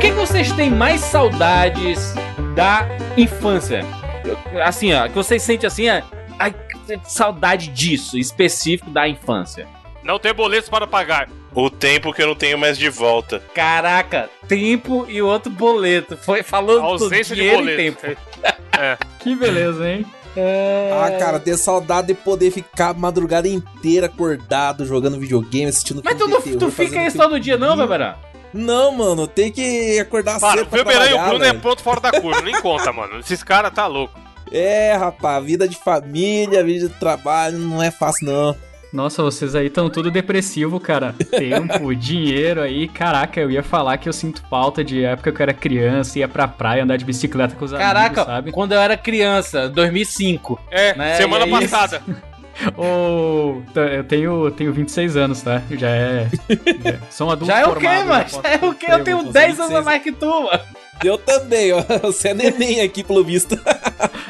que, que vocês têm mais saudades da infância? Assim, ó, que vocês sentem assim, ó, ai, saudade disso, específico da infância. Não tem boletos para pagar. O tempo que eu não tenho mais de volta. Caraca, tempo e outro boleto. Foi falando Ausência de dinheiro boleto. tempo. Que beleza, hein? Ah, cara, ter saudade de poder ficar a madrugada inteira acordado, jogando videogame, assistindo Mas tu, não, de tu terror, fica isso todo dia não, Beberá? Não, mano, tem que acordar Para, cedo o pra Feberan e o Bruno é ponto fora da curva, nem conta, mano. Esses caras tá louco. É, rapaz, vida de família, vida de trabalho, não é fácil, não. Nossa, vocês aí estão tudo depressivo, cara. Tempo, dinheiro aí. Caraca, eu ia falar que eu sinto falta de época que eu era criança, ia pra praia andar de bicicleta com os Caraca, amigos, sabe? quando eu era criança, 2005. É, Né, semana e aí- passada. Tá, eu tenho, tenho 26 anos, tá? Já é. já- sou um adulto Já é o quê, mano? já é o quê? Eu tenho você 10 anos a 26. mais que tu, mano. Eu também, ó. Você é neném aqui, pelo visto.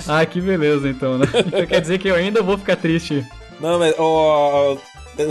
Ah, que beleza, então, né? Então quer dizer que eu ainda vou ficar triste. Não, mas, ó,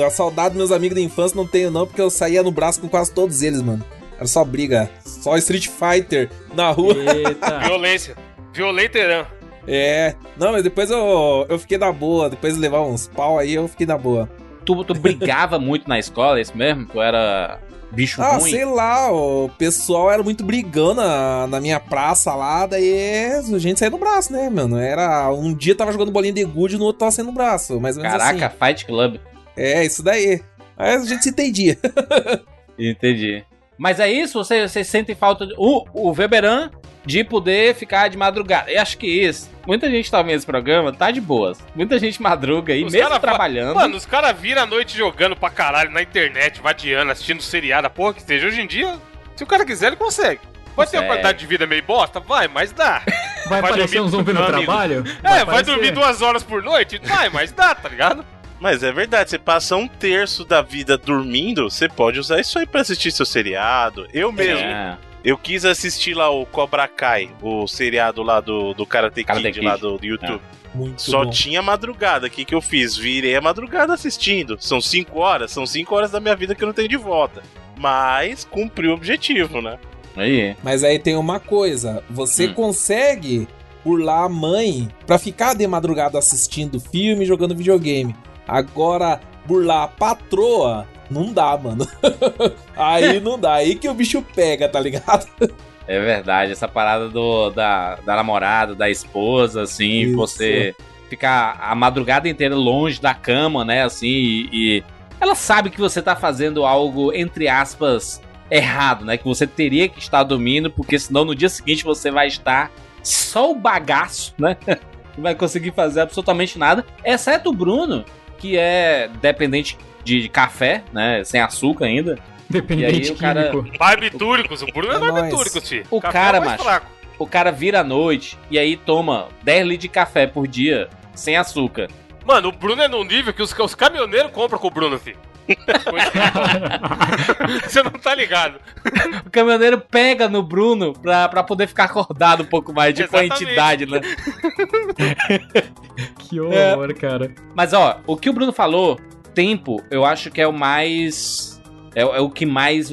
a saudade dos meus amigos da infância não tenho, não, porque eu saía no braço com quase todos eles, mano. Era só briga. Só Street Fighter na rua. Eita. Violência. Violenterão. É. Não, mas depois eu, eu fiquei na boa. Depois de levar uns pau aí, eu fiquei na boa. Tu, tu brigava muito na escola, é isso mesmo? Tu era bicho Ah, ruim? sei lá, o pessoal era muito brigão na, na minha praça lá, daí a gente saía no braço, né, mano? Era. Um dia tava jogando bolinha de gude, no outro tava saindo no braço. Mais ou menos Caraca, assim. Fight Club. É, isso daí. Aí a gente se entendia. Entendi. Mas é isso? Vocês você sentem falta de. O, o Weberan de poder ficar de madrugada. Eu acho que isso. Muita gente tá vendo esse programa, tá de boas. Muita gente madruga aí, Os mesmo cara trabalhando. Mano, os caras viram a noite jogando pra caralho na internet, vadiando, assistindo seriado, a porra que seja. Hoje em dia, se o cara quiser, ele consegue. Pode ter uma qualidade de vida meio bosta? Vai, mas dá. Vai, Vai aparecer dormir um zumbi no amigo. trabalho? É, vai aparecer. dormir duas horas por noite? Vai, mas dá, tá ligado? Mas é verdade, você passa um terço da vida dormindo, você pode usar isso aí pra assistir seu seriado. Eu mesmo, É. eu quis assistir lá o Cobra Kai, o seriado lá do, do Karate, Karate Kid, Kid. lá do, do YouTube. Muito Só bom. tinha madrugada. O que, que eu fiz? Virei a madrugada assistindo. São cinco horas, são cinco horas da minha vida que eu não tenho de volta. Mas cumpri o objetivo, né? Aí. Mas aí tem uma coisa: você Hum. consegue burlar a mãe pra ficar de madrugada assistindo filme e jogando videogame. Agora, burlar a patroa, não dá, mano. aí não dá. Aí que o bicho pega, tá ligado? É verdade, essa parada do, da, da namorada, da esposa, assim, Isso. você ficar a madrugada inteira longe da cama, né, assim, e, e ela sabe que você tá fazendo algo, entre aspas, errado, né, que você teria que estar dormindo, porque senão no dia seguinte você vai estar só o bagaço, né, não vai conseguir fazer absolutamente nada, exceto o Bruno, que é dependente de café, né, sem açúcar ainda, Dependente E aí o cara- químico. Barbitúricos, o Bruno é, É barbitúricos, filho. O Café cara, é mais macho. fraco. o cara vira à noite e aí toma 10 litros de café por dia sem açúcar. Mano, o Bruno é num nível que os, os caminhoneiros compram com o Bruno, filho. Você não tá ligado. O caminhoneiro pega no Bruno pra, pra poder ficar acordado um pouco mais, tipo a Exatamente. entidade, né? que horror, cara. Mas ó, o que o Bruno falou, tempo, eu acho que é o mais. É, é o que mais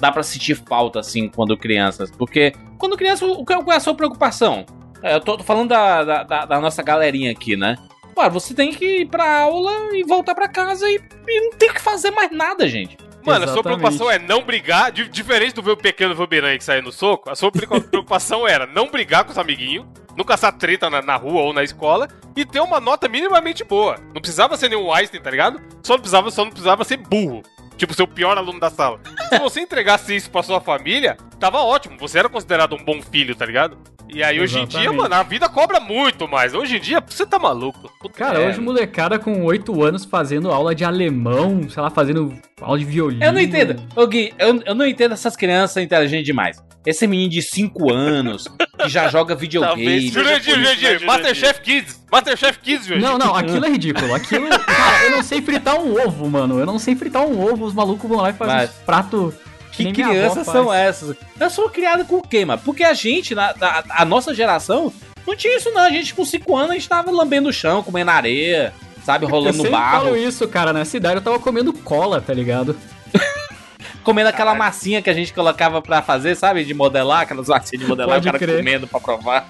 dá pra sentir falta, assim, quando crianças. Porque quando criança, o que qual é a sua preocupação? É, eu tô, tô falando da, da, da- nossa galerinha aqui, né? Ué, você tem que ir pra aula e voltar pra casa e, e não tem que fazer mais nada, gente. Mano, a sua preocupação é não brigar, di- diferente do meu pequeno Voberan que saiu no soco, a sua preocupa- preocupação era não brigar com os amiguinhos, não caçar treta na, na rua ou na escola e ter uma nota minimamente boa. Não precisava ser nenhum Einstein, tá ligado? Só não precisava, só não precisava ser burro. Tipo, ser o pior aluno da sala. Se você entregasse isso pra sua família, tava ótimo. Você era considerado um bom filho, tá ligado? E aí, hoje em dia, Exatamente. mano, a vida cobra muito mais. Hoje em dia, você tá maluco. Puta Cara, É. hoje molecada com 8 anos fazendo aula de alemão, sei lá, fazendo aula de violino. Eu não entendo. Ô Gui, eu, eu não entendo essas crianças inteligentes demais. Esse menino de 5 anos que já joga videogame. Talvez Jurandir, né, Jurandir, Jurandir? Masterchef Kids. Masterchef Kids, Jurandir. Não, não, aquilo é ridículo. Aquilo. Cara, eu não sei fritar um ovo, mano. Eu não sei fritar um ovo. Os malucos vão lá e fazem Mas- prato. Que nem crianças são essas? Eu sou criado com o quê, mano? Porque a gente, na, na- a nossa geração, não tinha isso não. A gente com 5 anos, a gente tava lambendo o chão, comendo areia, sabe? Eu Rolando sempre barro. falo isso, cara. Na cidade eu tava comendo cola, tá ligado? comendo aquela massinha que a gente colocava pra fazer, sabe? De modelar, aquelas massinhas de modelar, Pode o cara crer. comendo pra provar.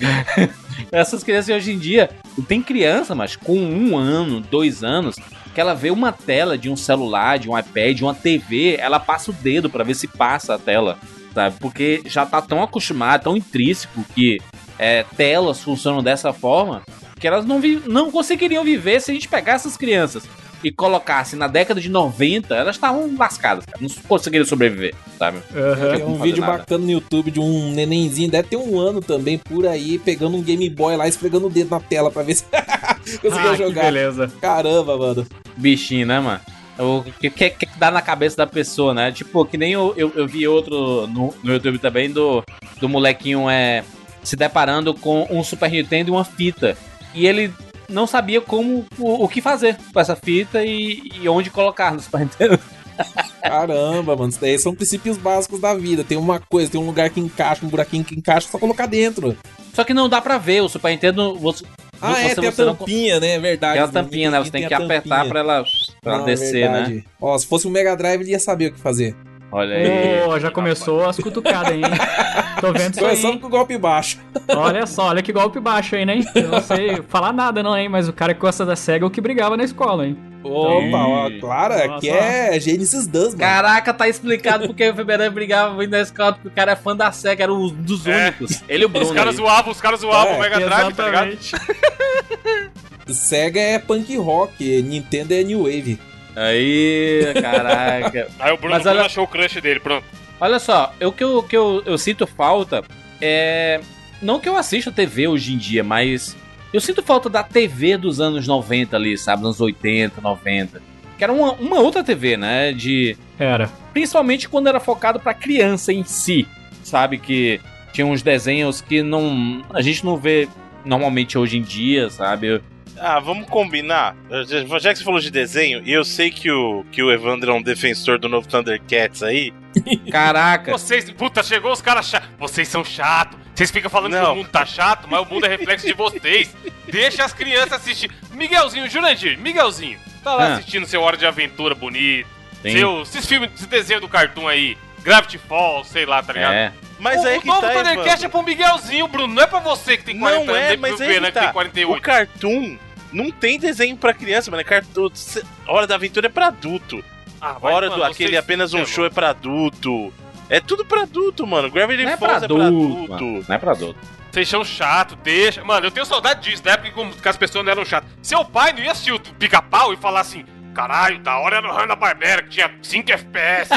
Essas crianças hoje em dia, tem criança, mas com um ano, dois anos, que ela vê uma tela de um celular, de um iPad, de uma TV, ela passa o dedo pra ver se passa a tela, sabe? Porque já tá tão acostumado, tão intrínseco que é, telas funcionam dessa forma que elas não, não conseguiriam viver se a gente pegasse essas crianças e colocasse na década de 90, elas estavam lascadas, cara. Não conseguiriam sobreviver, sabe? Aham. Tem como um vídeo nada. bacana no YouTube de um nenenzinho, deve ter um ano também, por aí, pegando um Game Boy lá, esfregando o dedo na tela pra ver se conseguia Ah, que jogar. beleza. Caramba, mano. Bichinho, né, mano? O que, que, que dá na cabeça da pessoa, né? Tipo, que nem eu, eu, eu vi outro no, no YouTube também do, do molequinho é, se deparando com um Super Nintendo e uma fita. E ele não sabia como o, o que fazer com essa fita e, e onde colocar no Super Nintendo. Caramba, mano. Isso daí são princípios básicos da vida. Tem uma coisa, tem um lugar que encaixa, um buraquinho que encaixa, só colocar dentro. Só que não dá pra ver, o Super Nintendo. Você, Ah, é, você- tem a você não- tampinha, né? É verdade. Tem a tampinha, né? Você tem que apertar pra ela, pra ela Ah, descer, né? Ó, se fosse um Mega Drive, ele ia saber o que fazer. Olha aí. Ô, já começou as cutucadas, hein? Tô vendo isso aí. Começamos hein? com o golpe baixo. Olha só, olha que golpe baixo aí, né? Eu não sei falar nada não, hein? Mas o cara que gosta da SEGA é o que brigava na escola, hein? Opa, ó, claro, Nossa. aqui é Genesis Dance, mano. Caraca, tá explicado porque o Feberão brigava muito na escola, porque o cara é fã da SEGA, era um dos É. únicos. Ele e o Bruno. Os caras aí. zoavam, os caras zoavam É, o Mega Drive, tá ligado? Sega é punk rock, Nintendo é New Wave. Aí, caraca. Aí o Bruno, Mas Bruno olha- achou o crush dele, pronto. Olha só, o que, eu, que eu, eu sinto falta é. Não que eu assista TV hoje em dia, mas eu sinto falta da TV dos anos 90 ali, sabe? Anos 80, 90. Que era uma, uma outra TV, né? De. Era. Principalmente quando era focado pra criança em si. Sabe? Que tinha uns desenhos que não. A gente não vê normalmente hoje em dia, sabe? Ah, vamos combinar. Já que você falou de desenho, e eu sei que o, que o Evandro é um defensor do novo Thundercats aí. Caraca! Vocês, puta, chegou os caras chatos. Vocês são chatos. Vocês ficam falando que Não. o mundo tá chato, mas o mundo é reflexo de vocês. Deixa as crianças assistir. Miguelzinho, Jurandir, Miguelzinho. Tá lá Ah. assistindo seu Hora de Aventura bonito. Tem- Seu, esses filmes, esse desenho do cartoon aí. Gravity Falls, sei lá, tá ligado? É. o, Mas aí o que novo tá, Thundercast é pro Miguelzinho, Bruno. Não é pra você que tem 40 Não anos, é, nem mas Venan que que tem tá. O 48. cartoon não tem desenho pra criança, mano. É cartoon. Hora da Aventura é pra adulto. Ah, Hora mano, do aquele apenas um é, show é pra adulto. É tudo pra adulto, mano. Gravity Não é pra Falls é pra adulto. adulto. mano. Não é pra adulto. Vocês são chato, deixa. Mano, eu tenho saudade disso, da época que as pessoas não eram chatas. Seu pai não ia assistir o pica-pau e falar assim: caralho, da hora era no Hanna-Barbera, que tinha 5 FPS.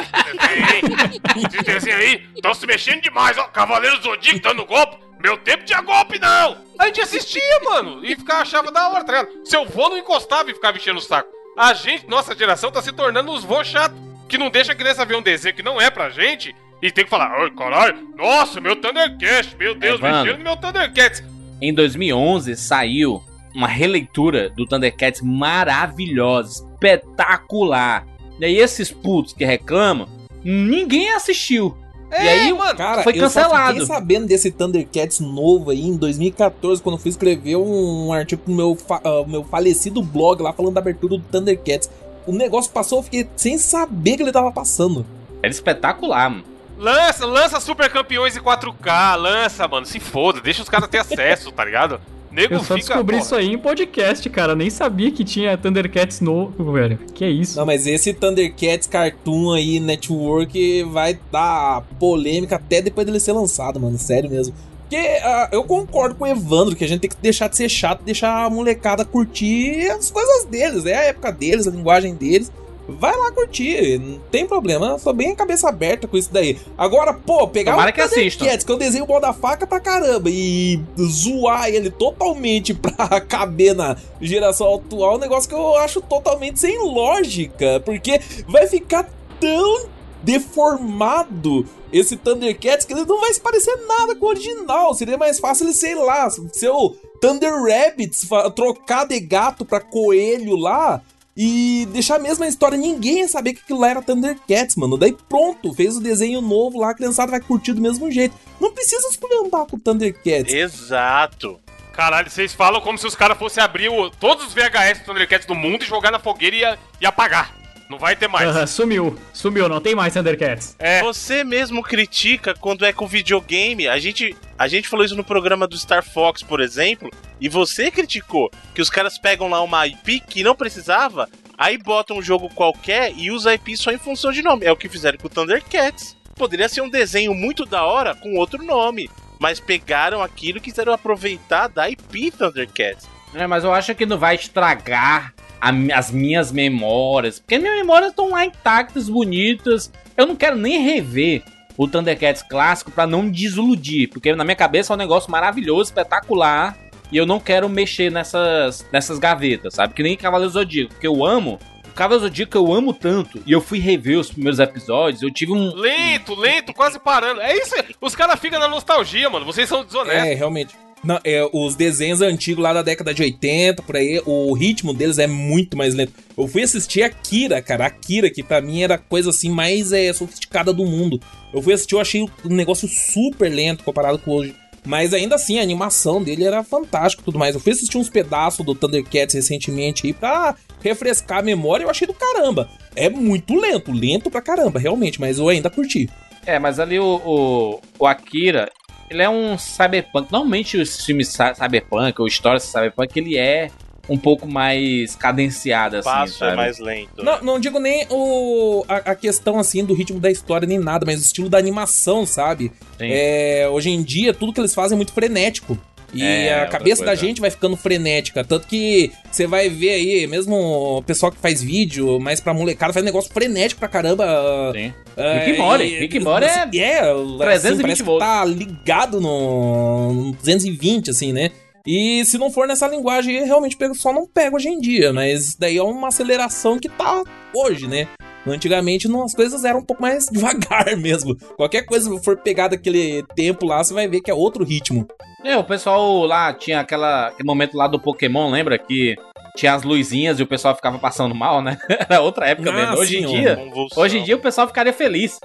Esses desenhos aí estão se mexendo demais, ó. Cavaleiro Zodíaco dando golpe. Meu tempo tinha golpe, não! A gente assistia, mano, e ficava, achava da hora, tá ligado? Seu vô não encostava e ficava enchendo o saco. A gente, nossa geração, tá se tornando os vô chato, que não deixa a criança ver um desenho que não é pra gente e tem que falar: ai, caralho, nossa, meu Thundercast, meu Deus, Evandro. mexendo no meu Thundercats. Em 2011 saiu uma releitura do Thundercats maravilhosa, espetacular. E aí esses putos que reclamam, ninguém assistiu. e aí, mano, Cara, Foi eu só cancelado. fiquei sabendo desse Thundercats novo aí em 2014, quando eu fui escrever um artigo pro meu, fa- ah, meu falecido blog lá falando da abertura do Thundercats. O negócio passou, eu fiquei sem saber que ele tava passando. era espetacular, mano. lança, lança Super Campeões em 4K, lança, mano, se foda, deixa os caras ter acesso, tá ligado? Nego Eu só fica, descobri porra. isso aí em podcast, cara. Eu nem sabia que tinha Thundercats novo, velho. Que é isso? Não, mas esse Thundercats Cartoon aí, Network, vai dar polêmica até depois dele ser lançado, mano. Sério mesmo. Porque ah, eu concordo com o Evandro que a gente tem que deixar de ser chato, deixar a molecada curtir as coisas deles. É a época deles, a linguagem deles. Vai lá curtir, não tem problema. Eu sou bem a cabeça aberta com isso daí. Agora, pô, pegar Tomara o que assistam. Que eu desenho o bol da faca pra caramba, e zoar ele totalmente pra caber na geração atual, é um negócio que eu acho totalmente sem lógica. Porque vai ficar tão deformado esse Thundercats que ele não vai se parecer nada com o original. Seria mais fácil ele, sei lá, ser o Thunder Rabbits, trocar de gato pra coelho lá. E deixar a mesma história, ninguém ia saber que aquilo lá era Thundercats, mano. Daí pronto, fez o desenho novo lá, a criançada vai curtir do mesmo jeito. Não precisa se andar com o Thundercats. Exato. Caralho, vocês falam como se os caras fossem abrir o- todos os VHS do Thundercats do mundo e jogar na fogueira e, e apagar. Não vai ter mais. Aham, sumiu. Sumiu, não tem mais Thundercats. É. Você mesmo critica quando é com videogame. A gente, a gente falou isso no programa do Star Fox, por exemplo, e você criticou que os caras pegam lá uma IP que não precisava, aí botam um jogo qualquer e usa a IP só em função de nome. É o que fizeram com o Thundercats. Poderia ser um desenho muito da hora com outro nome, mas pegaram aquilo e quiseram aproveitar da IP Thundercats. É, mas eu acho que não vai estragar a as minhas memórias. Porque minhas memórias estão lá intactas, bonitas. Eu não quero nem rever o Thundercats clássico pra não me desiludir. Porque na minha cabeça é um negócio maravilhoso, espetacular. E eu não quero mexer nessas, nessas gavetas, sabe? Que nem Cavaleiro Zodíaco. Porque eu amo. O Cavaleiro Zodíaco eu amo tanto. E eu fui rever os primeiros episódios. Eu tive um. Lento, lento, quase parando. É isso. Os caras ficam na nostalgia, mano. Vocês são desonestos. É, realmente. Não, é, os desenhos antigos lá da década de 80, por aí, o ritmo deles é muito mais lento. Eu fui assistir Akira, cara. Akira, que pra mim era a coisa assim mais é, sofisticada do mundo. Eu fui assistir, eu achei um negócio super lento comparado com hoje. Mas ainda assim, a animação dele era fantástica e tudo mais. Eu fui assistir uns pedaços do Thundercats recentemente aí pra refrescar a memória eu achei do caramba. É muito lento, lento pra caramba, realmente, mas eu ainda curti. É, mas ali o, o, o Akira, ele é um cyberpunk. Normalmente os filmes cy- cyberpunk ou histórias cyberpunk, ele é um pouco mais cadenciado, assim, Passo sabe? é mais lento. Não, não digo nem o, a, a questão assim do ritmo da história nem nada, mas o estilo da animação, sabe? É, hoje em dia, tudo que eles fazem é muito frenético. E É, a cabeça da coisa. gente vai ficando frenética. Tanto que você vai ver aí, mesmo o pessoal que faz vídeo, mais pra molecada, faz negócio frenético pra caramba. Sim. É, Rick e- Rick Morty é é, assim, 320 parece que volts. tá ligado no no 220, assim, né? E se não for nessa linguagem, realmente pego, só não pego hoje em dia. Mas daí é uma aceleração que tá hoje, né? Antigamente não, as coisas eram um pouco mais devagar mesmo. Qualquer coisa que for pegar daquele tempo lá, você vai ver que é outro ritmo. É, o pessoal lá tinha aquela, aquele momento lá do Pokémon, lembra? Que tinha as luzinhas e o pessoal ficava passando mal, né? Era outra época Ah, mesmo. Hoje em dia, hoje em dia o pessoal ficaria feliz.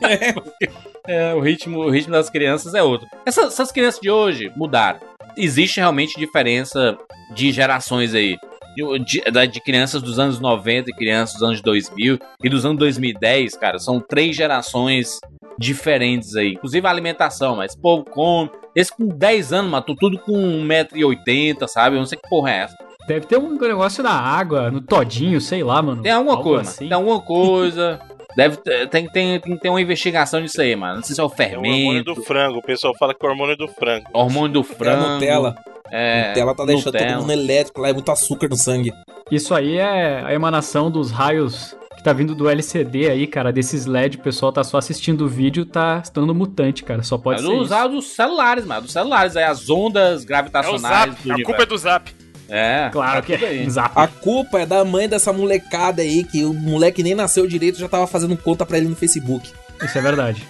É, o ritmo, o ritmo das crianças é outro. Essas, essas crianças de hoje mudaram. Existe realmente diferença de gerações aí. De, de- de crianças dos anos 90 e crianças dos anos 2000 e dos anos 2010, cara. São três gerações diferentes aí. Inclusive a alimentação, mas o povo come. Esse com 10 anos, mano, tudo com 1,80m, sabe? Eu não sei que porra é essa. Deve ter um negócio na água, no todinho, sei lá, mano. Tem alguma Algo coisa, assim. tem alguma coisa. Deve ter, tem, tem, tem que ter uma investigação disso aí, mano. Não sei se é o É o hormônio fermento, do frango. O pessoal fala que é o hormônio do frango. hormônio do É a frango. Nutella. É, Nutella tá deixando Nutella. todo mundo elétrico lá, é muito açúcar no sangue. Isso aí é a emanação dos raios que tá vindo do LCD aí, cara, desses LED. O pessoal tá só assistindo o vídeo, tá se tornando mutante, cara. Só pode Mas ser usar isso. dos celulares, mano. Dos celulares, aí as ondas É o gravitacionais Zap. do A culpa é do Zap. É, Claro que é. A culpa é da mãe dessa molecada aí, que o moleque nem nasceu direito já tava fazendo conta pra ele no Facebook. Isso é verdade.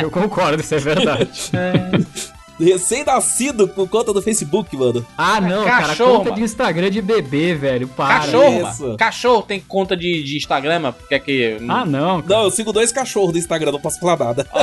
Eu concordo, isso é verdade. Recém-nascido com conta do Facebook, mano. Ah, não, Cachorro, cara, conta mano. de Instagram de bebê, velho. Para. Cachorro, isso. Cachorro tem conta de, de Instagram, mano. Porque é que. Ah, não. cara. Não, eu sigo dois cachorros do Instagram, não posso falar nada.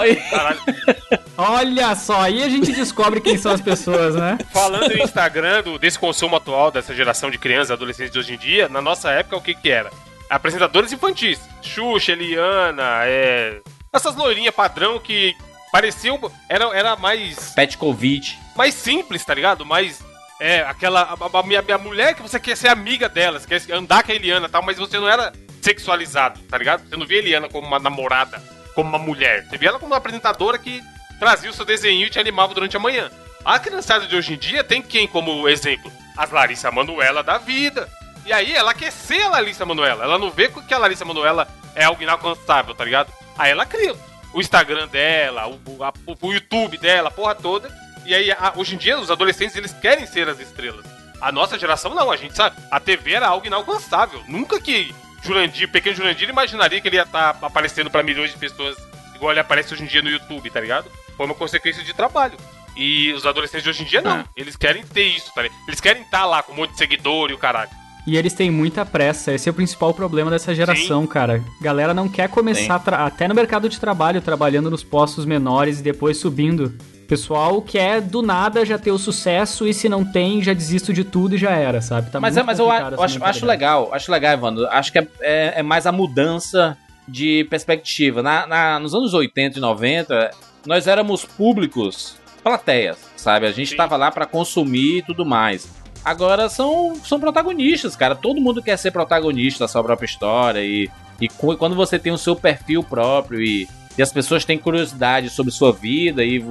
Olha só, aí a gente descobre quem são as pessoas, né? Falando em Instagram, do, desse consumo atual, dessa geração de crianças e adolescentes de hoje em dia, na nossa época, o que que era? Apresentadores infantis. Xuxa, Eliana, é... Essas loirinhas padrão que pareciam... Era, era mais, Petkovic. mais simples, tá ligado? Mais... É, aquela... A, a minha, minha mulher que você quer ser amiga dela, você quer andar com a Eliana e tal, mas você não era sexualizado, tá ligado? Você não via a Eliana como uma namorada, como uma mulher. Você via ela como uma apresentadora que trazia o seu desenho e te animava durante a manhã. A criançada de hoje em dia tem quem como exemplo? As Larissa Manoela da vida. E aí ela quer ser a Larissa Manoela. Ela não vê que a Larissa Manoela é algo inalcançável, tá ligado? Aí ela cria o Instagram dela, o, a- o YouTube dela, a porra toda. E aí, a- hoje em dia, os adolescentes, eles querem ser as estrelas. A nossa geração, não. A gente sabe. A TV era algo inalcançável. Nunca que Jurandir, pequeno Jurandir, imaginaria que ele ia estar aparecendo pra milhões de pessoas igual ele aparece hoje em dia no YouTube, tá ligado? Foi uma consequência de trabalho. E os adolescentes de hoje em dia, não. É. Eles querem ter isso, tá ligado? Eles querem estar lá com um monte de seguidor e o caralho. E eles têm muita pressa, esse é o principal problema dessa geração, cara. Galera não quer começar, tra- até no mercado de trabalho, trabalhando nos postos menores e depois subindo pessoal quer do nada já ter o sucesso e se não tem, já desisto de tudo e já era, sabe? Tá mas é, mas eu, a- eu acho, acho legal, acho legal, Evandro. Acho que é, é- é mais a mudança de perspectiva. Na, na- nos anos 80 e 90, nós éramos públicos, plateias, sabe? A gente Sim. tava lá pra consumir e tudo mais. Agora são, são protagonistas, cara. Todo mundo quer ser protagonista da sua própria história. E, e quando você tem o seu perfil próprio e, e as pessoas têm curiosidade sobre sua vida e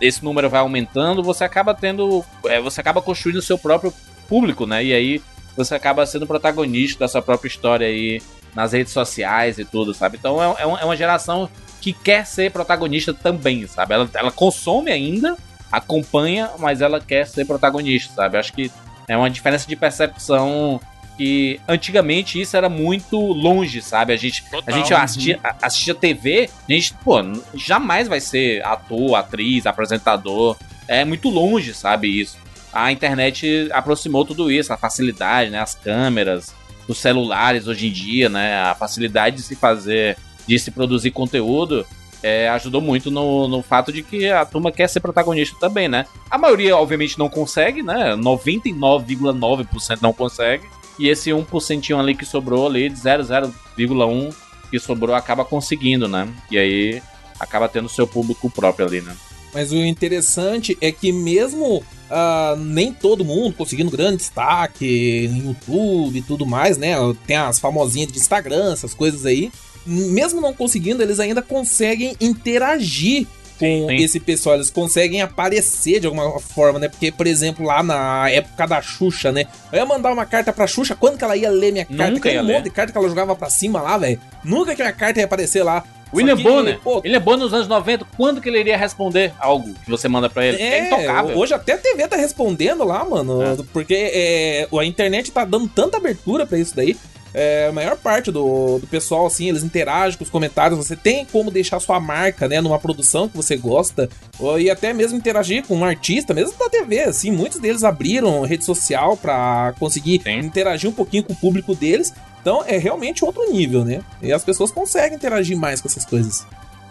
esse número vai aumentando, você acaba tendo. é, você acaba construindo o seu próprio público, né? E aí você acaba sendo protagonista da sua própria história aí nas redes sociais e tudo, sabe? Então é, é uma- é uma geração que quer ser protagonista também, sabe? Ela, ela consome ainda, acompanha, mas ela quer ser protagonista, sabe? Acho que é uma diferença de percepção que antigamente isso era muito longe, sabe? A gente, a gente assistia, a- assistia TV, a gente, pô, jamais vai ser ator, atriz, apresentador. É muito longe, sabe? Isso. A internet aproximou tudo isso, a facilidade, né? As câmeras, os celulares hoje em dia, né? A facilidade de se fazer, de se produzir conteúdo. É, ajudou muito no, no fato de que a turma quer ser protagonista também, né? A maioria, obviamente, não consegue, né? 99,9% não consegue. E esse 1% ali que sobrou ali, de 0,0,1 que sobrou, acaba conseguindo, né? E aí acaba tendo seu público próprio ali, né? Mas o interessante é que mesmo ah, nem todo mundo conseguindo grande destaque em YouTube e tudo mais, né? Tem as famosinhas de Instagram, essas coisas aí. Mesmo não conseguindo, eles ainda conseguem interagir com Sim. esse pessoal. Eles conseguem aparecer de alguma forma, né? Porque, por exemplo, lá na época da Xuxa, né? Eu ia mandar uma carta pra Xuxa, quando que ela ia ler minha carta? Nunca ia um ler. monte de carta que ela jogava pra cima lá, velho. Nunca que minha carta ia aparecer lá. William que, Bonner. pô, William Bonner nos anos 90, quando que ele iria responder algo que você manda pra ele? É, intocável. hoje até a TV tá respondendo lá, mano. É. Porque é, a internet tá dando tanta abertura pra isso daí. É, a maior parte do, do pessoal, assim, eles interagem com os comentários. Você tem como deixar sua marca, né, numa produção que você gosta. Ou, e até mesmo interagir com um artista, mesmo da TV, assim. Muitos deles abriram rede social pra conseguir Sim. interagir um pouquinho com o público deles. Então é realmente outro nível, né? E as pessoas conseguem interagir mais com essas coisas.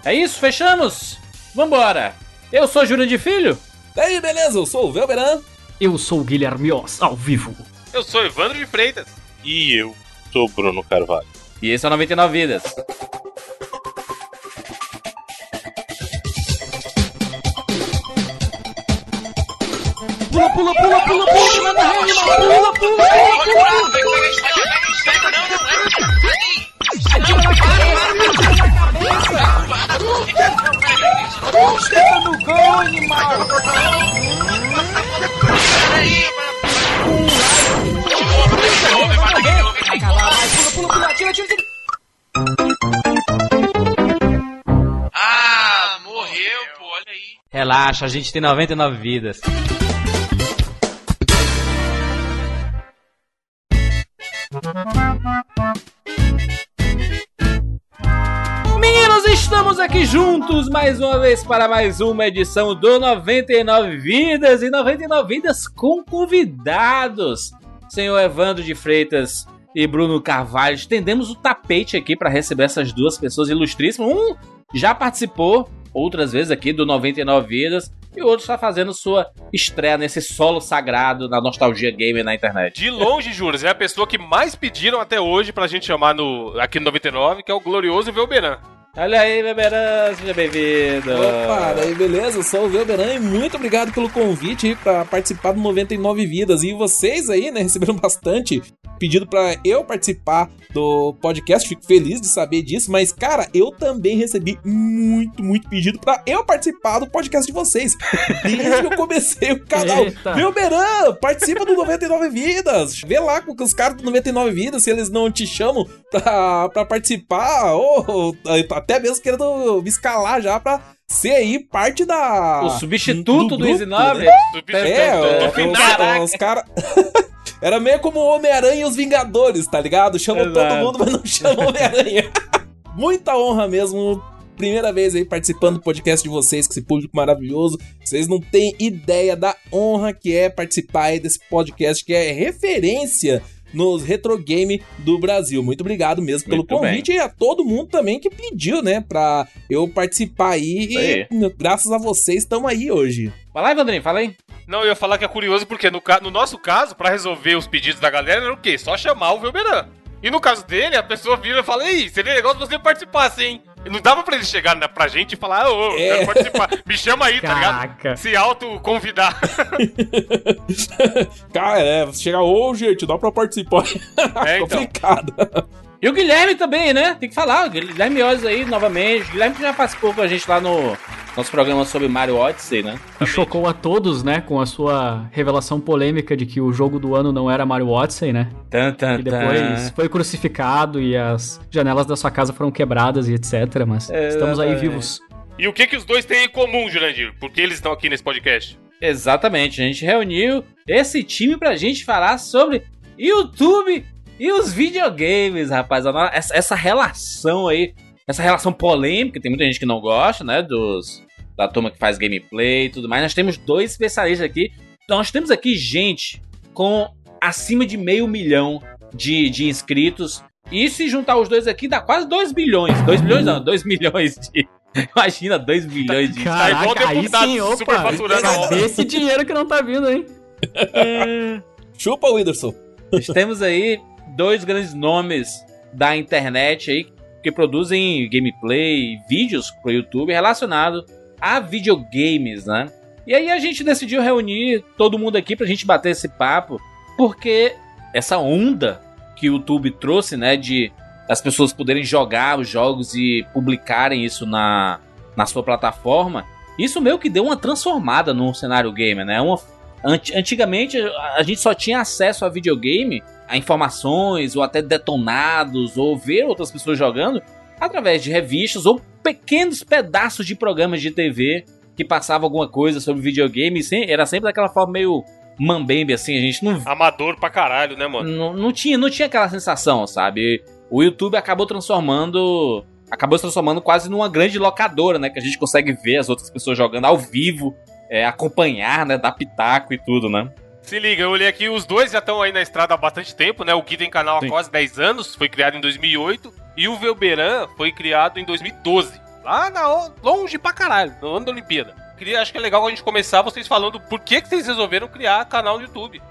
É isso, fechamos? Vambora! Eu sou Júlio de Filho. Daí, beleza, eu sou o Velberan. Eu sou o Guilherme Oz, ao vivo. Eu sou Evandro de Freitas. E eu sou Bruno Carvalho. E esse é o 99 Vidas. Ah, morreu, pô, olha aí. Relaxa, a gente tem 99 vidas. Meninos, estamos aqui juntos mais uma vez para mais uma edição do 99 Vidas e 99 Vidas com convidados. Senhor Evandro de Freitas e Bruno Carvalho, estendemos o tapete aqui para receber essas duas pessoas ilustríssimas. Um já participou outras vezes aqui do 99 Vidas e o outro está fazendo sua estreia nesse solo sagrado na nostalgia gamer na internet. De longe, Júlio, é a pessoa que mais pediram até hoje pra gente chamar no, aqui no 99, que é o glorioso Velberan. Olha aí, Beberan, seja bem-vindo. Opa, daí beleza? Eu sou o Velberan e muito obrigado pelo convite pra participar do 99 Vidas. E vocês aí, né, receberam bastante pedido pra eu participar do podcast. Fico feliz de saber disso. Mas, cara, eu também recebi muito, muito pedido pra eu participar do podcast de vocês. Desde que eu comecei o canal. Eita. Velberan, participa do 99 Vidas. Vê lá com os caras do 99 Vidas se eles não te chamam pra participar. Ou até mesmo querendo me escalar já pra ser aí parte da. O substituto do, Easy 9. né? Substituto É, do é, final. os, os caras. Era meio como o Homem-Aranha e os Vingadores, tá ligado? Chama Exato. todo mundo, mas não chama Homem-Aranha. Muita honra mesmo. Primeira vez aí participando do podcast de vocês, com esse público maravilhoso. Vocês não têm ideia da honra que é participar aí desse podcast, que é referência nos retro game do Brasil. Muito obrigado mesmo pelo Muito convite e a todo mundo também que pediu, né, pra eu participar aí. Isso aí. E graças a vocês estamos aí hoje. Vai lá, Evandrinho, fala aí. Não, eu ia falar que é curioso porque no, no nosso caso, pra resolver os pedidos da galera, era o quê? Só chamar o Velberan. E no caso dele, a pessoa vira e fala, ei, seria legal se você participasse, hein? Não dava pra ele chegar na, pra gente e falar, ô, eu É. quero participar. Me chama aí, tá ligado? Caraca. Se auto-convidar. Cara, é, você chega, ô gente, dá pra participar. É, então. Complicado. E o Guilherme também, né? Tem que falar. O Guilherme Oz aí, novamente. O Guilherme que já participou com a gente lá no nosso programa sobre Mario Odyssey, né? E chocou a todos, né, com a sua revelação polêmica de que o jogo do ano não era Mario Odyssey, né? Tan, tan, E depois foi crucificado e as janelas da sua casa foram quebradas e etc. Mas É, estamos aí vivos. e o que que os dois têm em comum, Jurandir? Porque eles estão aqui nesse podcast. Exatamente. A gente reuniu esse time pra gente falar sobre YouTube e os videogames, rapaz. Essa, essa relação aí, essa relação polêmica, tem muita gente que não gosta, né? Dos, da turma que faz gameplay e tudo mais. Nós temos dois especialistas aqui. Nós temos aqui gente com acima de meio milhão de, de inscritos. E se juntar os dois aqui, dá quase 2 bilhões. 2 bilhões não, 2 milhões de. Imagina, 2 bilhões de. Tá igual Caraca, aí deputado sim, opa. superfaturando a esse dinheiro que não tá vindo, hein? Chupa, Whindersson. Nós temos aí dois grandes nomes da internet aí que produzem gameplay, vídeos pro YouTube relacionado a videogames, né? E aí a gente decidiu reunir todo mundo aqui pra gente bater esse papo, porque essa onda que o YouTube trouxe, né, de as pessoas poderem jogar os jogos e publicarem isso na, na sua plataforma, isso meio que deu uma transformada no cenário gamer, né? Uma Ant- Antigamente a gente só tinha acesso a videogame, a informações, ou até detonados, ou ver outras pessoas jogando, através de revistas ou pequenos pedaços de programas de TV que passavam alguma coisa sobre videogame. Era sempre daquela forma meio mambembe, assim, a gente não, Amador pra caralho, né, mano? não, não, tinha, não tinha aquela sensação, sabe? O YouTube acabou transformando. Acabou se transformando quase numa grande locadora, né? Que a gente consegue ver as outras pessoas jogando ao vivo, é, acompanhar, né? Dar pitaco e tudo, né? Se liga, eu olhei aqui, os dois já estão aí na estrada há bastante tempo, né? O Gui tem canal há Sim. quase 10 anos, foi criado em 2008, e o Velberan foi criado em 2012. Lá na, longe pra caralho, no ano da Olimpíada. Queria, acho que é legal a gente começar vocês falando por que, que vocês resolveram criar canal no YouTube.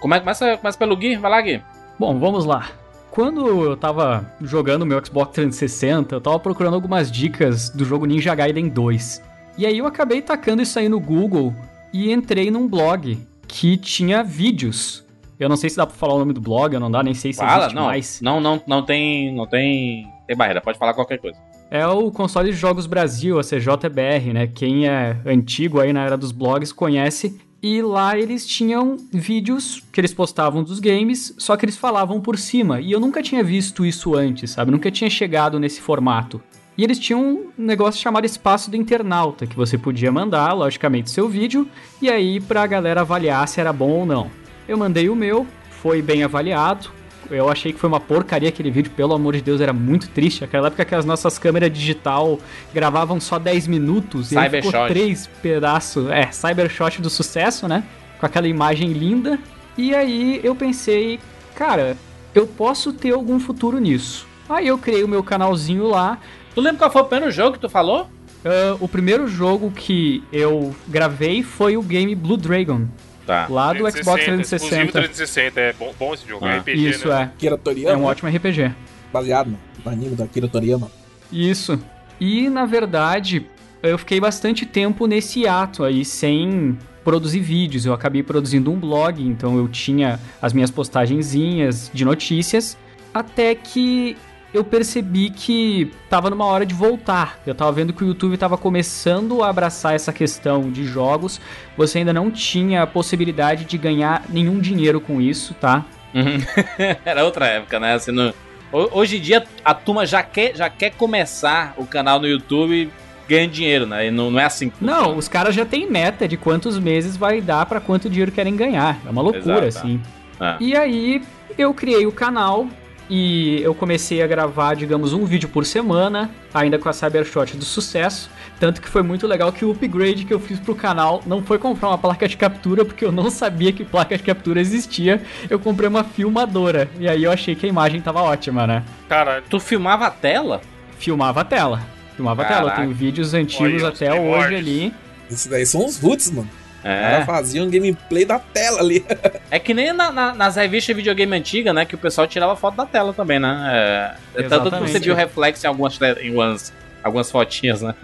Como é que começa, começa pelo Gui? Vai lá, Gui. Bom, vamos lá. Quando eu tava jogando meu Xbox 360, eu tava procurando algumas dicas do jogo Ninja Gaiden 2. E aí eu acabei tacando isso aí no Google e entrei num blog que tinha vídeos. Eu não sei se dá pra falar o nome do blog, eu não dá, nem sei se Fala, existe não, mais. não, não, não tem, não tem, tem barreira. Pode falar qualquer coisa. É o Console de Jogos Brasil, a CJBR, né? Quem é antigo aí na era dos blogs conhece. E lá eles tinham vídeos que eles postavam dos games, só que eles falavam por cima. E eu nunca tinha visto isso antes, sabe? Nunca tinha chegado nesse formato. E eles tinham um negócio chamado Espaço do Internauta, que você podia mandar, logicamente, seu vídeo, e aí pra galera avaliar se era bom ou não. Eu mandei o meu, foi bem avaliado. Eu achei que foi uma porcaria aquele vídeo, pelo amor de Deus, era muito triste. Aquela época que as nossas câmeras digital gravavam só 10 minutos e aí ficou três pedaços. É, Cybershot do sucesso, né? Com aquela imagem linda. E aí eu pensei, cara, eu posso ter algum futuro nisso. Aí eu criei o meu canalzinho lá. Tu lembra qual foi o primeiro jogo que tu falou? Ah, o primeiro jogo que eu gravei foi o game Blue Dragon, Tá. lá do Xbox Exclusivo 360. 360, é bom, bom esse jogo, Ah. é RPG, Isso né? é. Kira É Toriyama, um ótimo RPG. baseado no- no anime da Kira Toriyama. Isso. E na verdade, eu fiquei bastante tempo nesse ato aí sem produzir vídeos. Eu acabei produzindo um blog, então eu tinha as minhas postagenzinhas de notícias, até que eu percebi que tava numa hora de voltar. Eu tava vendo que o YouTube tava começando a abraçar essa questão de jogos. Você ainda não tinha a possibilidade de ganhar nenhum dinheiro com isso, tá? Uhum. Era outra época, né? Assim, no- ho- Hoje em dia a turma já quer, já quer começar o canal no YouTube ganhando dinheiro, né? E não, não é assim. Não, os caras já têm meta de quantos meses vai dar pra quanto dinheiro querem ganhar. É uma loucura, Exato. assim. Ah. E aí eu criei o canal e eu comecei a gravar, digamos, um vídeo por semana, ainda com a Cybershot do sucesso. Tanto que foi muito legal que o upgrade que eu fiz pro canal não foi comprar uma placa de captura, porque eu não sabia que placa de captura existia. Eu comprei uma filmadora. E aí eu achei que a imagem tava ótima, né? Caralho. Tu filmava a tela? Filmava a tela. Filmava a tela. Eu Caraca. tenho vídeos antigos Olha até hoje ali. Isso daí são os roots, mano. Ela É. fazia um gameplay da tela ali. É que nem na- na- nas revistas de videogame antiga, né? Que o pessoal tirava foto da tela também, né? É, tanto que Exatamente. você viu reflexo em algumas, em umas, algumas fotinhas, né?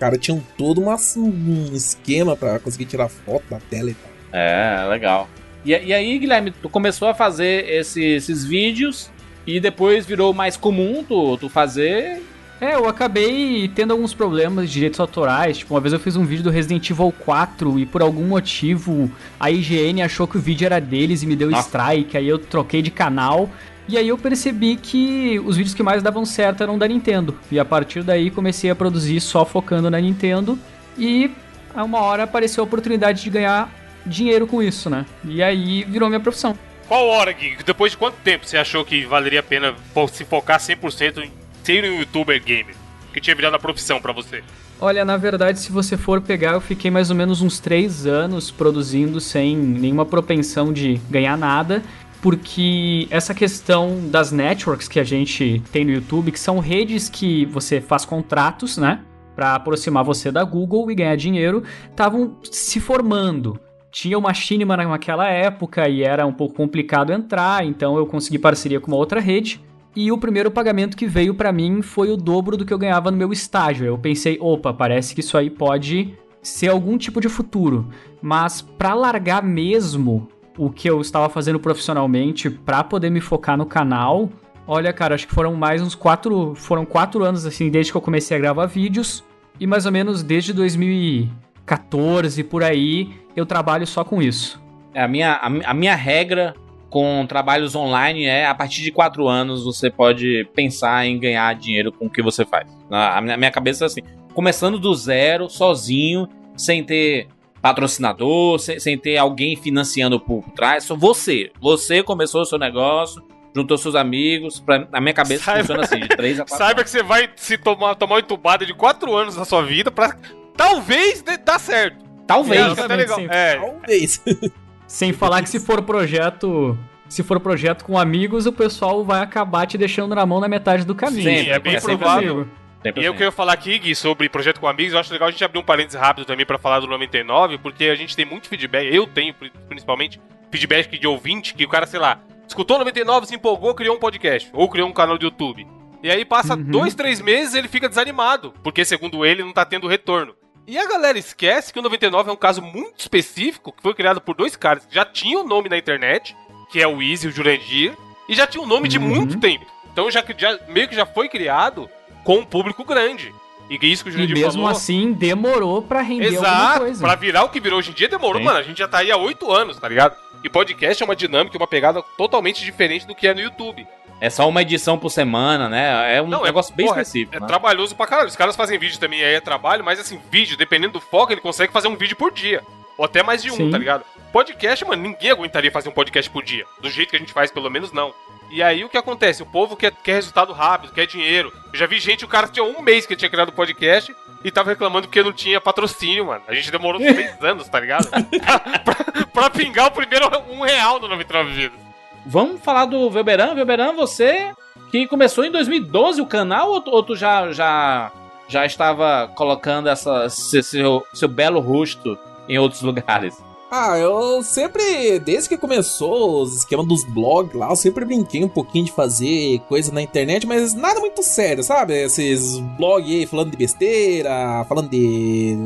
Cara, tinham todo uma- um esquema pra conseguir tirar foto da tela e tal. É, legal. E, e aí, Guilherme, tu começou a fazer esse- esses vídeos e depois virou mais comum tu, tu fazer. É, eu acabei tendo alguns problemas de direitos autorais. Tipo, uma vez eu fiz um vídeo do Resident Evil 4 e por algum motivo a IGN achou que o vídeo era deles e me deu Nossa. strike. Aí eu troquei de canal. E aí eu percebi que os vídeos que mais davam certo eram da Nintendo. E a partir daí comecei a produzir só focando na Nintendo. E a uma hora apareceu a oportunidade de ganhar dinheiro com isso, né? E aí virou minha profissão. Qual hora, Gui? Depois de quanto tempo você achou que valeria a pena se focar 100% em ser um youtuber gamer? Que tinha virado a profissão pra você? Olha, na verdade, se você for pegar, eu fiquei mais ou menos uns três anos produzindo sem nenhuma propensão de ganhar nada, porque essa questão das networks que a gente tem no YouTube, que são redes que você faz contratos, né, para aproximar você da Google e ganhar dinheiro, estavam se formando. Tinha uma Machinima naquela época e era um pouco complicado entrar, então eu consegui parceria com uma outra rede. E o primeiro pagamento que veio pra mim foi o dobro do que eu ganhava no meu estágio. Eu pensei, opa, parece que isso aí pode ser algum tipo de futuro. Mas pra largar mesmo o que eu estava fazendo profissionalmente pra poder me focar no canal, olha, cara, acho que foram mais uns quatro, foram quatro anos assim desde que eu comecei a gravar vídeos e mais ou menos desde 2014 por aí eu trabalho só com isso. É, A minha, a, a minha regra com trabalhos online é a partir de quatro anos você pode pensar em ganhar dinheiro com o que você faz. Na minha, cabeça é assim, começando do zero, sozinho, sem ter patrocinador, sem, sem ter alguém financiando por trás, só você. Você começou o seu negócio, juntou seus amigos, pra, na minha cabeça Saiba- funciona assim, de três a quatro Saiba que você vai se tomar, tomar uma entubada de 4 anos na sua vida pra talvez dar certo. Talvez. Até legal. É, Talvez. Sem falar que se for projeto, se for projeto com amigos, o pessoal vai acabar te deixando na mão na metade do caminho. Sempre, é bem é provável. E eu queria falar aqui, Gui, sobre projeto com amigos. Eu acho legal a gente abrir um parênteses rápido também pra falar do 99, porque a gente tem muito feedback. Eu tenho, pri- principalmente, feedback de ouvinte que o cara, sei lá, escutou 99, se empolgou, criou um podcast. Ou criou um canal do YouTube. E aí passa Uhum. dois, três meses ele fica desanimado, porque segundo ele não tá tendo retorno. E a galera esquece que o 99 é um caso muito específico, que foi criado por dois caras que já tinham nome na internet, que é o Easy e o Jurandir, e já tinha um nome de Uhum. muito tempo. Então já, já meio que já foi criado com um público grande. E que isso que o E Jurandir mesmo falou. assim, demorou pra render alguma Exato, coisa. pra virar o que virou hoje em dia demorou, Sim. mano. A gente já tá aí há oito anos, tá ligado? E podcast é uma dinâmica, uma pegada totalmente diferente do que é no YouTube. É só uma edição por semana, né? É um Não, é- negócio bem porra, específico. É né? trabalhoso pra caralho. Os caras fazem vídeo também, aí é trabalho, mas assim, vídeo, dependendo do foco, ele consegue fazer um vídeo por dia. Ou até mais de um, Sim. tá ligado? Podcast, mano, ninguém aguentaria fazer um podcast por dia. Do jeito que a gente faz, pelo menos não. E aí o que acontece? O povo quer, quer resultado rápido, quer dinheiro. Eu já vi gente, o cara tinha um mês que tinha criado o podcast e tava reclamando porque não tinha patrocínio, mano. A gente demorou seis anos, tá ligado? pra, pra pingar o primeiro um real no 99 Vidas. Vamos falar do Velberan. Velberan, você que começou em 2012 o canal ou tu, ou tu já, já, já estava colocando essa, seu, seu belo rosto em outros lugares? Ah, eu sempre, desde que começou os esquemas dos blogs lá, eu sempre brinquei um pouquinho de fazer coisa na internet, mas nada muito sério, sabe? Esses blogs aí falando de besteira, falando de.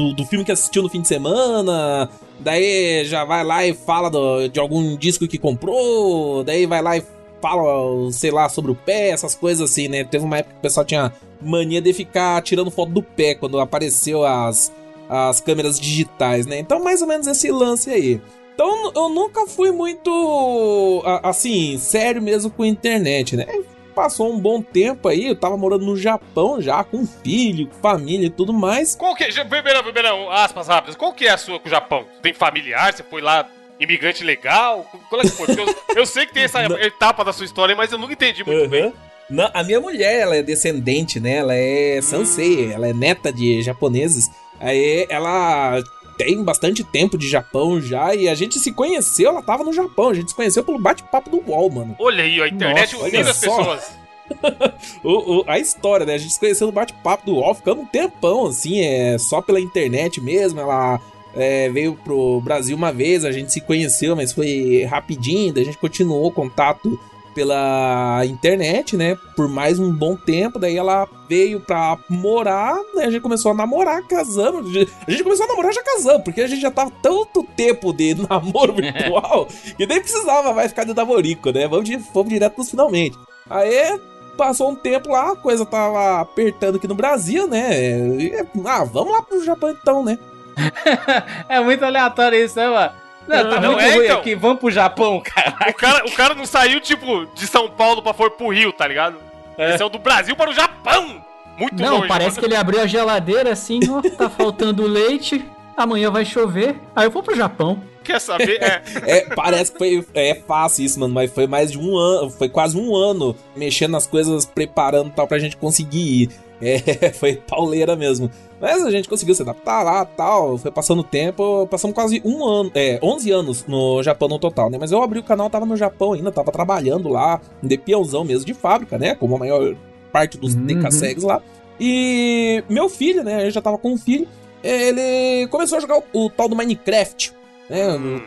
Do, do filme que assistiu no fim de semana, daí já vai lá e fala do- de algum disco que comprou, daí vai lá e fala, sei lá, sobre o pé, essas coisas assim, né? Teve uma época que o pessoal tinha mania de ficar tirando foto do pé quando apareceu as, as câmeras digitais, né? Então, mais ou menos esse lance aí. Então, eu nunca fui muito, assim, sério mesmo com internet, né? Passou um bom tempo aí, eu tava morando no Japão já, com filho, com família e tudo mais. Qual que é. Beberão, Beberão, aspas rápidas. Qual que é a sua com o Japão? Tem familiar? Você foi lá imigrante legal? Qual é que foi? Eu, eu sei que tem essa etapa da sua história, mas eu nunca entendi muito bem. Aham. Não, a minha mulher, ela é descendente, né? Ela é Sansei, ela é neta de japoneses. Aí ela tem bastante tempo de Japão já e a gente se conheceu, ela tava no Japão, a gente se conheceu pelo bate-papo do UOL, mano. Olha aí, a internet Nossa, unindo as só. pessoas. O- o- a história, né? A gente se conheceu no bate-papo do UOL, ficamos um tempão, assim, é só pela internet mesmo. Ela é, veio pro Brasil uma vez, a gente se conheceu, mas foi rapidinho, a gente continuou o contato pela internet, né? Por mais um bom tempo, daí ela veio pra morar, né? A gente começou a namorar, casamos. A gente começou a namorar já casamos, porque a gente já tava tanto tempo de namoro virtual que nem precisava mais ficar de namorico, né? Vamos, vamos direto nos finalmente. Aí passou um tempo lá, a coisa tava apertando aqui no Brasil, né? E, ah, vamos lá pro Japão então, né? É muito aleatório isso, né, mano? Não, tá Não, muito é, ruim então. aqui, vamos pro Japão, cara. O cara, o cara não saiu, tipo, de São Paulo pra for pro Rio, tá ligado? Ele saiu do Brasil para o Japão! Muito Não, longe. parece mano. que ele abriu a geladeira assim, ó, tá faltando leite, amanhã vai chover, aí eu vou pro Japão. Quer saber? É, É, parece que foi é fácil isso, mano, mas foi mais de um ano, foi quase um ano mexendo nas coisas, preparando e tal pra gente conseguir ir. É, foi pauleira mesmo. Mas a gente conseguiu se adaptar lá tal, foi passando o tempo, passamos quase um ano, é, 11 anos no Japão no total, né? Mas eu abri o canal, tava no Japão ainda, tava trabalhando lá, de peãozão mesmo de fábrica, né? Como a maior parte dos Uhum. DKSEGs lá. E meu filho, né? Eu já tava com um filho, ele começou a jogar o, o tal do Minecraft. Né? hum,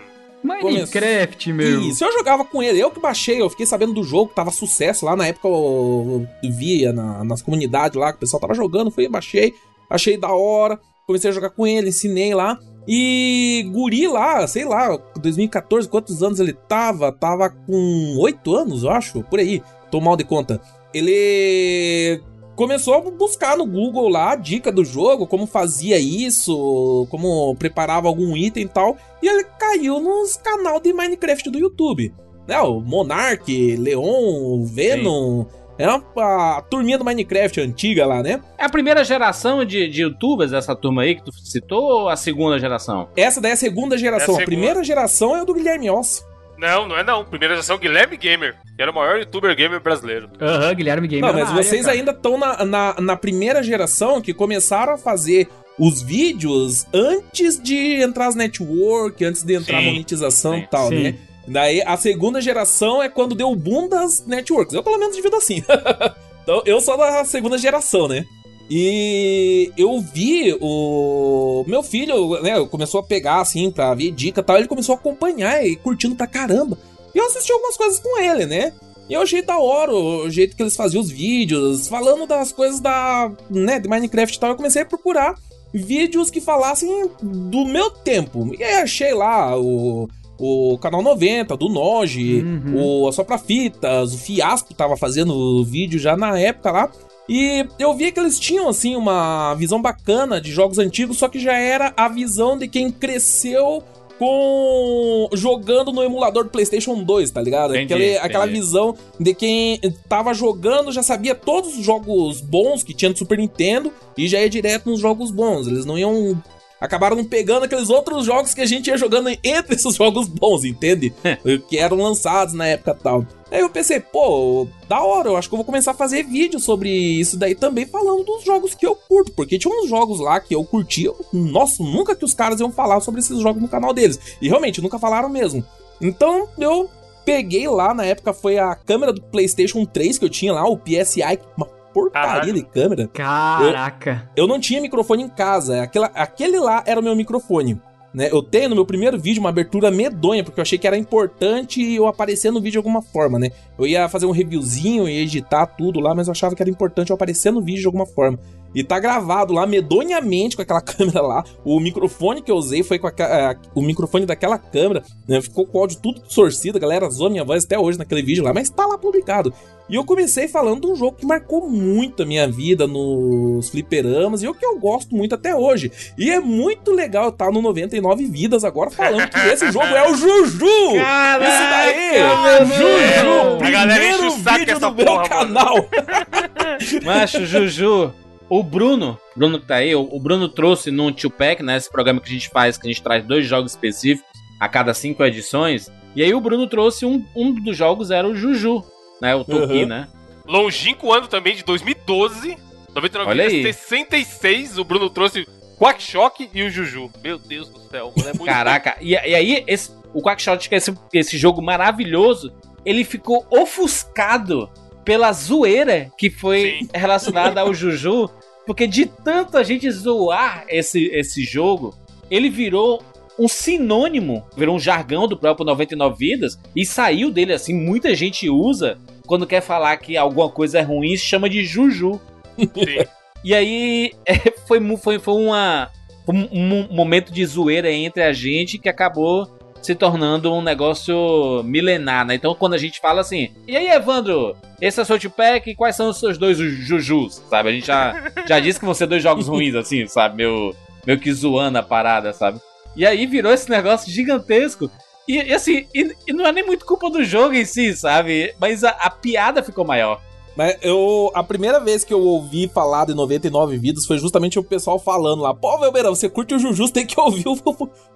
Minecraft, meu. Isso, eu jogava com ele, eu que baixei, eu fiquei sabendo do jogo, tava sucesso lá, na época eu via na- nas comunidades lá que o pessoal tava jogando, fui, baixei, achei da hora, comecei a jogar com ele, ensinei lá, e guri lá, sei lá, 2014, quantos anos ele tava? Tava com 8 anos, eu acho, por aí, tô mal de conta. Ele começou a buscar no Google lá a dica do jogo, como fazia isso, como preparava algum item e tal, e ele caiu nos canal de Minecraft do YouTube. Né, o Monark, Leon, Venom. É uma, a turminha do Minecraft antiga lá, né? É a primeira geração de, de youtubers, essa turma aí que tu citou, ou a segunda geração? Essa daí é a segunda geração. É a a, primeira geração é o do Guilherme Oss. Não, não é não. Primeira geração, Guilherme Gamer. Que era o maior youtuber gamer brasileiro. Aham, Guilherme Gamer. Não, mas área, vocês cara. ainda estão na, na, na primeira geração que começaram a fazer os vídeos antes de entrar as network, antes de entrar a Sim, monetização sim, e tal, sim. né? Daí a segunda geração é quando deu o boom das networks. Eu pelo menos divido assim. então eu sou da segunda geração, né? E eu vi o meu filho, né, começou a pegar assim pra ver dica e tal, ele começou a acompanhar e curtindo pra caramba. E eu assisti algumas coisas com ele, né? E eu achei da hora o jeito que eles faziam os vídeos, falando das coisas da, né, de Minecraft e tal, eu comecei a procurar vídeos que falassem do meu tempo. E aí achei lá o o Canal 90, do Noge, Uhum. o Assopra Fitas, o Fiasco tava fazendo vídeo já na época lá. E eu via que eles tinham, assim, uma visão bacana de jogos antigos, só que já era a visão de quem cresceu com jogando no emulador do PlayStation 2, tá ligado? Entendi, aquela entendi. visão de quem tava jogando, já sabia todos os jogos bons que tinha no Super Nintendo e já ia direto nos jogos bons. Eles não iam. Acabaram pegando aqueles outros jogos que a gente ia jogando entre esses jogos bons, entende? que eram lançados na época e tal. Aí eu pensei, pô, da hora, eu acho que eu vou começar a fazer vídeo sobre isso daí também, falando dos jogos que eu curto, porque tinha uns jogos lá que eu curtia, nossa, nunca que os caras iam falar sobre esses jogos no canal deles. E realmente, nunca falaram mesmo. Então eu peguei lá, na época foi a câmera do PlayStation 3 que eu tinha lá, o PSI, uma porcaria Caralho. de câmera. Caraca. Eu não tinha microfone em casa. Aquela, aquele lá era o meu microfone. Né? Eu tenho no meu primeiro vídeo uma abertura medonha, porque eu achei que era importante eu aparecer no vídeo de alguma forma, né? Eu ia fazer um reviewzinho, ia editar tudo lá, mas eu achava que era importante eu aparecer no vídeo de alguma forma. E tá gravado lá medonhamente com aquela câmera lá. O microfone que eu usei foi com a, ca- o microfone daquela câmera. né? Ficou com o áudio tudo distorcido, a galera zoa minha voz até hoje naquele vídeo lá, mas tá lá publicado. E eu comecei falando de um jogo que marcou muito a minha vida nos fliperamas e o que eu gosto muito até hoje. E é muito legal estar no 99 Vidas agora falando que esse jogo é o Juju! Isso daí! Juju! A galera enche o Primeiro saco vídeo do meu porra, canal! Macho, Juju. O Bruno, Bruno que tá aí, o Bruno trouxe no Tio Pack, né? Esse programa que a gente faz, que a gente traz dois jogos específicos. a cada cinco edições. E aí o Bruno trouxe um, um dos jogos, era o Juju, né? O Toki, Uhum. né? Longínquo ano também de 2012. 99 Olha aí. vidas, 66. O Bruno trouxe Quackshock e o Juju. Meu Deus do céu, mano, é muito Caraca, e, e aí esse, o Quackshot, que é esse, esse jogo maravilhoso, ele ficou ofuscado pela zoeira que foi Sim. relacionada ao Juju, porque de tanto a gente zoar esse, esse jogo, ele virou um sinônimo, virou um jargão do próprio 99 Vidas e saiu dele assim, muita gente usa quando quer falar que alguma coisa é ruim, se chama de Juju. Sim. E aí é, foi, foi, foi, uma, um, um momento de zoeira entre a gente que acabou se tornando um negócio milenar, né? Então quando a gente fala assim, e aí Evandro, esse é seu Pack e quais são os seus dois Jujus, sabe? A gente já, já disse que vão ser dois jogos ruins, assim, sabe? Meu, meio que zoando a parada, sabe? E aí virou esse negócio gigantesco. E, e assim, e, e não é nem muito culpa do jogo em si, sabe? Mas a, a piada ficou maior. Mas eu. A primeira vez que eu ouvi falar de 99 vidas foi justamente o pessoal falando lá. Pô, Velbeirão, você curte o Juju, você tem que ouvir o,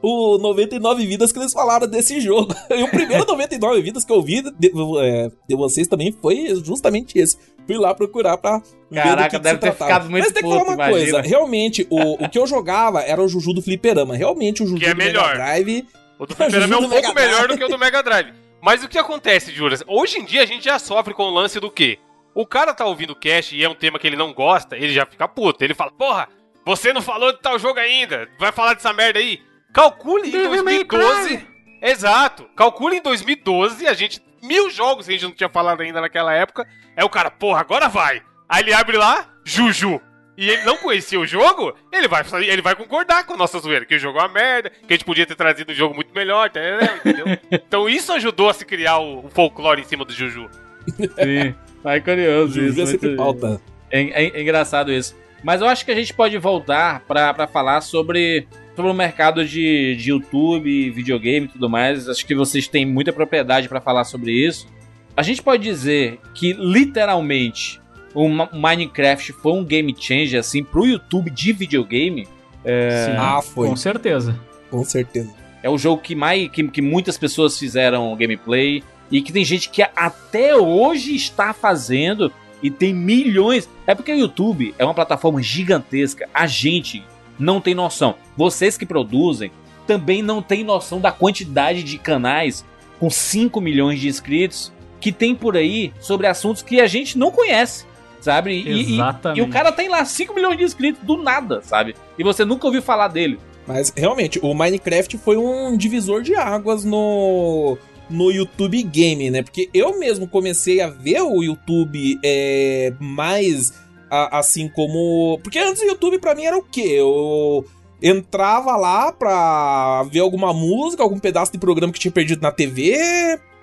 o 99 vidas que eles falaram desse jogo. E o primeiro 99 vidas que eu ouvi de, é, de vocês também foi justamente esse. Fui lá procurar pra. Caraca, deve ter tratava. ficado muito Mas tem que falar uma imagina. coisa. Realmente, o, o que eu jogava era o Juju do Fliperama. Realmente, o Juju Que é do Mega melhor. Drive. O do Fliperama é um pouco Mega melhor do que o do Mega Drive. Mas o que acontece, Juras? Hoje em dia a gente já sofre com o lance do quê? O cara tá ouvindo o cast e é um tema que ele não gosta, ele já fica puto. Ele fala, porra, você não falou de tal jogo ainda, vai falar dessa merda aí? Calcule em Devil May 2012. Exato. Calcule em 2012, a gente. Mil jogos que a gente não tinha falado ainda naquela época. É o cara, porra, agora vai. Aí ele abre lá, Juju. E ele não conhecia o jogo, ele vai, ele vai concordar com a nossa zoeira, que o jogo é uma merda, que a gente podia ter trazido um jogo muito melhor, entendeu? Então isso ajudou a se criar o, o folclore em cima do Juju. Sim, é curioso é isso. sempre pauta. É, é- é engraçado isso. Mas eu acho que a gente pode voltar pra pra falar sobre, sobre o mercado de, de YouTube, videogame e tudo mais. Acho que vocês têm muita propriedade pra falar sobre isso. A gente pode dizer que, literalmente, o Minecraft foi um game changer, assim, pro YouTube de videogame. Sim, Ah, foi. Com certeza. Com certeza. É o jogo que, mais, que, que muitas pessoas fizeram gameplay e que tem gente que até hoje está fazendo e tem milhões. É porque o YouTube é uma plataforma gigantesca. A gente não tem noção. Vocês que produzem também não têm noção da quantidade de canais com 5 milhões de inscritos que tem por aí sobre assuntos que a gente não conhece. Sabe? E- e-. E, o cara tem lá 5 milhões de inscritos do nada, sabe? E você nunca ouviu falar dele. Mas realmente, o Minecraft foi um divisor de águas no, no YouTube Game, né? Porque eu mesmo comecei a ver o YouTube é, mais a- assim como. Porque antes o YouTube pra mim era o quê? Eu entrava lá pra ver alguma música, algum pedaço de programa que tinha perdido na TV.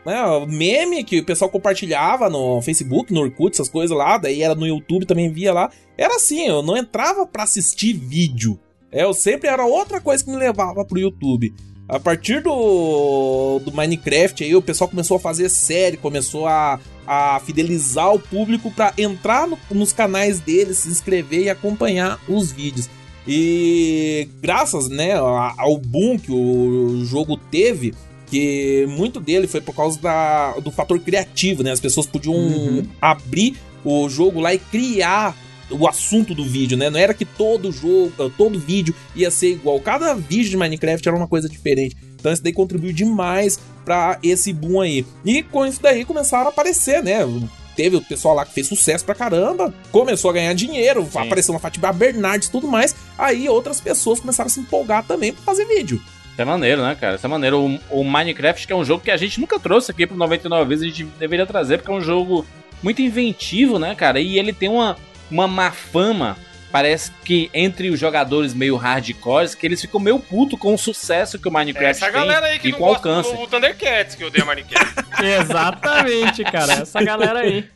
Né, meme que o pessoal compartilhava no Facebook, no Orkut, essas coisas lá, daí era no YouTube também via lá. Era assim, eu não entrava pra assistir vídeo. É, eu sempre era outra coisa que me levava pro YouTube. A partir do, do Minecraft aí, o pessoal começou a fazer série, começou a, a fidelizar o público pra entrar no- nos canais deles, se inscrever e acompanhar os vídeos. E graças, né, ao boom que o jogo teve, que muito dele foi por causa da, do fator criativo, né? As pessoas podiam Uhum. abrir o jogo lá e criar o assunto do vídeo, né? Não era que todo jogo, todo vídeo ia ser igual. Cada vídeo de Minecraft era uma coisa diferente. Então isso daí contribuiu demais pra esse boom aí. E com isso daí começaram a aparecer, né? Teve o pessoal lá que fez sucesso pra caramba, começou a ganhar dinheiro, Sim. apareceu uma Fátima Bernardes e tudo mais. Aí outras pessoas começaram a se empolgar também pra fazer vídeo. Isso é maneiro, né, cara? Isso é maneiro. O, o Minecraft, que é um jogo que a gente nunca trouxe aqui pro 99 vezes, a gente deveria trazer, porque é um jogo muito inventivo, né, cara? E ele tem uma, uma má fama, parece que entre os jogadores meio hardcores, que eles ficam meio puto com o sucesso que o Minecraft Essa galera aí tem que e não com o gosta alcance. do Thundercats que odeia Minecraft. Exatamente, cara. Essa galera aí.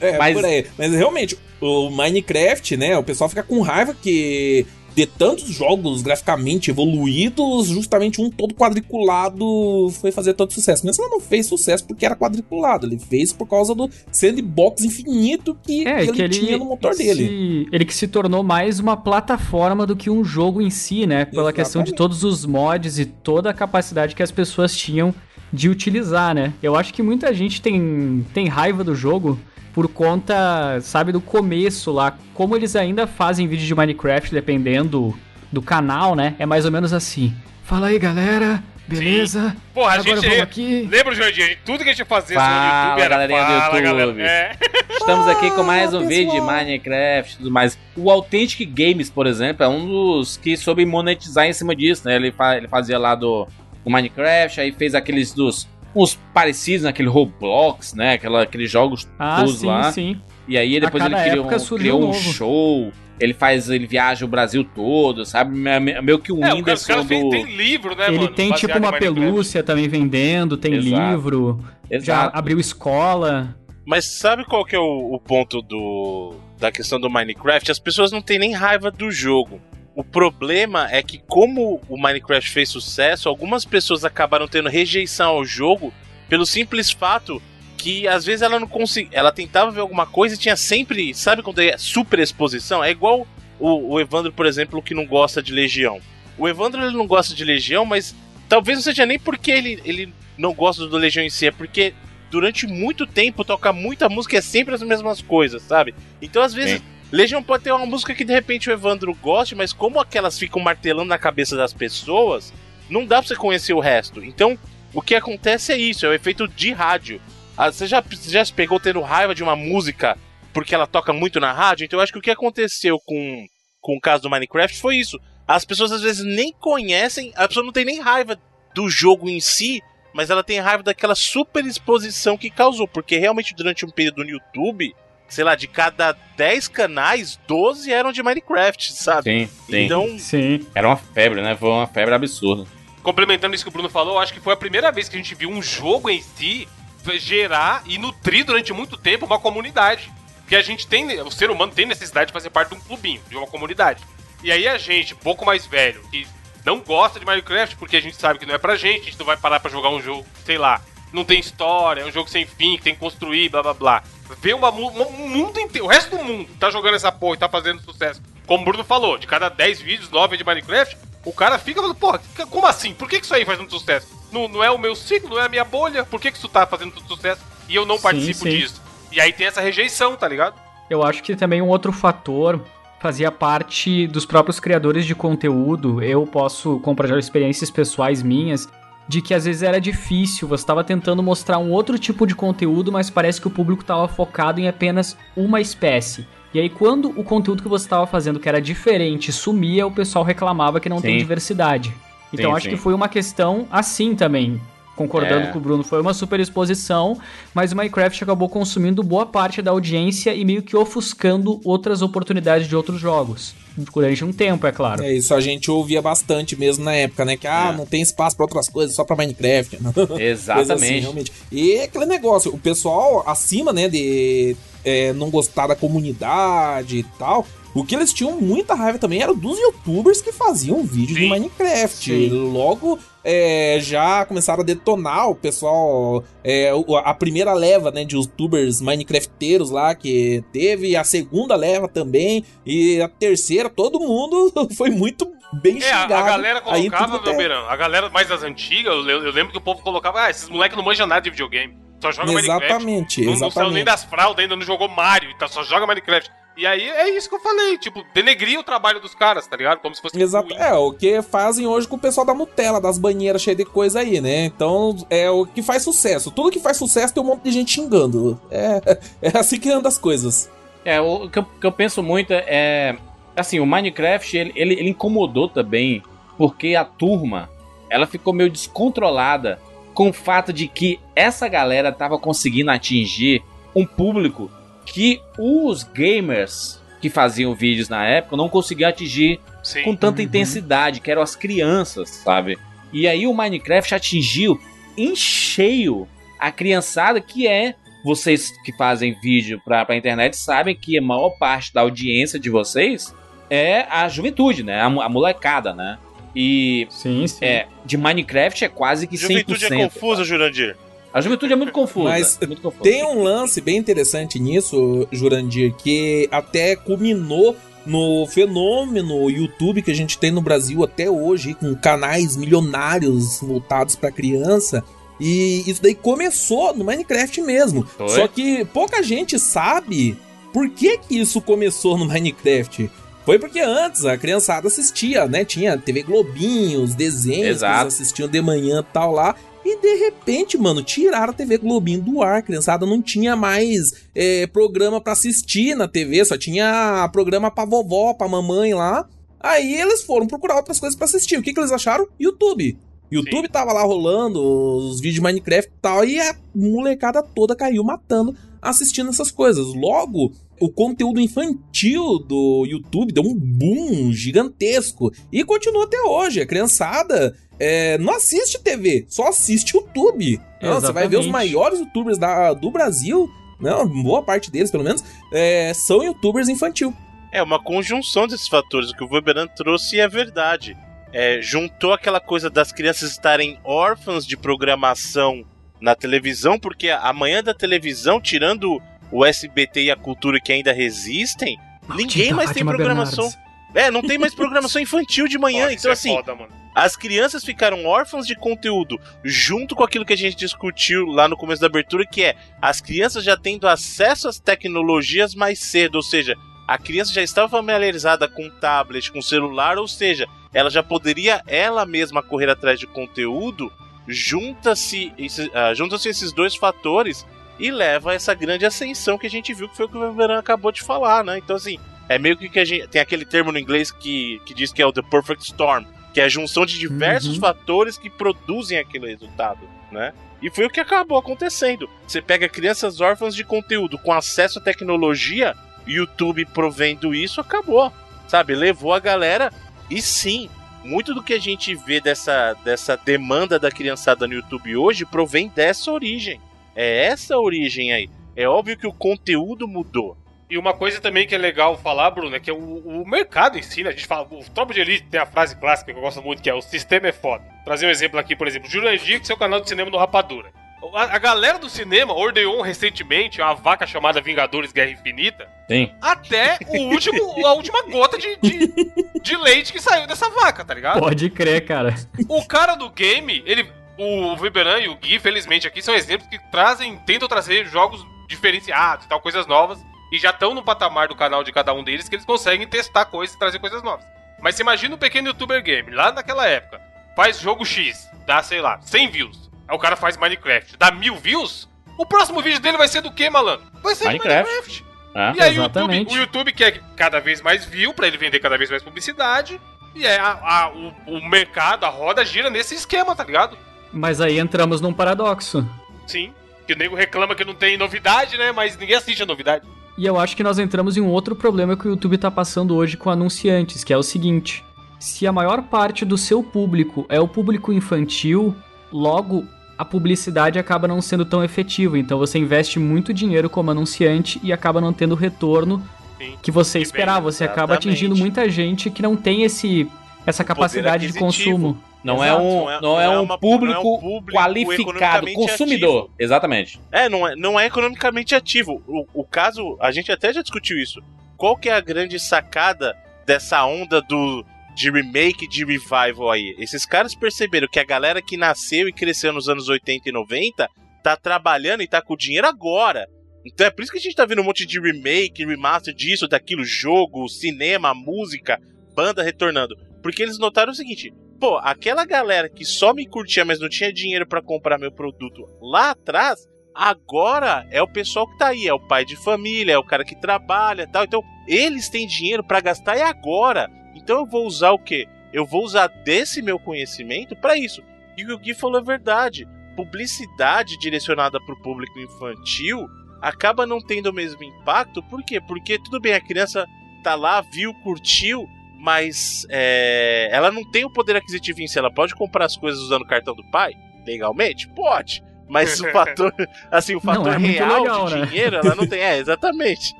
É, Mas- por aí. Mas realmente, o Minecraft, né? O pessoal fica com raiva que ter tantos jogos graficamente evoluídos, justamente um todo quadriculado foi fazer tanto sucesso. Mas ela não fez sucesso porque era quadriculado, ele fez por causa do sandbox infinito que, É, que que ele, ele, tinha no motor se- dele. Ele que se tornou mais uma plataforma do que um jogo em si, né? Pela questão de Exatamente. todos os mods e toda a capacidade que as pessoas tinham de utilizar, né? Eu acho que muita gente tem, tem raiva do jogo por conta, sabe, do começo lá. Como eles ainda fazem vídeo de Minecraft, dependendo do canal, né? É mais ou menos assim. Fala aí, galera. Beleza? Porra, a Agora gente. vamos aqui. Lembra, Jardim? Tudo que a gente fazia Fala, no YouTube era galerinha do fala, YouTube. galera. É. Estamos aqui com mais um pessoal. vídeo de Minecraft e tudo mais. O Authentic Games, por exemplo, é um dos que soube monetizar em cima disso, né? Ele, fa- ele fazia lá do, do Minecraft, aí fez aqueles dos. Uns parecidos naquele Roblox, né? Aquela, aqueles jogos Ah, todos sim, lá. sim. E aí depois ele criou, um- criou um novo. show. Ele faz, ele viaja o Brasil todo, sabe? Me- me- Meio que um É, o cara, os Whindersson do. tem livro, né, Ele mano? tem tipo uma pelúcia também vendendo, tem Exato. livro, já Exato. abriu escola. Mas sabe qual que é o, o ponto do da questão do Minecraft? As pessoas não têm nem raiva do jogo. O problema é que como o Minecraft fez sucesso, algumas pessoas acabaram tendo rejeição ao jogo pelo simples fato que às vezes ela não conseguia, ela tentava ver alguma coisa e tinha sempre, sabe quando é super exposição? É igual o, o Evandro, por exemplo, que não gosta de Legião. O Evandro ele não gosta de Legião, mas talvez não seja nem porque ele, ele não gosta do Legião em si, é porque durante muito tempo toca muita música é sempre as mesmas coisas, sabe? Então às vezes Legião pode ter uma música que de repente o Evandro goste, mas como aquelas ficam martelando na cabeça das pessoas, não dá pra você conhecer o resto. Então, o que acontece é isso, é o efeito de rádio. Ah, você, já, já se pegou tendo raiva de uma música porque ela toca muito na rádio? Então eu acho que o que aconteceu com, com o caso do Minecraft foi isso. As pessoas às vezes nem conhecem, a pessoa não tem nem raiva do jogo em si, mas ela tem raiva daquela super exposição que causou, porque realmente durante um período no YouTube, sei lá, de cada 10 canais, 12 eram de Minecraft, sabe? Sim, sim. Então, Sim. Era uma febre, né? Foi uma febre absurda. Complementando isso que o Bruno falou, acho que foi a primeira vez que a gente viu um jogo em si gerar e nutrir durante muito tempo uma comunidade. Porque a gente tem, o ser humano tem necessidade de fazer parte de um clubinho, de uma comunidade. E aí a gente, pouco mais velho, que não gosta de Minecraft porque a gente sabe que não é pra gente, a gente não vai parar pra jogar um jogo, sei lá, não tem história, é um jogo sem fim, que tem que construir, blá blá blá. Vê uma, mu- um mundo inteiro, o resto do mundo tá jogando essa porra e tá fazendo sucesso. Como o Bruno falou, de cada 10 vídeos, 9 é de Minecraft, o cara fica falando, porra, como assim? Por que, que isso aí faz tanto sucesso? Não, não é o meu ciclo, não é a minha bolha, por que, que isso tá fazendo tanto sucesso? E eu não Sim, participo sim. disso. E aí tem essa rejeição, tá ligado? Eu acho que também um outro fator fazia parte dos próprios criadores de conteúdo. Eu posso compartilhar experiências pessoais minhas de que às vezes era difícil, você estava tentando mostrar um outro tipo de conteúdo, mas parece que o público estava focado em apenas uma espécie. E aí quando o conteúdo que você estava fazendo que era diferente sumia, o pessoal reclamava que não tem Sim. diversidade. Então Sim, acho sim. que foi uma questão assim também. Concordando É. com o Bruno, foi uma super exposição, mas o Minecraft acabou consumindo boa parte da audiência e meio que ofuscando outras oportunidades de outros jogos. Durante um tempo, é claro. É isso, a gente ouvia bastante mesmo na época, né? Que, ah, É. não tem espaço pra outras coisas, só pra Minecraft. Assim, Exatamente. realmente. E é aquele negócio, o pessoal acima, né, de é, não gostar da comunidade e tal, o que eles tinham muita raiva também era dos youtubers que faziam vídeo de Sim. Minecraft. Sim. Logo é, já começaram a detonar o pessoal, é, a primeira leva, né, de youtubers minecrafteiros lá que teve, a segunda leva também, e a terceira, todo mundo foi muito bem É, a, xingado. a galera colocava, meu beirão, a galera mais das antigas, eu, eu lembro que o povo colocava, ah, esses moleques não manjam nada de videogame. Só joga Minecraft. Exatamente, Não, não saiu exatamente. nem das fraldas, ainda não jogou Mario, então só joga Minecraft. E aí é isso que eu falei, tipo, denegria o trabalho dos caras, tá ligado? Como se fosse Exato. ruim. É, o que fazem hoje com o pessoal da Nutella, das banheiras cheias de coisa aí, né? Então, é o que faz sucesso. Tudo que faz sucesso tem um monte de gente xingando. É, é assim que anda as coisas. É, o que eu, que eu penso muito é. Assim, o Minecraft ele, ele, ele incomodou também porque a turma ela ficou meio descontrolada com o fato de que essa galera tava conseguindo atingir um público que os gamers que faziam vídeos na época não conseguiam atingir Sim. com tanta Uhum. intensidade, que eram as crianças, sabe? E aí o Minecraft atingiu em cheio a criançada que é. Vocês que fazem vídeo pra, pra internet sabem que a maior parte da audiência de vocês é a juventude, né? A, a molecada, né? E Sim, sim. é, de Minecraft é quase que 100%. Juventude é confusa, Jurandir. A juventude é muito confusa. Mas é muito confusa. Tem um lance bem interessante nisso, Jurandir, que até culminou no fenômeno YouTube que a gente tem no Brasil até hoje, com canais milionários voltados pra criança. E isso daí começou no Minecraft mesmo. Foi? Só que pouca gente sabe por que que isso começou no Minecraft. Foi porque antes a criançada assistia, né? Tinha TV Globinho, os desenhos, que Exato. eles assistiam de manhã e tal lá. E de repente, mano, tiraram a TV Globinho do ar. Criançada não tinha mais é, programa pra assistir na TV, só tinha programa pra vovó, pra mamãe lá. Aí eles foram procurar outras coisas pra assistir. O que, que eles acharam? YouTube. YouTube tava lá rolando os vídeos de Minecraft e tal, e a molecada toda caiu matando assistindo essas coisas. Logo, o conteúdo infantil do YouTube deu um boom gigantesco e continua até hoje. A criançada é, não assiste TV, só assiste YouTube. Não, você vai ver os maiores youtubers da, do Brasil, não, boa parte deles pelo menos, é, são youtubers infantil. É uma conjunção desses fatores. O que o Weberan trouxe é verdade. É, juntou aquela coisa das crianças estarem órfãs de programação na televisão, porque a manhã da televisão, tirando o SBT e a cultura que ainda resistem, ninguém mais tem programação. Bernardes. É, não tem mais programação infantil de manhã. Isso então, é assim, foda, mano. as crianças ficaram órfãs de conteúdo, junto com aquilo que a gente discutiu lá no começo da abertura, que é as crianças já tendo acesso às tecnologias mais cedo, ou seja, a criança já estava familiarizada com tablet, com celular, ou seja, ela já poderia ela mesma correr atrás de conteúdo, junta-se esse- ah, juntam-se esses dois fatores e leva a essa grande ascensão que a gente viu que foi o que o Verão acabou de falar, né? Então assim, é meio que gente tem aquele termo no inglês que, que diz que é o the perfect storm, que é a junção de diversos Uhum. fatores que produzem aquele resultado, né? E foi o que acabou acontecendo. Você pega crianças órfãs de conteúdo com acesso à tecnologia, YouTube provendo isso, acabou. Sabe? Levou a galera. E sim, muito do que a gente vê dessa, dessa demanda da criançada no YouTube hoje provém dessa origem. É essa origem aí. É óbvio que o conteúdo mudou. E uma coisa também que é legal falar, Bruno, é que o, o mercado em si, né? A gente fala, o Tropa de Elite tem a frase clássica que eu gosto muito, que é o sistema é foda. Vou trazer um exemplo aqui, por exemplo, Jurandir, que é o canal de cinema do Rapadura. A, a galera do cinema ordeou recentemente uma vaca chamada Vingadores Guerra Infinita, Sim. até o último, a última gota de, de, de leite que saiu dessa vaca, tá ligado? Pode crer, cara. O cara do game, ele. O Viberan e o Gui, felizmente, aqui são exemplos que trazem, tentam trazer jogos diferenciados e tal, coisas novas. E já estão no patamar do canal de cada um deles que eles conseguem testar coisas e trazer coisas novas. Mas você imagina um pequeno youtuber game, lá naquela época, faz jogo X, dá, sei lá, 100 views. Aí o cara faz Minecraft, dá mil views. O próximo vídeo dele vai ser do quê, malandro? Vai ser Minecraft. de Minecraft. Ah. E aí o YouTube, o YouTube quer cada vez mais view pra ele vender cada vez mais publicidade. E é a, a- o, o mercado, a roda gira nesse esquema, tá ligado? Mas aí entramos num paradoxo. Sim. Que o nego reclama que não tem novidade, né? Mas ninguém assiste a novidade. E eu acho que nós entramos em um outro problema que o YouTube tá passando hoje com anunciantes, que é o seguinte: se a maior parte do seu público é o público infantil, logo a publicidade acaba não sendo tão efetiva. Então você investe muito dinheiro como anunciante e acaba não tendo o retorno Sim. que você Que esperava. Você acaba atingindo muita gente que não tem esse essa capacidade de consumo. Não, é um, não é- não não é é um uma- público, não é um público qualificado, consumidor. Exatamente. É, não é, não é economicamente ativo. O, o caso, a gente até já discutiu isso. Qual que é a grande sacada dessa onda do de remake, de revival aí? Esses caras perceberam que a galera que nasceu e cresceu nos anos 80 e 90 tá trabalhando e tá com dinheiro agora. Então é por isso que a gente tá vendo um monte de remake, remaster disso, daquilo, jogo, cinema, música, banda retornando. Porque eles notaram o seguinte: pô, aquela galera que só me curtia, mas não tinha dinheiro pra comprar meu produto lá atrás, agora é o pessoal que tá aí, é o pai de família, é o cara que trabalha, tal. Então, eles têm dinheiro pra gastar e agora. Então eu vou usar o quê? Eu vou usar desse meu conhecimento pra isso. E o que o Gui falou é verdade. Publicidade direcionada pro público infantil acaba não tendo o mesmo impacto. Por quê? Porque tudo bem, a criança tá lá, viu, curtiu, mas é, ela não tem o poder aquisitivo em si. Ela pode comprar as coisas usando o cartão do pai? Legalmente? Pode. Mas o fator, assim, o Não fator é muito real legal, de né? dinheiro, ela não tem. É, exatamente.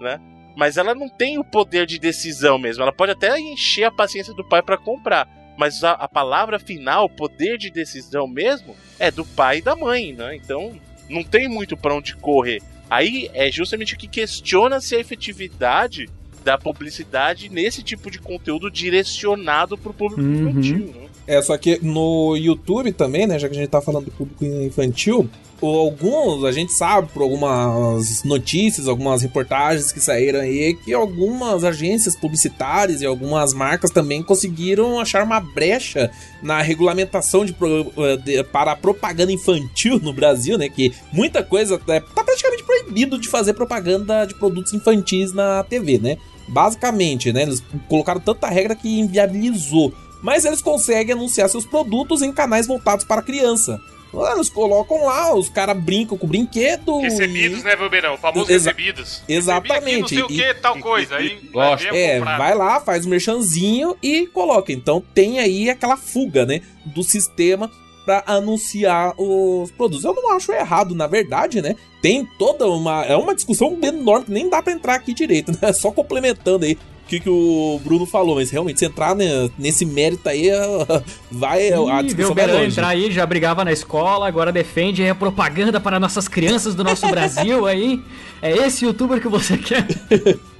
Né? mas ela não tem o poder de decisão mesmo. Ela pode até encher a paciência do pai para comprar, mas a, a, palavra final, o poder de decisão mesmo, é do pai e da mãe, né? Então não tem muito para onde correr. Aí é justamente o que questiona se a efetividade da publicidade nesse tipo de conteúdo direcionado para o público Uhum. infantil. Né? É, só que no YouTube também, né, já que a gente tá falando do público infantil, alguns, a gente sabe por algumas notícias, algumas reportagens que saíram aí, que algumas agências publicitárias e algumas marcas também conseguiram achar uma brecha na regulamentação de, eh, de- para a propaganda infantil no Brasil, né, que muita coisa é, tá praticamente proibido de fazer propaganda de produtos infantis na TV, né. Basicamente, né, eles colocaram tanta regra que inviabilizou mas eles conseguem anunciar seus produtos em canais voltados para criança. Ah, Eles colocam lá, os caras brincam com o brinquedo. Recebidos, e... né, Velberão? O famoso Exa- recebidos. Exatamente. Recebi aqui, não sei o E- que, tal coisa. Aí Gosto. vai ver, É, vai lá, faz o merchanzinho e coloca. Então tem aí aquela fuga, né, do sistema para anunciar os produtos. Eu não acho errado, na verdade, né? Tem toda uma é uma discussão enorme que nem dá para entrar aqui direito, né? Só complementando aí o que, que o Bruno falou, mas realmente se entrar né, nesse mérito aí, vai a Ih, vê discussão vai longe. entrar aí, já brigava na escola, agora defende a propaganda para nossas crianças do nosso Brasil aí. É esse youtuber que você quer?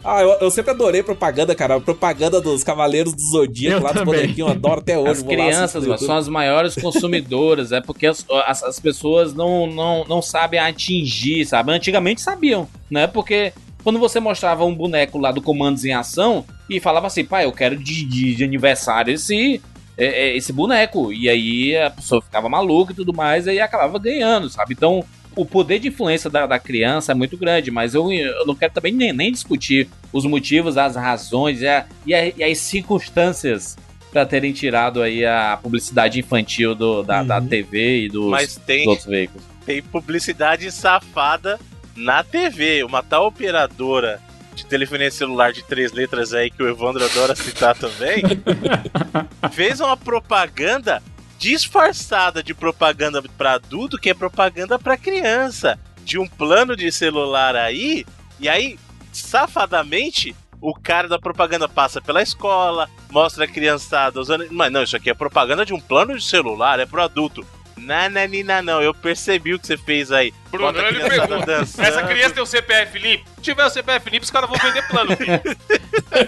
Ah, eu, eu sempre adorei propaganda, cara. A propaganda dos Cavaleiros do Zodíaco Eu lá dos também. bonequinhos, eu adoro até hoje. As vou lá crianças tudo. são as maiores consumidoras, é porque as, as, as pessoas não, não, não sabem atingir, sabe? Antigamente sabiam, né? Porque quando você mostrava um boneco lá do Comandos em Ação e falava assim, pai, eu quero de, de, de aniversário esse, é, é, esse boneco. E aí a pessoa ficava maluca e tudo mais, e aí acabava ganhando, sabe? Então o poder de influência da, da criança é muito grande, mas eu, eu não quero também nem, nem discutir os motivos, as razões e, a- e, a- e as circunstâncias para terem tirado aí a publicidade infantil do, da, da Uhum. TV e dos, Mas tem, dos outros veículos. tem publicidade safada na TV. Uma tal operadora de telefonia celular de três letras aí que o Evandro adora citar também, fez uma propaganda disfarçada de propaganda para adulto, que é propaganda para criança, de um plano de celular aí, e aí safadamente o cara da propaganda passa pela escola, mostra a criançada usando. Mas não, isso aqui é propaganda de um plano de celular, é pro adulto. Nananina, não, eu percebi o que você fez aí. Bruno, Bota ele pergunta. Essa criança tem o CPF limpo? Se tiver o CPF limpo, os caras vão vender plano, filho.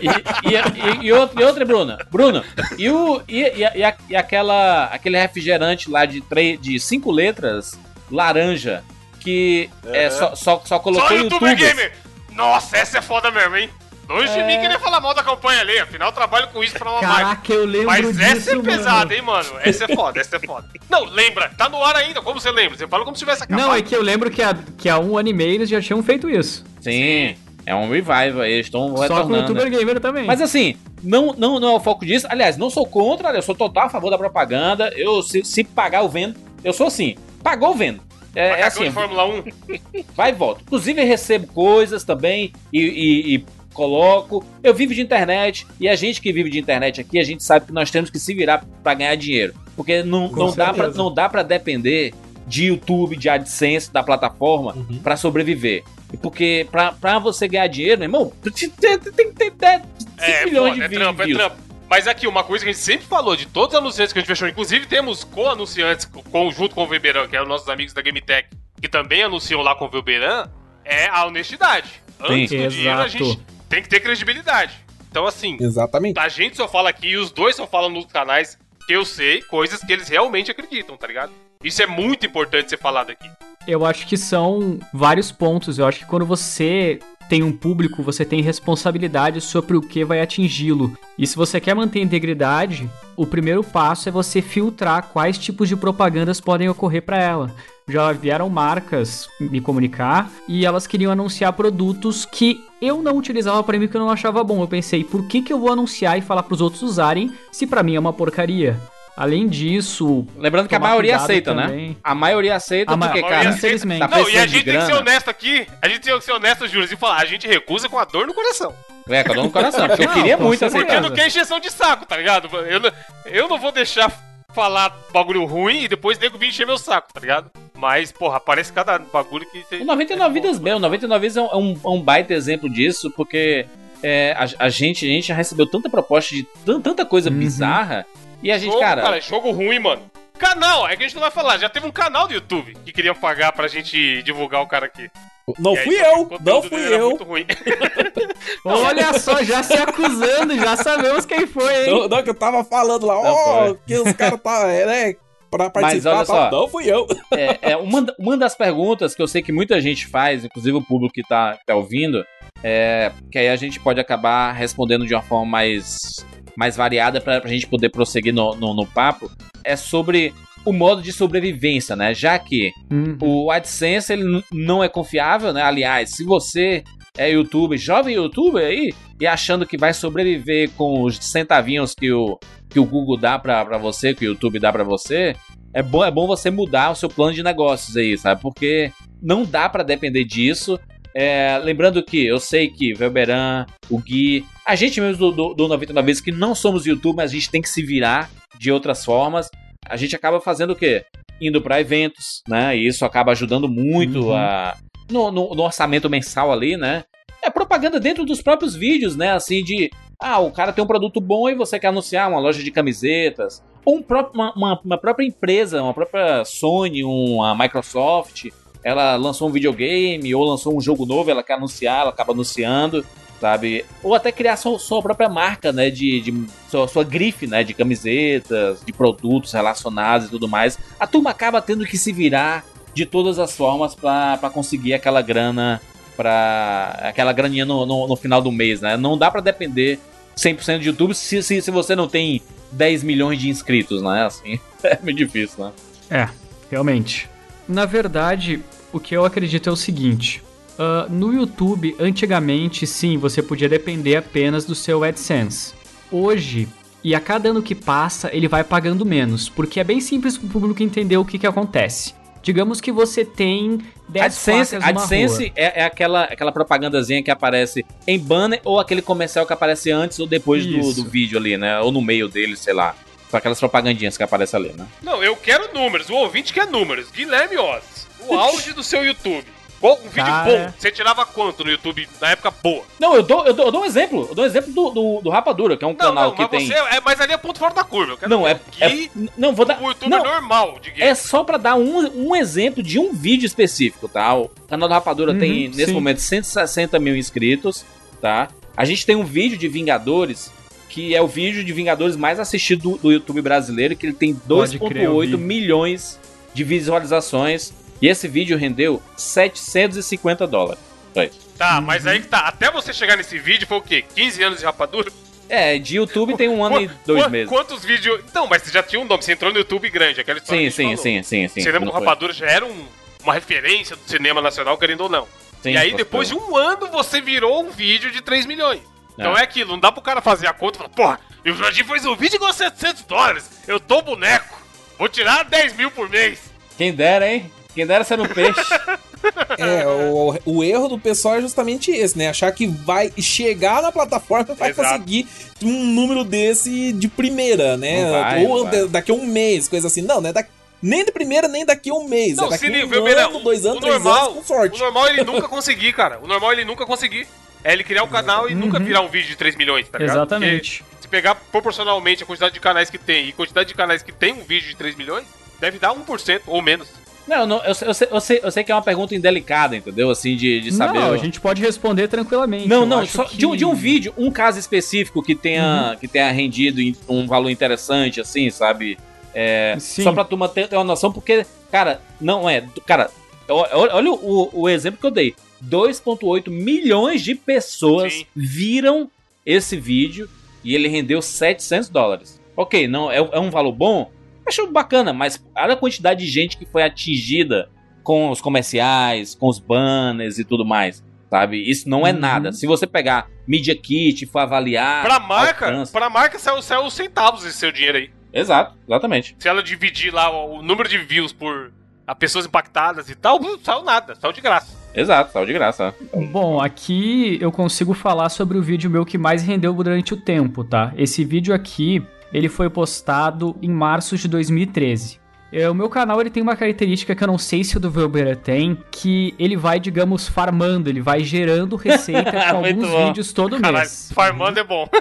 E, e, e, e outra, e outra, Bruna. Bruna, e, o, e, e, e, a- e aquela, aquele refrigerante lá de, três, de cinco letras, laranja, que é, Aham. só, só, só colocou Só YouTube. YouTuber Gamer! Nossa, essa é foda mesmo, hein? Longe de É. mim querer falar mal da campanha ali, afinal eu trabalho com isso pra uma marca. Caraca, eu lembro Mas disso, essa é mano. pesada, hein, mano? Essa é foda, essa é foda. Não, lembra, tá no ar ainda, como você lembra? Você fala como se tivesse acabado. Não, é que eu lembro que há, que há um ano e meio eles já tinham feito isso. Sim, é um revival eles estão Só com o retornando. youtuber gamer também. Mas assim, não, não, não é o foco disso. Aliás, não sou contra, eu sou total a favor da propaganda. Eu, se, se pagar, eu vendo. Eu sou assim, pagou, eu vendo. É, é assim, de Fórmula 1. vai e volta. Inclusive, eu recebo coisas também e, e- e coloco. Eu vivo de internet e a gente que vive de internet aqui, a gente sabe que nós temos que se virar pra ganhar dinheiro. Porque não, Com não, dá, pra, não dá pra depender de YouTube, de AdSense, da plataforma, Uhum. pra sobreviver. E Porque pra, pra você ganhar dinheiro, meu irmão, tem que ter 10, 5 É, milhões foda, é de trampo, é trampo. Mas aqui, uma coisa que a gente sempre falou de todos os anunciantes que a gente fechou, inclusive temos co-anunciantes com, junto com o Weberan, que eram nossos amigos da GameTech, que também anunciam lá com o Weberan, é a honestidade. Antes Sim. do dinheiro, a gente tem que ter credibilidade. Então, assim, Exatamente. a gente só fala aqui e os dois só falam nos canais que eu sei coisas que eles realmente acreditam, tá ligado? Isso é muito importante ser falado aqui. Eu acho que são vários pontos. Eu acho que quando você tem um público, você tem responsabilidade sobre o que vai atingi-lo. E se você quer manter a integridade, o primeiro passo é você filtrar quais tipos de propagandas podem ocorrer para ela. Já vieram marcas me comunicar e elas queriam anunciar produtos que eu não utilizava para mim que eu não achava bom. Eu pensei, por que, que eu vou anunciar e falar para os outros usarem se para mim é uma porcaria? Além disso, Lembrando que a maioria aceita, né? também. A maioria aceita A ma- porque, a maioria cara, aceita. infelizmente. tá Não, e a gente tem que ser honesto aqui. A gente tem que ser honesto, Júlio, e falar. A gente recusa com a dor no coração. É, com a dor no coração. Porque eu Não, queria com muito certeza. Porque aceitar. não quer encheção de saco, tá ligado? Eu não, eu não vou deixar falar bagulho ruim e depois nego vir encher meu saco, tá ligado? Mas, porra, aparece cada bagulho que você. O 99 Vidas bem, o 99 Vidas é um, é um, é um baita exemplo disso, porque é, a, a gente, a gente já recebeu tanta proposta de tan- tanta coisa Uhum. bizarra. E a gente, jogo, cara, jogo ruim, mano. Canal, é que a gente não vai falar. Já teve um canal do YouTube que queria pagar pra gente divulgar o cara aqui. Não aí, fui eu, não fui eu. muito ruim. Olha só, já se acusando, já sabemos quem foi, hein? Não, não, que eu tava falando lá, ó, foi. que os caras tá, é, né, pra participar, olha tal. só. não fui eu. é, é uma, uma das perguntas que eu sei que muita gente faz, inclusive o público que tá, que tá ouvindo, é, que aí a gente pode acabar respondendo de uma forma mais, mais variada pra, pra gente poder prosseguir no, no, no papo, é sobre o modo de sobrevivência, né? Já que Uhum. o AdSense ele não é confiável, né? Aliás, se você é youtuber, jovem youtuber aí, e achando que vai sobreviver com os centavinhos que o, que o Google dá pra, pra você, que o YouTube dá pra você, é bom, é bom você mudar o seu plano de negócios aí, sabe? Porque não dá pra depender disso. É, lembrando que eu sei que Velberan, o Gui, a gente mesmo do, do, do 99 vezes que não somos YouTube, mas a gente tem que se virar de outras formas. A gente acaba fazendo o quê? Indo pra eventos, né? E isso acaba ajudando muito Uhum. a, no, no- no orçamento mensal ali, né? É propaganda dentro dos próprios vídeos, né? Assim, de. Ah, o cara tem um produto bom e você quer anunciar uma loja de camisetas. Ou um uma, uma- uma própria empresa, uma própria Sony, uma Microsoft. Ela lançou um videogame ou lançou um jogo novo, ela quer anunciar, ela acaba anunciando, sabe? Ou até criar sua, sua própria marca, né? De, de sua, sua grife, né? De camisetas, de produtos relacionados e tudo mais. A turma acaba tendo que se virar de todas as formas pra conseguir aquela grana para aquela graninha no, no, no final do mês, né? Não dá pra depender 100% de YouTube se, se, se você não tem 10 milhões de inscritos, né? Assim, é muito difícil, né? É, realmente. Na verdade, o que eu acredito é o seguinte: ah, no YouTube, antigamente, sim, você podia depender apenas do seu AdSense. Hoje, e a cada ano que passa, ele vai pagando menos, porque é bem simples para o público entender o que, que acontece. Digamos que você tem 10 AdSense, placas numa AdSense rua. é, é aquela, aquela propagandazinha que aparece em banner ou aquele comercial que aparece antes ou depois do, do vídeo ali, né? Ou no meio dele, sei lá. São aquelas propagandinhas que aparecem ali, né? Não, eu quero números. O ouvinte quer números. Guilherme Oz, o auge do seu YouTube. Qual- Um vídeo Cara. bom. Você tirava quanto no YouTube na época boa? Não, eu dou, eu dou, eu dou um exemplo. Eu dou um exemplo do, do, do Rapadura, que é um Não, canal não, que mas tem. você é. Mas ali é ponto fora da curva. Eu quero Não, ver é, é- Não, vou dar. o YouTube não, normal de game. É só pra dar um, um exemplo de um vídeo específico, tá? O canal da Rapadura Uhum, tem, nesse sim. momento, 160 mil inscritos, tá? A gente tem um vídeo de Vingadores, que é o vídeo de Vingadores mais assistido do, do YouTube brasileiro, que ele tem Pode crer, eu 2,8 vi. milhões de visualizações. E esse vídeo rendeu 750 dólares. Isso. Tá, mas aí que tá. Até você chegar nesse vídeo foi o quê? 15 anos de rapadura? É, de YouTube tem um ano e Qu- dois qu- meses. Quantos vídeos. Então, mas você já tinha um nome, você entrou no YouTube grande, aquela história. Sim, sim, sim, sim, sim. Você lembra que o foi. Rapadura já era um- uma referência do cinema nacional, querendo ou não. Sim, e aí, depois de foi. um ano, você virou um vídeo de 3 milhões. Então É. é aquilo, não dá pro cara fazer a conta e falar, porra, e o Jorginho fez um vídeo com 700 dólares, eu tô boneco, vou tirar 10 mil por mês. Quem dera, hein? Quem dera ser um peixe. É, o, o erro do pessoal é justamente esse, né? Achar que vai chegar na plataforma e vai Exato. conseguir um número desse de primeira, né? Vai, Ou vai. daqui a um mês, coisa assim. Não, né? Da- nem de primeira, nem daqui a um mês. Não, é daqui se um Beira, ano, dois anos, o três normal- anos, com sorte. O normal é ele nunca conseguir, cara. O normal é ele nunca conseguir. É ele criar um canal e nunca virar um vídeo de 3 milhões, tá ligado? Exatamente. Porque se pegar proporcionalmente a quantidade de canais que tem e a quantidade de canais que tem um vídeo de 3 milhões, deve dar 1% ou menos. Não, não eu, sei- eu, sei, eu, sei, eu sei que é uma pergunta indelicada, entendeu? Assim, de, de saber. Não, o- a gente pode responder tranquilamente. Não, não, só que- de, um, de um vídeo, um caso específico que tenha, que tenha rendido um valor interessante, assim, sabe? É, Sim. só pra turma ter, ter uma noção, porque, cara, não é. Cara, olha o, o exemplo que eu dei: 2,8 milhões de pessoas Sim. viram esse vídeo e ele rendeu 700 dólares. Ok, não é, é um valor bom? Acho bacana, mas olha a quantidade de gente que foi atingida com os comerciais, com os banners e tudo mais. Sabe? Isso não é Uhum. nada. Se você pegar Media Kit e for avaliar. Pra marca, alcance- pra marca saiu, saiu os centavos esse seu dinheiro aí. Exato, exatamente. Se ela dividir lá o, o número de views por a pessoas impactadas e tal, não saiu nada, saiu de graça. Exato, saiu de graça. Bom, aqui eu consigo falar sobre o vídeo meu que mais rendeu durante o tempo, tá? Esse vídeo aqui, ele foi postado em março de 2013. É, o meu canal ele tem uma característica que eu não sei se o do Velbeira tem, que ele vai, digamos, farmando, ele vai gerando receita com alguns bom. vídeos todo Caralho, mês. farmando é bom.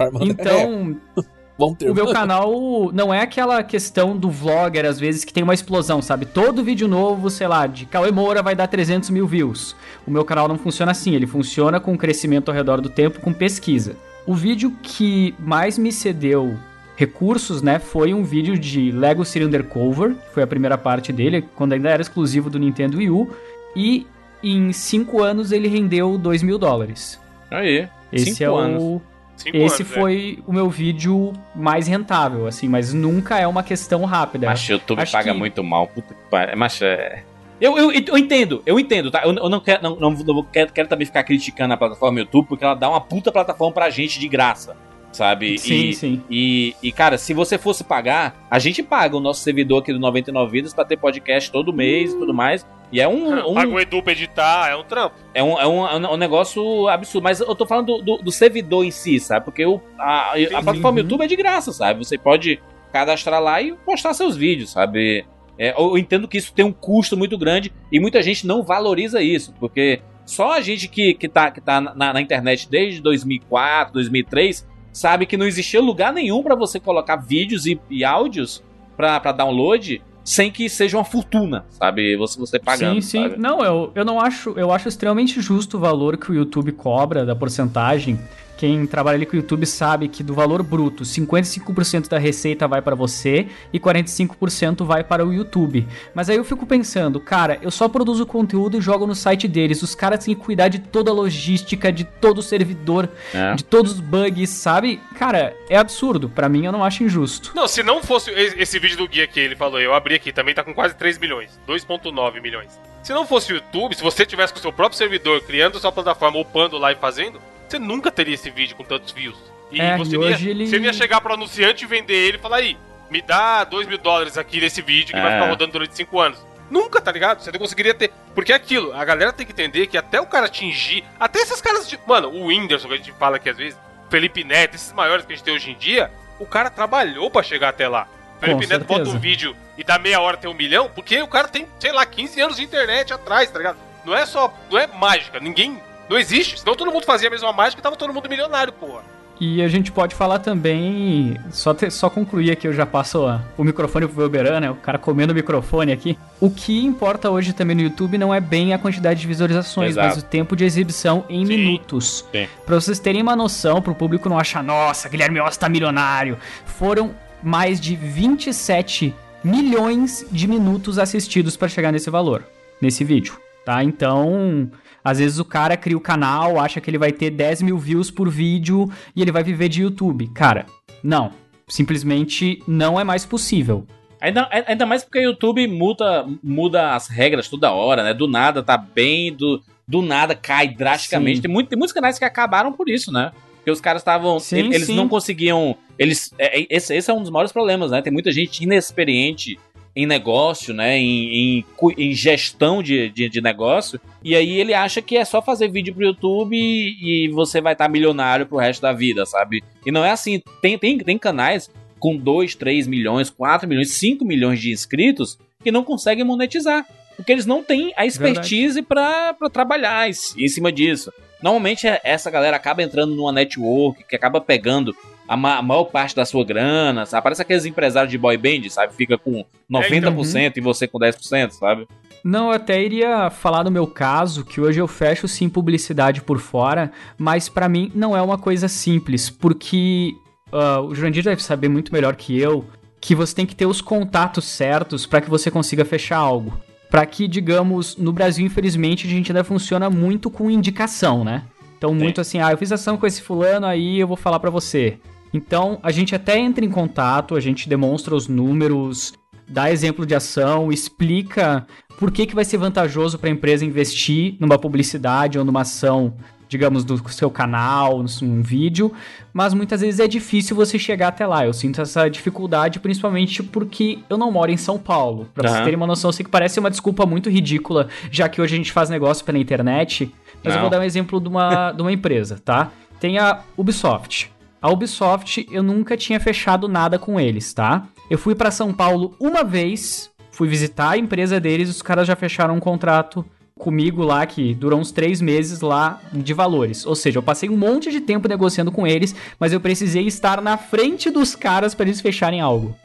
É, Então, o meu canal não é aquela questão do vlogger, às vezes, que tem uma explosão, sabe? Todo vídeo novo, sei lá, de Cauê Moura vai dar 300 mil views. O meu canal não funciona assim, ele funciona com crescimento ao redor do tempo, com pesquisa. O vídeo que mais me cedeu recursos, né, foi um vídeo de Lego City Undercover, que foi a primeira parte dele, quando ainda era exclusivo do Nintendo Wii U, e em 5 anos ele rendeu 2 mil dólares. Aí. Esse Cinco é anos. o Cinco esse anos, é. foi o meu vídeo mais rentável, assim, mas nunca é uma questão rápida. Mas o YouTube Acho paga que- muito mal. Puta que pariu. Mas é. Eu, eu, eu entendo, eu entendo, tá? Eu, eu não, quero, não, não, não quero, quero também ficar criticando a plataforma YouTube, porque ela dá uma puta plataforma pra gente de graça, sabe? Sim, e, sim. E, e, cara, se você fosse pagar, a gente paga o nosso servidor aqui do 99 Vidas pra ter podcast todo mês e tudo mais. E é um, um- Paga o Edu pra editar, é um trampo. é um, é um, é um negócio absurdo. Mas eu tô falando do, do, do servidor em si, sabe? Porque o, a, a plataforma Uhum. YouTube é de graça, sabe? Você pode cadastrar lá e postar seus vídeos, sabe? É, eu entendo que isso tem um custo muito grande e muita gente não valoriza isso, porque só a gente que, que tá, que tá na, na internet desde 2004, 2003, sabe que não existia lugar nenhum pra você colocar vídeos e, e áudios pra download sem que seja uma fortuna, sabe? Você, você pagando. sim, sim. sabe? Não, eu, eu não acho. Eu acho extremamente justo o valor que o YouTube cobra da porcentagem. Quem trabalha ali com o YouTube sabe que do valor bruto, 55% da receita vai para você e 45% vai para o YouTube. Mas aí eu fico pensando, cara, eu só produzo conteúdo e jogo no site deles. Os caras têm que cuidar de toda a logística, de todo o servidor, É. de todos os bugs, sabe? Cara, é absurdo. Pra mim, eu não acho injusto. Não, se não fosse esse esse vídeo do guia que ele falou, eu abri aqui, também tá com quase 3 milhões. 2.9 milhões. Se não fosse o YouTube, se você tivesse com o seu próprio servidor, criando sua plataforma, upando lá e fazendo, você nunca teria esse vídeo com tantos views. E É, você, e ia, ele- você ia chegar pro anunciante e vender ele e falar aí, me dá 2 mil dólares aqui nesse vídeo que vai É. ficar rodando durante 5 anos. Nunca, tá ligado? Você não conseguiria ter. Porque é aquilo, a galera tem que entender que até o cara atingir. Até esses caras de. Mano, o Whindersson que a gente fala aqui às vezes, Felipe Neto, esses maiores que a gente tem hoje em dia, o cara trabalhou pra chegar até lá. Felipe Com Neto bota certeza. um vídeo e dá meia hora tem um milhão, porque o cara tem, sei lá, 15 anos de internet atrás, tá ligado? Não é só. Não é mágica, ninguém. Não existe. Senão todo mundo fazia a mesma mágica e tava todo mundo milionário, porra. E a gente pode falar também, só, ter- só concluir aqui, eu já passo a- o microfone pro Velberan, né? O cara comendo o microfone aqui. O que importa hoje também no YouTube não é bem a quantidade de visualizações, Exato. mas o tempo de exibição em Sim. minutos. Sim. Pra vocês terem uma noção, pro público não achar, nossa, Guilherme Oss tá milionário. Foram mais de 27 milhões de minutos assistidos pra chegar nesse valor, nesse vídeo, tá? Então, às vezes o cara cria o canal, acha que ele vai ter 10 mil views por vídeo e ele vai viver de YouTube. Cara, não. Simplesmente não é mais possível. Ainda, ainda mais porque o YouTube muda, muda as regras toda hora, né? Do nada tá bem, do, do nada cai drasticamente. Sim. Tem, muito, tem muitos canais que acabaram por isso, né? Porque os caras estavam. Eles sim. não conseguiam. Eles, é, é- esse, esse é um dos maiores problemas, né? Tem muita gente inexperiente em negócio, né? Em, em, em gestão de, de, de negócio. E aí ele acha que é só fazer vídeo pro YouTube e, e você vai estar milionário pro resto da vida, sabe? E não é assim. Tem, tem, tem canais com 2, 3 milhões, 4 milhões, 5 milhões de inscritos que não conseguem monetizar. Porque eles não têm a expertise pra trabalhar em, em cima disso. Normalmente é- essa galera acaba entrando numa network que acaba pegando a, ma- a maior parte da sua grana, sabe? Parece aqueles empresários de boy band, sabe? Fica com 90% e você com 10%, sabe? Não, eu até iria falar do meu caso, que hoje eu fecho sim publicidade por fora, mas pra mim não é uma coisa simples, porque ah, o Jurandir deve saber muito melhor que eu que você tem que ter os contatos certos pra que você consiga fechar algo. Pra que, digamos, no Brasil, infelizmente, a gente ainda funciona muito com indicação, né? Então, muito assim, ah, eu fiz ação com esse fulano, aí eu vou falar pra você. Então, a gente até entra em contato, a gente demonstra os números, dá exemplo de ação, explica por que, que vai ser vantajoso para a empresa investir numa publicidade ou numa ação, digamos, do seu canal, num vídeo, mas muitas vezes é difícil você chegar até lá. Eu sinto essa dificuldade principalmente porque eu não moro em São Paulo. Pra vocês Aham. terem uma noção, eu sei que parece uma desculpa muito ridícula, já que hoje a gente faz negócio pela internet, mas eu Não. vou dar um exemplo de uma, de uma empresa, tá? Tem a Ubisoft. A Ubisoft, eu nunca tinha fechado nada com eles, tá? Eu fui pra São Paulo uma vez, fui visitar a empresa deles, os caras já fecharam um contrato comigo lá que durou uns três meses lá de valores. Ou seja, eu passei um monte de tempo negociando com eles, mas eu precisei estar na frente dos caras para eles fecharem algo.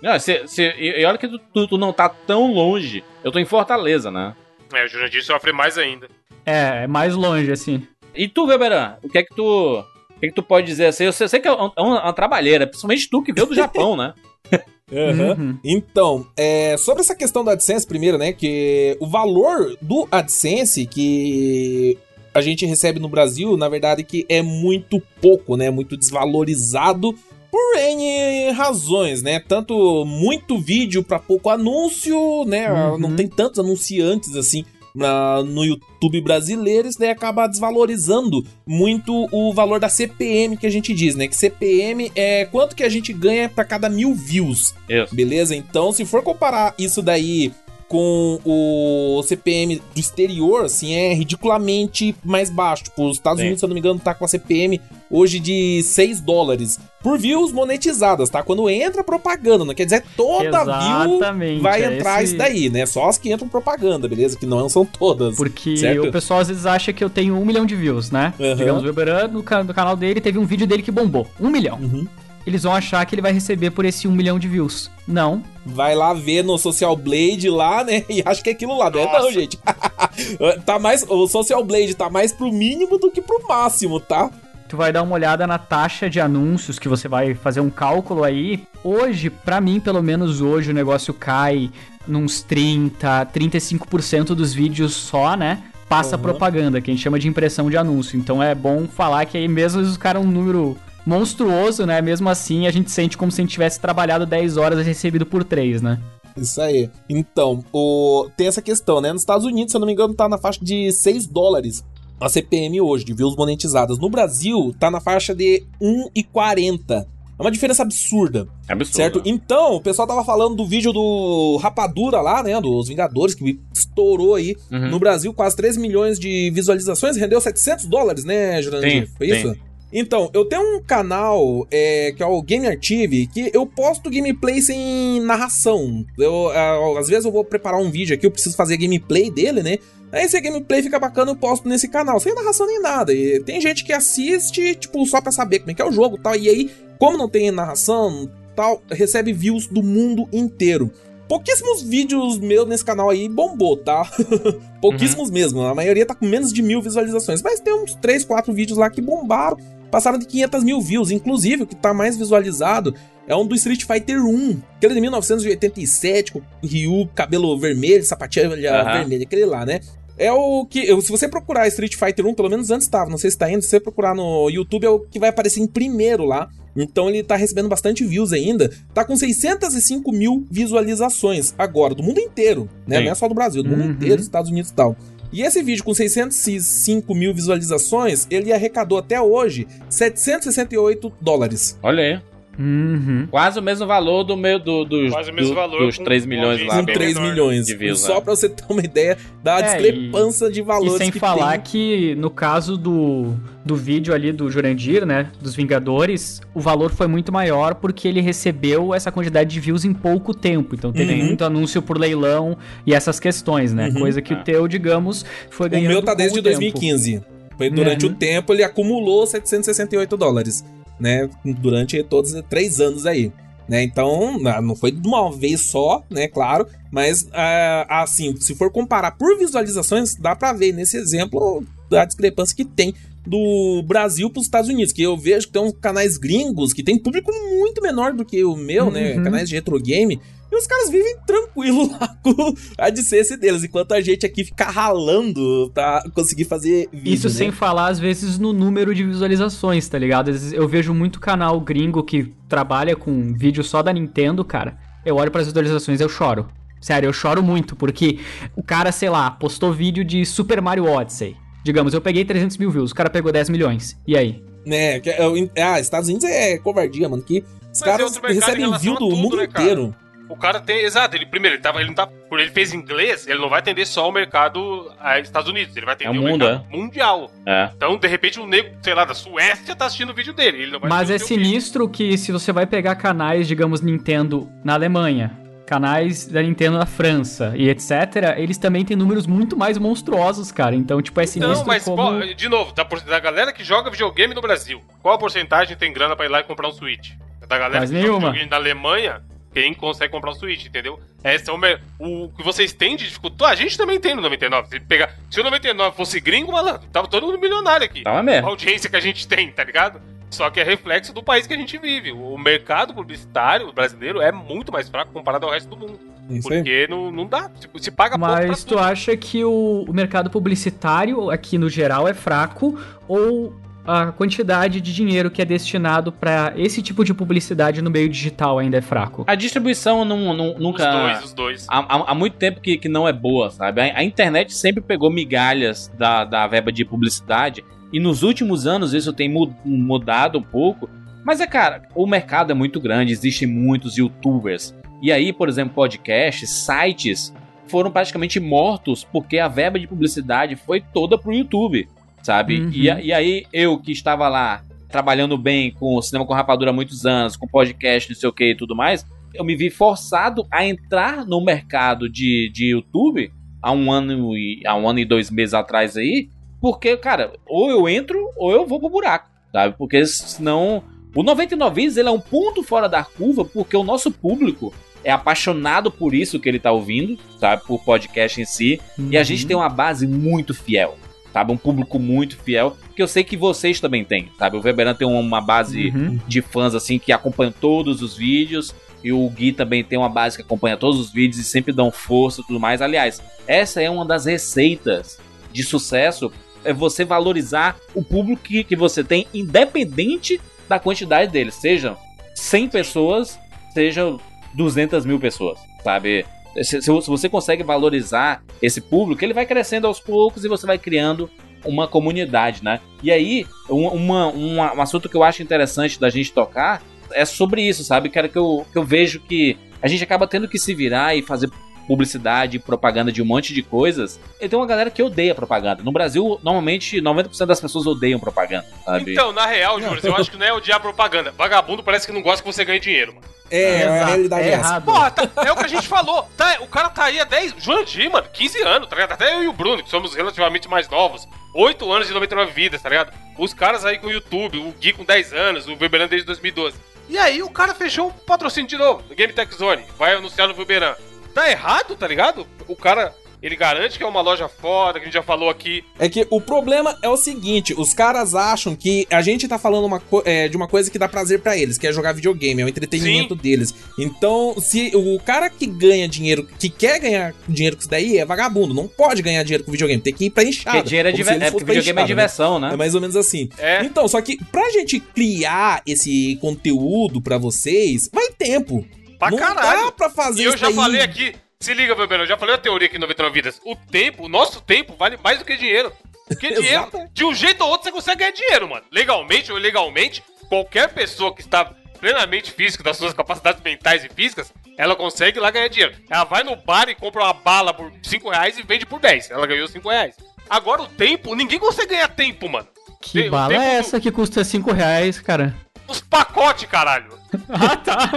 Não, cê, cê- e e olha que tu, tu- tu não tá tão longe. Eu tô em Fortaleza, né? É, o Jurandir sofre mais ainda. É, é mais longe assim. E tu, Weberan, o que é que tu. O que é que tu pode dizer assim? Eu sei, eu sei que é uma, uma trabalheira, principalmente tu que veio do Japão, né? Aham. Uhum. Então, é, sobre essa questão do AdSense, primeiro, né? Que o valor do AdSense que a gente recebe no Brasil, na verdade, que é muito pouco, né? Muito desvalorizado por N razões, né? Tanto muito vídeo para pouco anúncio, né? Uhum. Não tem tantos anunciantes assim na- no YouTube brasileiro, isso daí acaba desvalorizando muito o valor da CPM que a gente diz, né? Que CPM é quanto que a gente ganha para cada mil views. Isso. Beleza? Então, se for comparar isso daí com o CPM do exterior, assim, é ridiculamente mais baixo. Tipo, os Estados Sim. Unidos, se eu não me engano, tá com a CPM hoje de 6 dólares por views monetizadas, tá? Quando entra propaganda, não quer dizer toda view Exatamente. vai é entrar esse- isso daí, né? Só as que entram propaganda, beleza? Que não são todas. Porque Certo? o pessoal às vezes acha que eu tenho um milhão de views, né? Aham. Digamos, o Weberan, no, ca- no canal dele, teve um vídeo dele que bombou. Um milhão. Uhum. Eles vão achar que ele vai receber por esse um milhão de views. Não. Vai lá ver no Social Blade lá, né? E acha que é aquilo lá. Não é não, gente. tá mais, o Social Blade tá mais pro mínimo do que pro máximo, tá? Tu vai dar uma olhada na taxa de anúncios que você vai fazer um cálculo aí. Hoje, pra mim, pelo menos hoje, o negócio cai nos 30, 35% dos vídeos só, né? Passa Uhum. propaganda, que a gente chama de impressão de anúncio. Então é bom falar que aí mesmo os caras um número monstruoso, né? Mesmo assim, a gente sente como se a gente tivesse trabalhado 10 horas e recebido por 3, né? Isso aí. Então, o... tem essa questão, né? Nos Estados Unidos, se eu não me engano, tá na faixa de 6 dólares a CPM hoje, de views monetizadas. No Brasil, tá na faixa de 1,40. É uma diferença absurda. É absurdo. Certo? Então, o pessoal tava falando do vídeo do Rapadura lá, né? Dos Vingadores, que estourou aí Uhum. no Brasil, quase 3 milhões de visualizações, rendeu 700 dólares, né, Jurandir? Sim, Foi sim. Então, eu tenho um canal é, que é o Game Archive, que eu posto gameplay sem narração. Eu, ah, às vezes eu vou preparar um vídeo aqui, eu preciso fazer gameplay dele, né? Aí se a gameplay fica bacana, eu posto nesse canal, sem narração nem nada. E tem gente que assiste, tipo, só pra saber como é que é o jogo e tal. E aí, como não tem narração tal, recebe views do mundo inteiro. Pouquíssimos vídeos meus nesse canal aí bombou, tá? Pouquíssimos mesmo. A maioria tá com menos de mil visualizações. Mas tem uns 3, 4 vídeos lá que bombaram. Passaram de 500 mil views. Inclusive, o que tá mais visualizado é um do Street Fighter 1. Aquele de 1987, com Ryu, cabelo vermelho, sapatilha Aham. vermelha. Aquele lá, né? É o que. Se você procurar Street Fighter 1, pelo menos antes estava, não sei se tá indo, se você procurar no YouTube, é o que vai aparecer em primeiro lá. Então ele tá recebendo bastante views ainda. Tá com 605 mil visualizações agora, do mundo inteiro, né? Sim. Não é só do Brasil, do mundo Uhum. inteiro, Estados Unidos e tal. E esse vídeo com 605 mil visualizações, ele arrecadou até hoje 768 dólares. Olha aí. Uhum. Quase o mesmo valor do meu do, dos, Quase o mesmo do- valor dos com 3 milhões lá. Com Ah, bem 3 menor milhões. de views, Só né? pra você ter uma ideia da É, discrepância de valores E sem que falar tem. que no caso do, do vídeo ali do Jurandir, né, dos Vingadores, o valor foi muito maior porque ele recebeu essa quantidade de views em pouco tempo. Então teve Uhum. muito anúncio por leilão e essas questões, né? Uhum. Coisa que É. o teu, digamos, foi O ganhando meu tá desde o tempo. 2015. Foi durante Uhum. o tempo, ele acumulou 768 dólares, né? Durante todos os três anos aí. Né? Então, ah, não foi de uma vez só, né? Claro, mas ah, assim, se for comparar por visualizações, dá pra ver nesse exemplo a discrepância que tem do Brasil para os Estados Unidos, que eu vejo que tem uns canais gringos que tem público muito menor do que o meu, né? Uhum. Canais de retro game. E os caras vivem tranquilo lá com a AdSense deles, enquanto a gente aqui fica ralando pra conseguir fazer vídeo, Isso né? sem falar, às vezes, no número de visualizações, tá ligado? Às vezes eu vejo muito canal gringo que trabalha com vídeo só da Nintendo, cara. Eu olho pras visualizações e eu choro. Sério, eu choro muito, porque o cara, sei lá, postou vídeo de Super Mario Odyssey. Digamos, eu peguei 300 mil views, o cara pegou 10 milhões. E aí? Né, que é ah, Estados Unidos é covardia, mano, que os Mas é caras em recebem view do tudo, mundo né, cara? inteiro. O cara tem. Exato, ele primeiro, ele, tava, ele não tá. Por ele fez inglês, ele não vai atender só o mercado ah, Estados Unidos, ele vai atender É o o, mundo, mercado mundial. É. Então, de repente, um nego, sei lá, da Suécia tá assistindo o vídeo dele. Ele não vai Mas é assistir o teu vídeo. sinistro que se você vai pegar canais, digamos, Nintendo na Alemanha, canais da Nintendo na França e etc., eles também têm números muito mais monstruosos, cara. Então, tipo, é sinistro Não, mas, como... de novo, da, da galera que joga videogame no Brasil, qual a porcentagem tem grana pra ir lá e comprar um Switch? Da galera Quase que joga nenhuma. videogame da Alemanha, quem consegue comprar um Switch, entendeu? Esse é o, me- o que vocês têm de dificuldade. A gente também tem no 99. Se, pegar, se o 99 fosse gringo, malandro, tava todo mundo milionário aqui. Tava A mesmo. audiência que a gente tem, tá ligado? Só que é reflexo do país que a gente vive. O mercado publicitário brasileiro é muito mais fraco comparado ao resto do mundo. Isso. Porque não, não dá. Se, se paga pouco pra Mas tu tudo. acha que o, o mercado publicitário aqui no geral é fraco ou a quantidade de dinheiro que é destinado pra esse tipo de publicidade no meio digital ainda é fraco? A distribuição não, não- Os nunca. dois, os dois. Há, há- há muito tempo que, que não é boa, sabe? A, a internet sempre pegou migalhas da, da verba de publicidade e nos últimos anos isso tem mu- mudado um pouco. Mas é, cara, o mercado é muito grande, existem muitos youtubers. E aí, por exemplo, podcasts, sites foram praticamente mortos porque a verba de publicidade foi toda pro YouTube, sabe? Uhum. E, e aí, eu que estava lá trabalhando bem com o cinema com rapadura há muitos anos, com podcast, não sei o que e tudo mais, eu me vi forçado a entrar no mercado de, de YouTube há um ano e há um ano e dois meses atrás aí, porque, cara, ou eu entro ou eu vou pro buraco, sabe? Porque senão. O 99 Vidas ele é um ponto fora da curva porque o nosso público é apaixonado por isso que ele tá ouvindo, sabe? Por podcast em si. E a gente tem uma base muito fiel, sabe? Um público muito fiel, que eu sei que vocês também têm, sabe? O Weberan tem uma base Uhum. de fãs assim que acompanham todos os vídeos. E o Gui também tem uma base que acompanha todos os vídeos e sempre dão força e tudo mais. Aliás, essa é uma das receitas de sucesso. É você valorizar o público que, que você tem, independente da quantidade deles. Sejam 100 pessoas, sejam 200 mil pessoas, sabe? Se, se- você consegue valorizar esse público, ele vai crescendo aos poucos e você vai criando uma comunidade, né? E aí, um, uma, um assunto que eu acho interessante da gente tocar é sobre isso, sabe? Cara, que eu, que eu vejo que a gente acaba tendo que se virar e fazer publicidade propaganda de um monte de coisas. E tem uma galera que odeia propaganda. No Brasil, normalmente, 90% das pessoas odeiam propaganda, sabe? Então, na real, Júlio, eu acho que não é odiar propaganda. Vagabundo parece que não gosta que você ganhe dinheiro, mano. É, a realidade é, é essa. errado. Porra, tá- é o que a gente falou. Tá, o cara tá aí há 10. Jurandir, mano, 15 anos, tá ligado? Até eu e o Bruno, que somos relativamente mais novos. 8 anos de 99 vidas, tá ligado? Os caras aí com o YouTube, o Gui com 10 anos, o Weberan desde 2012. E aí o cara fechou o patrocínio de novo, do Game Tech Zone. Vai anunciar no Weberan. Tá errado, tá ligado? O cara, ele garante que é uma loja foda, que a gente já falou aqui. É que o problema é o seguinte: os caras acham que a gente tá falando uma é, de uma coisa que dá prazer pra eles, que é jogar videogame, é o entretenimento deles. Então, se o cara que ganha dinheiro, que quer ganhar dinheiro com isso daí, é vagabundo. Não pode ganhar dinheiro com videogame, tem que ir pra enxada. Porque dinheiro é, diver... é porque videogame é enxada, né? diversão, né? É mais ou menos assim. É. Então, só que pra gente criar esse conteúdo pra vocês, vai tempo. Pra não caralho. dá pra fazer E eu isso já daí. falei aqui, se liga, Weberan, eu já falei a teoria aqui no 99 Vidas. O tempo, o nosso tempo vale mais do que dinheiro. Porque dinheiro, de um jeito ou outro, você consegue ganhar dinheiro, mano. Legalmente ou ilegalmente, qualquer pessoa que está plenamente física das suas capacidades mentais e físicas, ela consegue ir lá ganhar dinheiro. Ela vai no bar e compra uma bala por 5 reais e vende por 10. Ela ganhou 5 reais. Agora o tempo, ninguém consegue ganhar tempo, mano. Que Tem- bala é do- essa que custa 5 reais, cara? Os pacotes, caralho. Ah, tá.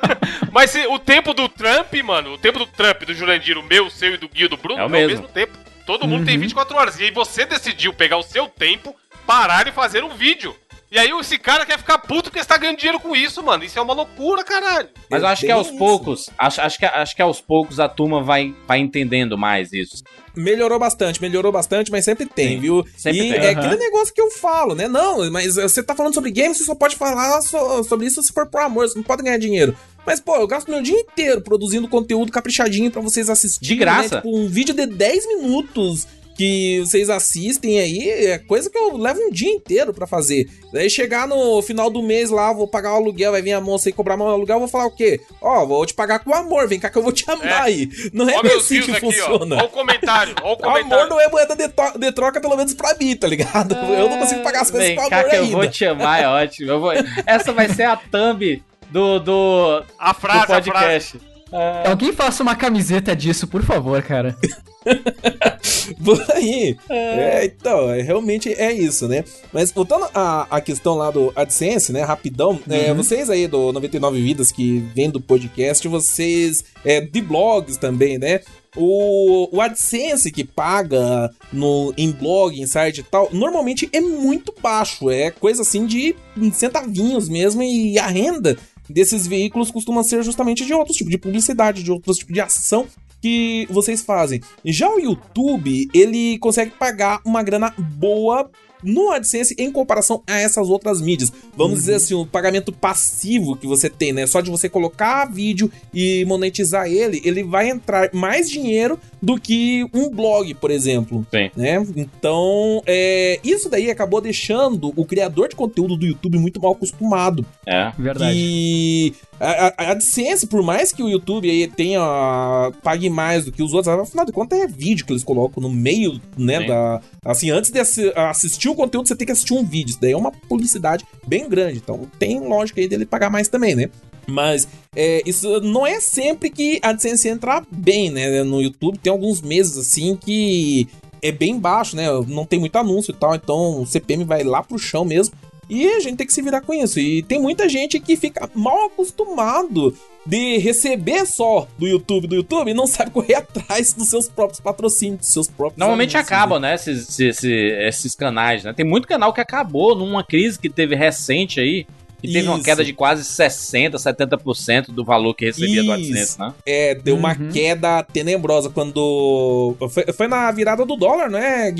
Mas se, o tempo do Trump, mano, o tempo do Trump, do Jurandir, o meu, o seu e do Gui e do Bruno É o mesmo. tempo. Todo mundo tem 24 horas. E aí você decidiu pegar o seu tempo, parar e fazer um vídeo. E aí esse cara quer ficar puto porque você tá ganhando dinheiro com isso, mano. Isso é uma loucura, caralho. Mas eu acho que bem aos isso. poucos, acho, acho, que, acho que aos poucos a turma vai, vai entendendo mais isso. Melhorou bastante, melhorou bastante, mas sempre tem, Sim, viu? sempre e tem. é Aham. aquele negócio que eu falo, né? Não, mas você tá falando sobre games, você só pode falar so- sobre isso se for por amor, você não pode ganhar dinheiro. Mas, pô, eu gasto meu dia inteiro produzindo conteúdo caprichadinho pra vocês assistirem. De graça. Né? Tipo, um vídeo de 10 minutos que vocês assistem aí, é coisa que eu levo um dia inteiro pra fazer. Daí chegar no final do mês lá, vou pagar o aluguel, vai vir a moça aí cobrar meu aluguel, eu vou falar o quê? Ó, vou te pagar com amor, vem cá que eu vou te amar É. aí. Não é Ó assim que aqui, funciona. ó. Ó o comentário, ó o O amor comentário. não é moeda de, de troca, pelo menos pra mim, tá ligado? eu não consigo pagar as coisas Vem com cá amor que eu ainda. vou te amar, é ótimo. Eu vou- Essa vai ser a thumb do, do, A do frase, a frase. Podcast. Alguém faça uma camiseta disso, por favor, cara. Por aí. É, então, é, realmente é isso, né? Mas voltando à, questão lá do AdSense, né? Rapidão, é, vocês aí do 99 Vidas que vêm do podcast, vocês é, de blogs também, né? O, o AdSense que paga no, em blog, em site e tal, normalmente é muito baixo. É coisa assim de centavinhos mesmo. E a renda desses veículos costuma ser justamente de outros tipos de publicidade, de outros tipos de ação que vocês fazem. Já o YouTube, ele consegue pagar uma grana boa no AdSense em comparação a essas outras mídias. Vamos dizer assim, o pagamento passivo que você tem, né? Só de você colocar vídeo e monetizar ele, ele vai entrar mais dinheiro do que um blog, por exemplo. Sim. Né? Então, é, isso daí acabou deixando o criador de conteúdo do YouTube muito mal acostumado. É. Verdade. E a, a- a AdSense, por mais que o YouTube aí tenha pague mais do que os outros, afinal de contas é vídeo que eles colocam no meio, né, Sim. da assim, antes de assi- assistir o conteúdo, você tem que assistir um vídeo. Isso daí é uma publicidade bem grande, então tem lógica aí dele pagar mais também, né? Mas é, isso não é sempre que a AdSense entra bem, né? No YouTube tem alguns meses assim que é bem baixo, né? Não tem muito anúncio e tal, então o CPM vai lá pro chão mesmo. E a gente tem que se virar com isso. E tem muita gente que fica mal acostumado de receber só do YouTube, do YouTube, e não sabe correr atrás dos seus próprios patrocínios, dos seus próprios Normalmente anúncios, acabam, né, esses, esses, esses canais, né? Tem muito canal que acabou numa crise que teve recente aí, que teve uma Isso. queda de quase 60%, 70% do valor que recebia do Isso. AdSense, né? É, deu uma Uhum. queda tenebrosa quando. Foi, foi na virada do dólar, não é,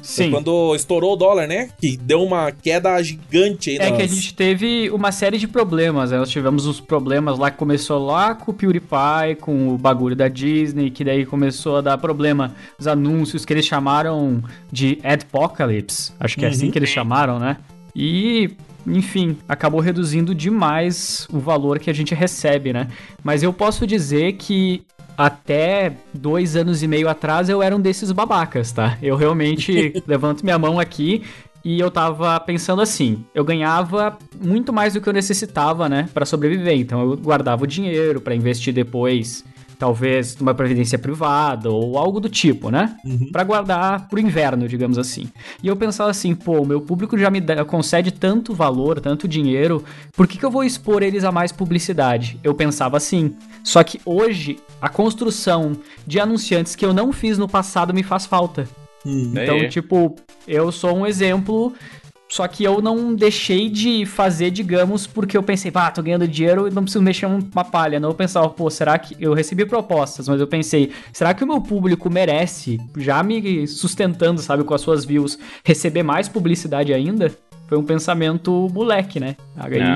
Foi Sim. quando estourou o dólar, né? Que deu uma queda gigante aí É nas- que a gente teve uma série de problemas. né? Nós tivemos os problemas lá que começou lá com o PewDiePie, com o bagulho da Disney, que daí começou a dar problema. Os anúncios que eles chamaram de Adpocalypse. Acho que é assim Uhum. que eles chamaram, né? E, enfim, acabou reduzindo demais o valor que a gente recebe, né? Mas eu posso dizer que até dois anos e meio atrás eu era um desses babacas, tá? Eu realmente levanto minha mão aqui e eu tava pensando assim, eu ganhava muito mais do que eu necessitava, né, Pra sobreviver. Então eu guardava o dinheiro pra investir depois, talvez numa previdência privada ou algo do tipo, né? Uhum. Pra guardar pro inverno, digamos assim. E eu pensava assim, pô, o meu público já me dá- concede tanto valor, tanto dinheiro, por que, que eu vou expor eles a mais publicidade? Eu pensava assim. Só que hoje, a construção de anunciantes que eu não fiz no passado me faz falta. Hum. Então, tipo, eu sou um exemplo, só que eu não deixei de fazer, digamos, porque eu pensei, pá, tô ganhando dinheiro e não preciso mexer uma palha. Não eu pensava, pô, será que. Eu recebi propostas, mas eu pensei, será que o meu público merece, já me sustentando, sabe, com as suas views, receber mais publicidade ainda? Foi um pensamento moleque, né?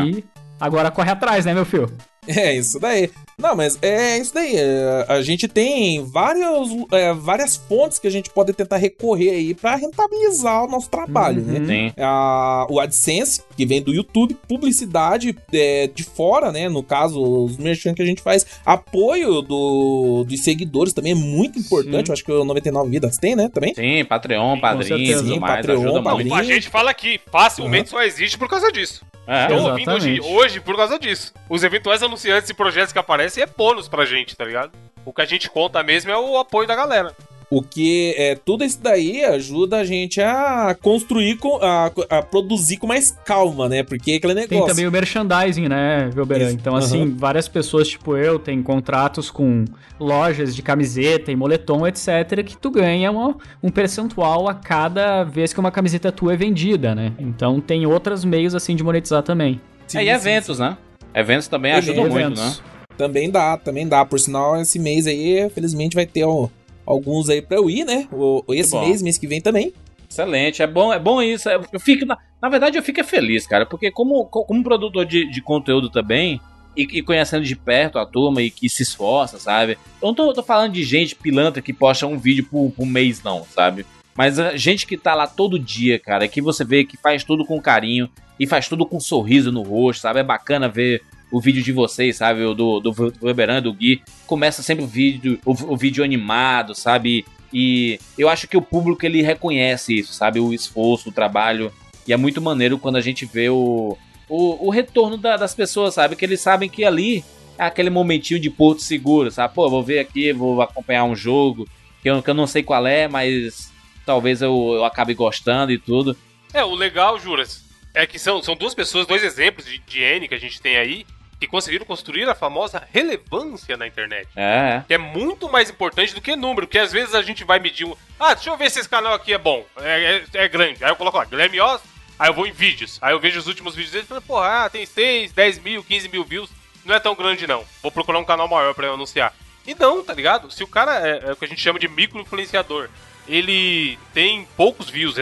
Aí. Agora corre atrás, né, meu filho? É isso daí. Não, mas é isso daí. é, A gente tem vários, é, várias fontes que a gente pode tentar recorrer aí pra rentabilizar o nosso trabalho, né? Uhum. Sim. a- o AdSense, que vem do YouTube, publicidade é, de fora, né? No caso, os merchan que a gente faz, apoio do, dos seguidores também é muito importante. Sim. Eu acho que o 99 Vidas tem, né? Também. Sim, Patreon, padrinho, Sim, mais, Patreon, padrinho. A gente fala aqui, facilmente só existe por causa disso. É, Estão ouvindo hoje, hoje por causa disso. Os eventuais anunciantes e projetos que aparecem é bônus pra gente, tá ligado? O que a gente conta mesmo é o apoio da galera. O que é tudo isso daí ajuda a gente a construir, com, a, a produzir com mais calma, né? Porque é aquele Tem negócio. também o merchandising, né, Velberan? Isso. Então, assim, Aham. várias pessoas, tipo eu, tem contratos com lojas de camiseta e moletom, etc., que tu ganha um, um percentual a cada vez que uma camiseta tua é vendida, né? Então, tem outros meios, assim, de monetizar também. Sim, É, e sim, eventos, né? Eventos também ajudam muito, Eventos. né? Também dá, também dá. Por sinal, esse mês aí, felizmente, vai ter ó, alguns aí pra eu ir, né? O, esse mês, mês que vem também. Excelente, é bom, é bom isso. Eu fico, na, na verdade, eu fico feliz, cara, porque como, co- como produtor de, de conteúdo também, e, e conhecendo de perto a turma e que se esforça, sabe? Eu não tô, tô falando de gente pilantra que posta um vídeo por, por mês, não, sabe? Mas a gente que tá lá todo dia, cara, que você vê que faz tudo com carinho e faz tudo com um sorriso no rosto, sabe? É bacana ver o vídeo de vocês, sabe? O do, do Weberan, do Gui. Começa sempre o vídeo, o, o vídeo animado, sabe? E eu acho que o público ele reconhece isso, sabe? O esforço, o trabalho. E é muito maneiro quando a gente vê o, o, o retorno da- das pessoas, sabe? Que eles sabem que ali é aquele momentinho de porto seguro, sabe? Pô, vou ver aqui, vou acompanhar um jogo que eu, que eu não sei qual é, mas talvez eu, eu acabe gostando e tudo. É, o legal, Juras, é que são, são duas pessoas, dois exemplos de, de N que a gente tem aí, que conseguiram construir a famosa relevância na internet. É, Que é muito mais importante do que número, porque às vezes a gente vai medir um. Ah, deixa eu ver se esse canal aqui é bom, é, é- é grande. Aí eu coloco lá, Guilherme Oz, aí eu vou em vídeos. Aí eu vejo os últimos vídeos dele e falo, porra, ah, tem 6, 10 mil, 15 mil views. Não é tão grande não. Vou procurar um canal maior pra eu anunciar. E não, tá ligado? Se o cara é, é o que a gente chama de micro-influenciador, ele tem poucos views,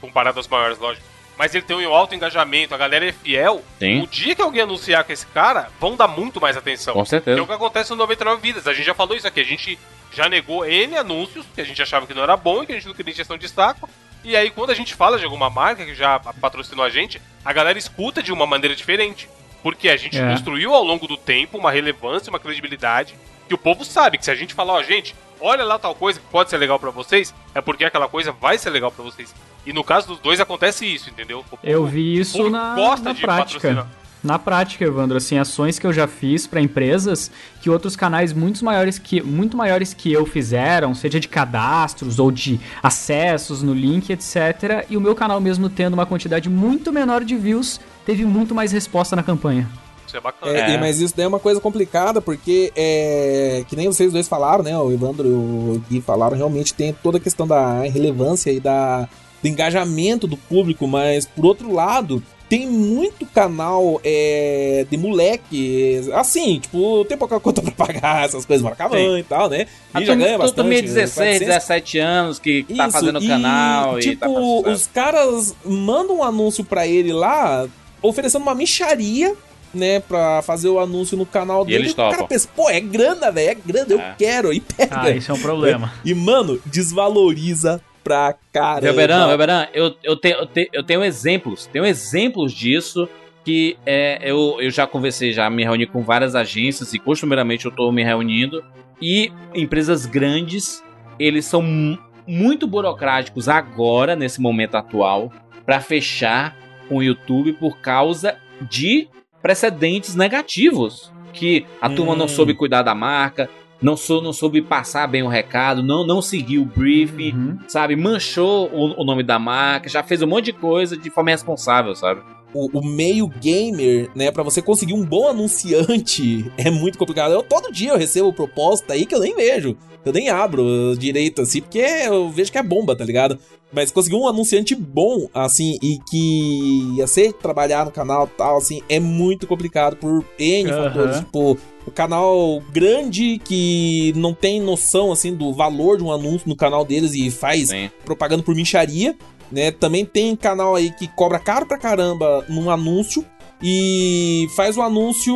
comparado aos maiores, lógico. Mas ele tem um alto engajamento, a galera é fiel. Sim. O dia que alguém anunciar com esse cara, vão dar muito mais atenção. com Que é certeza. o que acontece no 99 Vidas. A gente já falou isso aqui. A gente já negou N anúncios que a gente achava que não era bom e que a gente não queria injeção de destaque. E aí, quando a gente fala de alguma marca que já patrocinou a gente, a galera escuta de uma maneira diferente. Porque a gente É. construiu ao longo do tempo uma relevância, uma credibilidade, que o povo sabe que se a gente falar, ó, gente, olha lá tal coisa que pode ser legal pra vocês, é porque aquela coisa vai ser legal pra vocês. E no caso dos dois acontece isso, entendeu? O Eu vi isso na, gosta na de prática. patrocinar. Na prática, Evandro, assim, ações que eu já fiz pra empresas que outros canais muito maiores que, muito maiores que eu fizeram, seja de cadastros ou de acessos no link, etc. E o meu canal mesmo tendo uma quantidade muito menor de views, teve muito mais resposta na campanha. Isso é bacana. É, É. Mas isso daí é uma coisa complicada, porque é, que nem vocês dois falaram, né? O Evandro e o Gui falaram, realmente tem toda a questão da relevância e da, do engajamento do público, mas por outro lado, tem muito canal é, de moleque, assim, tipo, tem pouca conta pra pagar essas coisas, marca Sim. e tal, né? A E já ganha bastante. de 16, 400, 17 anos que tá isso, fazendo e, canal e tipo, tá fazendo sucesso. os caras mandam um anúncio pra ele lá, oferecendo uma micharia, né, pra fazer o anúncio no canal dele. eles o cara topam. pensa, pô, é grana, velho, é grana, eu É. quero, e pega. Ah, isso é um problema. E, mano, desvaloriza pra caramba. Velberan, Velberan, eu, eu, tenho, eu, tenho, eu tenho exemplos, tenho exemplos disso que é, eu, eu já conversei, já me reuni com várias agências e costumeiramente eu tô me reunindo e empresas grandes, eles são mu- muito burocráticos agora, nesse momento atual, pra fechar com o YouTube por causa de precedentes negativos. Que a turma não Hum. soube cuidar da marca, não, sou, não soube passar bem o recado, não, não seguiu o briefing, Uhum. sabe? Manchou o, o nome da marca, já fez um monte de coisa de forma irresponsável, sabe? o, o meio gamer, né, Pra você conseguir um bom anunciante é muito complicado. Eu todo dia eu recebo proposta aí que eu nem vejo. Eu nem abro direito assim, porque eu vejo que é bomba, tá ligado? Mas conseguir um anunciante bom, assim, e que ia ser trabalhar no canal e tal, assim, é muito complicado por N Aham. fatores. Tipo, o canal grande que não tem noção, assim, do valor de um anúncio no canal deles e faz Sim. propaganda por micharia, né? Também tem canal aí que cobra caro pra caramba num anúncio e faz o anúncio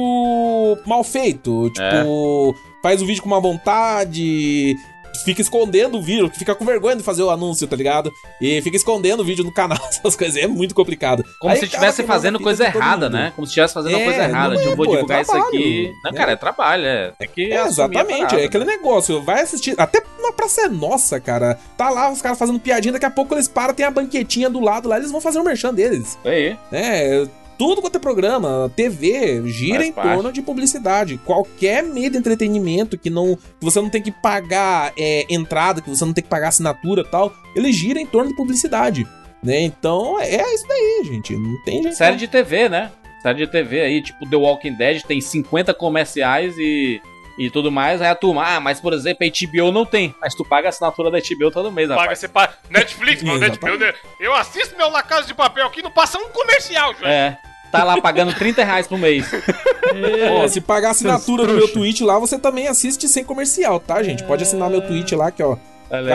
mal feito. Tipo, faz o vídeo com uma vontade, fica escondendo o vídeo, fica com vergonha de fazer o anúncio, tá ligado? E fica escondendo o vídeo no canal, essas coisas. É muito complicado. Como Aí se estivesse queimando fazendo coisa errada, né? Como se estivesse fazendo uma É, coisa errada. não Tipo, é, vou pô, é divulgar isso trabalho, aqui. Não, né? cara, é trabalho, é. Que É, a exatamente, parada, é aquele negócio, vai assistir, até na Praça é Nossa, cara, tá lá os caras fazendo piadinha, daqui a pouco eles param, tem a banquetinha do lado lá, eles vão fazer o merchan deles, Isso aí. né, tudo quanto é programa, TV, gira Faz em parte. torno de publicidade, qualquer meio de entretenimento que não, que você não tem que pagar é, entrada, que você não tem que pagar assinatura e tal, ele gira em torno de publicidade, né, então é isso daí, gente, não tem jeito Série de TV, né? Série de TV aí, tipo The Walking Dead, tem 50 comerciais e, e tudo mais. Aí a turma, ah, mas por exemplo, a HBO não tem. Mas tu paga a assinatura da HBO todo mês, Paga, rapaz. você paga. Netflix, mano. Eu, assisto meu La Casa de Papel aqui, não passa um comercial, João. É. Tá lá pagando 30 reais por mês. Ó, se pagar a assinatura do meu. Twitch lá, você também assiste sem comercial, tá, gente? Pode assinar meu Twitch lá, que ó.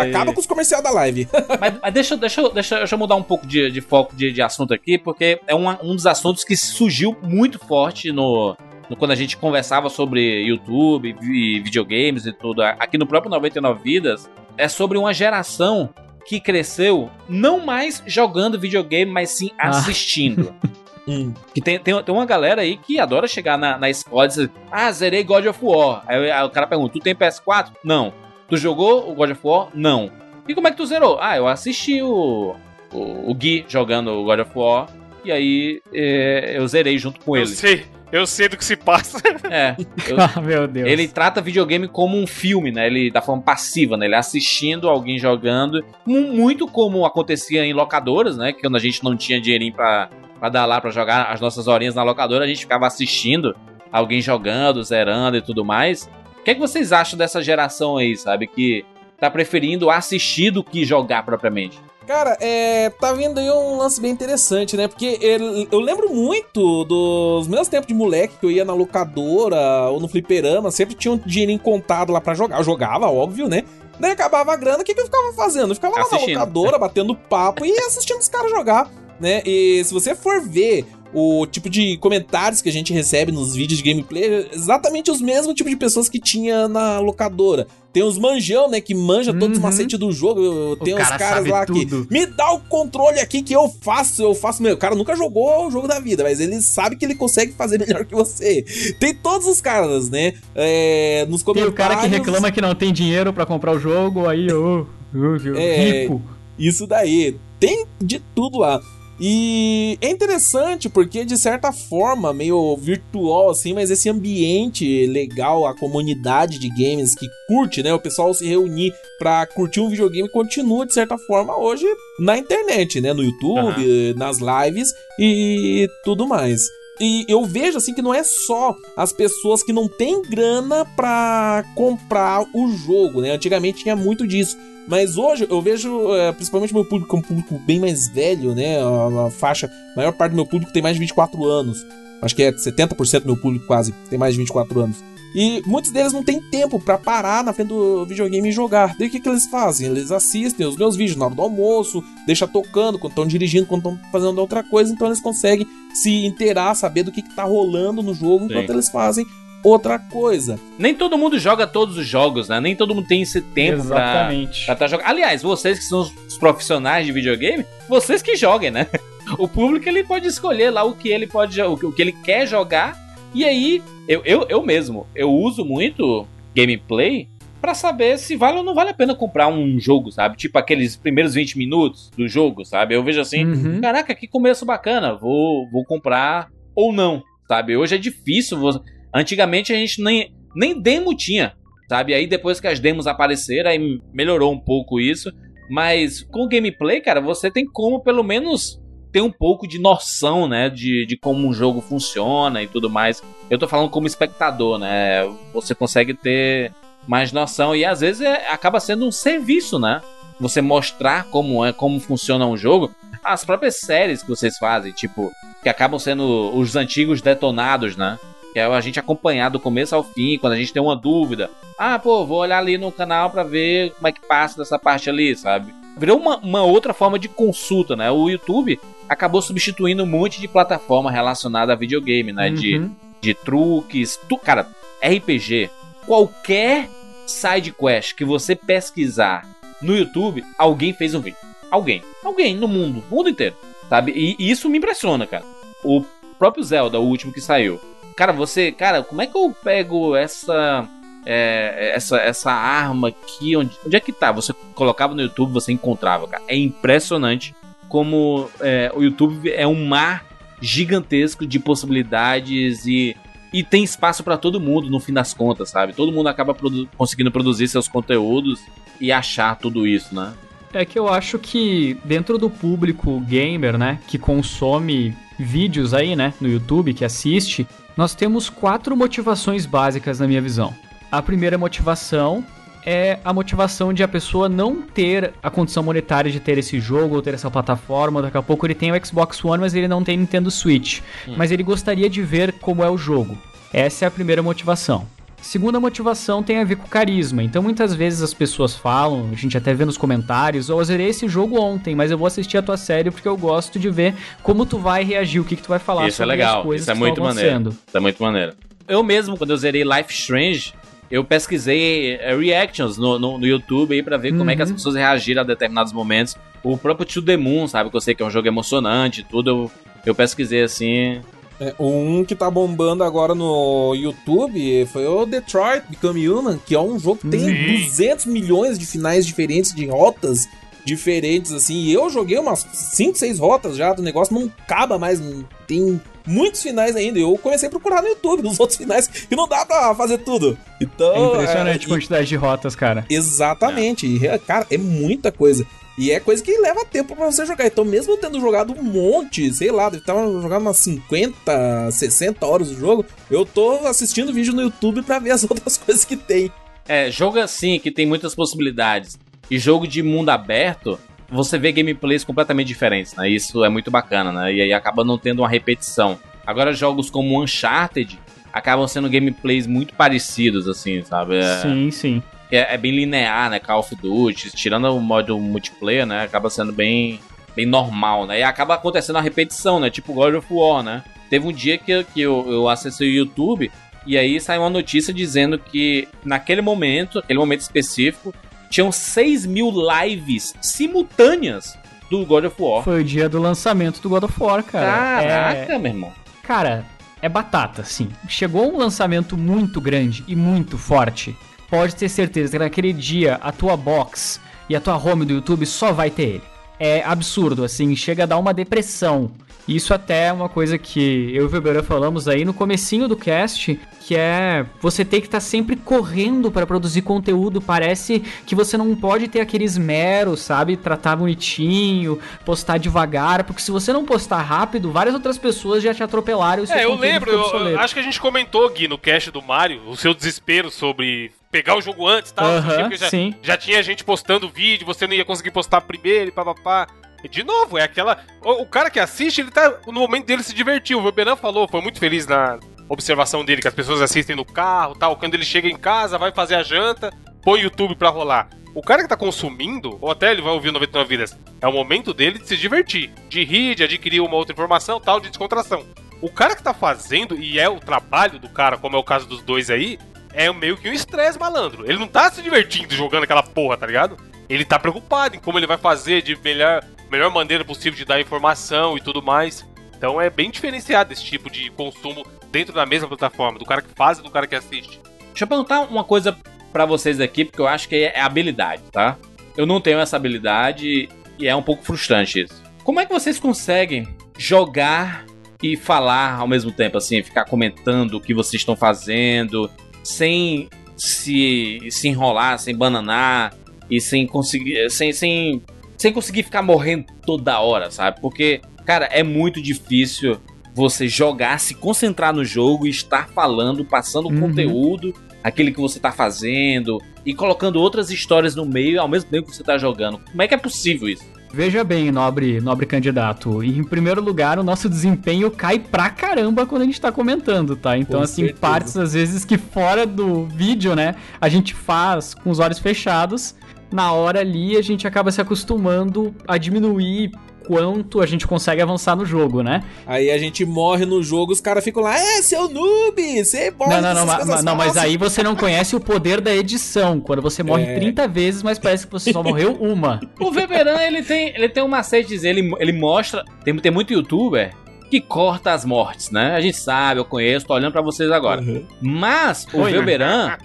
Acaba com os comerciais da live. Mas, mas deixa, eu- deixa, deixa, eu- deixa eu mudar um pouco de, de foco de, de assunto aqui, porque é uma- um dos assuntos que surgiu muito forte no- quando a gente conversava sobre YouTube, vi- videogames e tudo. Aqui no próprio 99 Vidas, é sobre uma geração que cresceu não mais jogando videogame, mas sim Ah. assistindo. Hum. Que tem, tem, tem uma galera aí que adora chegar na, na escola e dizer, ah, zerei God of War. Aí, aí o cara pergunta, tu tem PS4? Não. Tu jogou o God of War? Não. E como é que tu zerou? Ah, eu assisti o, o, o Gui jogando o God of War. E aí é, eu zerei junto com Eu ele. sei. Eu sei do que se passa. É. eu- Ah, meu Deus. ele trata videogame como um filme, né? Ele da forma passiva, né? Ele assistindo alguém jogando, mu- muito como acontecia em locadoras, né? Que quando a gente não tinha dinheirinho pra, pra dar lá pra jogar as nossas horinhas na locadora, a gente ficava assistindo alguém jogando, zerando e tudo mais. O que, é que vocês acham dessa geração aí, sabe? Que tá preferindo assistir do que jogar propriamente? Cara, é, tá vindo aí um lance bem interessante, né? Porque ele- eu lembro muito dos meus tempos de moleque que eu ia na locadora ou no fliperama, sempre tinha um dinheirinho contado lá pra jogar. Eu jogava, óbvio, né? Daí acabava a grana, o que, que eu ficava fazendo? Eu ficava lá Assistindo. na locadora, batendo papo e assistindo os caras jogar, né? E se você for ver o tipo de comentários que a gente recebe nos vídeos de gameplay, é exatamente os mesmos tipos de pessoas que tinha na locadora. Tem os manjão, né, que manja todos os Uhum. macetes do jogo. Tem os cara caras lá que tudo. me dá o controle aqui que eu faço, eu faço. Meu, o cara nunca jogou o jogo da vida, mas ele sabe que ele consegue fazer melhor que você. Tem todos os caras, né? É, nos Tem comentários. o cara que reclama que não tem dinheiro pra comprar o jogo, aí, ô, ô, É. rico. Isso daí. Tem de tudo lá. E é interessante porque, de certa forma, meio virtual assim, mas esse ambiente legal, a comunidade de games que curte, né? O pessoal se reunir pra curtir um videogame continua, de certa forma, hoje na internet, né? No YouTube, nas lives e tudo mais. E eu vejo assim que não é só as pessoas que não têm grana pra comprar o jogo, né? Antigamente tinha muito disso. Mas hoje eu vejo, é, principalmente meu público, um público bem mais velho, né? A, a faixa, a maior parte do meu público tem mais de 24 anos. Acho que é 70% do meu público quase tem mais de 24 anos. E muitos deles não têm tempo pra parar na frente do videogame e jogar. Daí o que, que eles fazem? Eles assistem os meus vídeos na hora do almoço, deixa tocando quando estão dirigindo, quando estão fazendo outra coisa, então eles conseguem se inteirar, saber do que, que tá rolando no jogo enquanto Sim. eles fazem outra coisa. Nem todo mundo joga todos os jogos, né? Nem todo mundo tem esse tempo pra, Exatamente. pra tá jogando. Aliás, vocês que são os profissionais de videogame, vocês que joguem, né? O público ele pode escolher lá o que ele pode o que- ele quer jogar. E aí, eu, eu, eu mesmo, eu uso muito gameplay pra saber se vale ou não vale a pena comprar um jogo, sabe? Tipo aqueles primeiros 20 minutos do jogo, sabe? Eu vejo assim, Uhum. caraca, que começo bacana, vou, vou comprar ou não, sabe? Hoje é difícil. vo- Antigamente a gente nem, nem demo tinha, sabe? Aí depois que as demos apareceram, aí melhorou um pouco isso. Mas com gameplay, cara, você tem como pelo menos ter um pouco de noção, né? De, de como um jogo funciona e tudo mais. Eu tô falando como espectador, né? Você consegue ter mais noção e às vezes é- acaba sendo um serviço, né? Você mostrar como é, como funciona um jogo. As próprias séries que vocês fazem, tipo, que acabam sendo os antigos detonados, né? Que é a gente acompanhar do começo ao fim, quando a gente tem uma dúvida. Ah, pô, vou olhar ali no canal pra ver como é que passa dessa parte ali, sabe? Virou uma, uma outra forma de consulta, né? O YouTube acabou substituindo um monte de plataforma relacionada a videogame, né? De, Uhum. de truques. Tu, cara, RPG, qualquer side quest que você pesquisar no YouTube, alguém fez um vídeo. Alguém. Alguém no mundo, mundo inteiro. Sabe? E, e isso me impressiona, cara. O próprio Zelda, o último que saiu. Cara, você. Cara, como é que eu pego essa. é, essa, essa arma aqui? Onde, onde é que tá? Você colocava no YouTube, você encontrava, cara. É impressionante como é, o YouTube é um mar gigantesco de possibilidades e, e tem espaço pra todo mundo no fim das contas, sabe? Todo mundo acaba produ- conseguindo produzir seus conteúdos e achar tudo isso, né? É que eu acho que dentro do público gamer, né, que consome vídeos aí, né, no YouTube, que assiste, nós temos quatro motivações básicas na minha visão. A primeira motivação é a motivação de a pessoa não ter a condição monetária de ter esse jogo ou ter essa plataforma. Daqui a pouco ele tem o Xbox One, mas ele não tem Nintendo Switch. Mas ele gostaria de ver como é o jogo. Essa é a primeira motivação. Segunda motivação tem a ver com carisma. Então muitas vezes as pessoas falam, a gente até vê nos comentários, "Ó, eu zerei esse jogo ontem, mas eu vou assistir a tua série porque eu gosto de ver como tu vai reagir, o que, que tu vai falar Isso é sobre legal, as coisas isso é muito maneiro. Isso é muito maneiro. Eu mesmo, quando eu zerei Life Strange, eu pesquisei eh, reactions no, no, no YouTube aí pra ver como é que as Uhum. pessoas reagiram a determinados momentos. O próprio To The Moon, sabe? Que eu sei que é um jogo emocionante e tudo. Eu, eu pesquisei assim. É, um que tá bombando agora no YouTube foi o Detroit Become Human, que é um jogo que tem Sim. 200 milhões de finais diferentes, de rotas diferentes, assim. E eu joguei umas 5, 6 rotas já do negócio, não acaba mais, não tem muitos finais ainda. Eu comecei a procurar no YouTube nos outros finais que não dá pra fazer tudo. Então. É impressionante é, a quantidade de rotas, cara. Exatamente. E, cara, é muita coisa. E é coisa que leva tempo pra você jogar. Então, mesmo eu tendo jogado um monte, sei lá, deve estar jogando umas 50, 60 horas do jogo, eu tô assistindo vídeo no YouTube pra ver as outras coisas que tem. É, jogo assim, que tem muitas possibilidades, e jogo de mundo aberto, você vê gameplays completamente diferentes, né? Isso é muito bacana, né? E aí acaba não tendo uma repetição. Agora, jogos como Uncharted acabam sendo gameplays muito parecidos, assim, sabe? É... Sim, sim é, é, bem linear, né? Call of Duty, tirando o modo multiplayer, né? Acaba sendo bem, bem normal, né? E acaba acontecendo a repetição, né? Tipo God of War, né? Teve um dia que, que eu, eu acessei o YouTube e aí saiu uma notícia dizendo que naquele momento, aquele momento específico, tinham 6 mil lives simultâneas do God of War. Foi o dia do lançamento do God of War, cara. Caraca, é... meu irmão. Cara, é batata, sim. Chegou um lançamento muito grande e muito forte pode ter certeza que naquele dia a tua box e a tua home do YouTube só vai ter ele. É absurdo, assim, chega a dar uma depressão. Isso até é uma coisa que eu e o Weber falamos aí no comecinho do cast, que é você ter que estar tá sempre correndo para produzir conteúdo. Parece que você não pode ter aquele esmero, sabe? Tratar bonitinho, postar devagar, porque se você não postar rápido, várias outras pessoas já te atropelaram. é, eu lembro, eu, eu, acho que a gente comentou, Gui, no cast do Mario, o seu desespero sobre pegar o jogo antes e tal. Uh -huh, já, sim. já tinha gente postando vídeo, você não ia conseguir postar primeiro e papapá. De novo, é aquela. O, o, cara que assiste, ele tá no momento dele se divertiu. O Benan falou, foi muito feliz na observação dele, que as pessoas assistem no carro tal. Quando ele chega em casa, vai fazer a janta, põe o YouTube pra rolar. O cara que tá consumindo, ou até ele vai ouvir 99 Vidas, é o momento dele de se divertir, de rir, de adquirir uma outra informação, tal, de descontração. O cara que tá fazendo, e é o trabalho do cara, como é o caso dos dois aí, é meio que um estresse malandro. Ele não tá se divertindo jogando aquela porra, tá ligado? Ele tá preocupado em como ele vai fazer de melhor, melhor maneira possível de dar informação e tudo mais. Então é bem diferenciado esse tipo de consumo dentro da mesma plataforma, do cara que faz e do cara que assiste. Deixa eu perguntar uma coisa para vocês aqui, porque eu acho que é habilidade, tá? Eu não tenho essa habilidade e é um pouco frustrante isso. Como é que vocês conseguem jogar e falar ao mesmo tempo, assim, ficar comentando o que vocês estão fazendo, sem se, se enrolar, sem bananar e sem conseguir. Sem, sem, sem conseguir ficar morrendo toda hora, sabe? Porque, cara, é muito difícil você jogar, se concentrar no jogo e estar falando, passando uhum. conteúdo, aquele que você tá fazendo e colocando outras histórias no meio ao mesmo tempo que você tá jogando. Como é que é possível isso? Veja bem, nobre, nobre candidato. em primeiro lugar, o nosso desempenho cai pra caramba quando a gente tá comentando, tá? Então, com assim, certeza. partes às vezes que fora do vídeo, né, a gente faz com os olhos fechados. Na hora ali, a gente acaba se acostumando a diminuir quanto a gente consegue avançar no jogo, né? Aí a gente morre no jogo, os caras ficam lá, é, seu noob, você morre Não, não, não, ma não mas aí você não conhece o poder da edição, quando você morre é. 30 vezes, mas parece que você só morreu uma. o Weberan, ele tem, ele tem um macete, ele, ele mostra, tem, tem muito youtuber que corta as mortes, né? A gente sabe, eu conheço, tô olhando para vocês agora. Uhum. Mas o Oi, Weberan,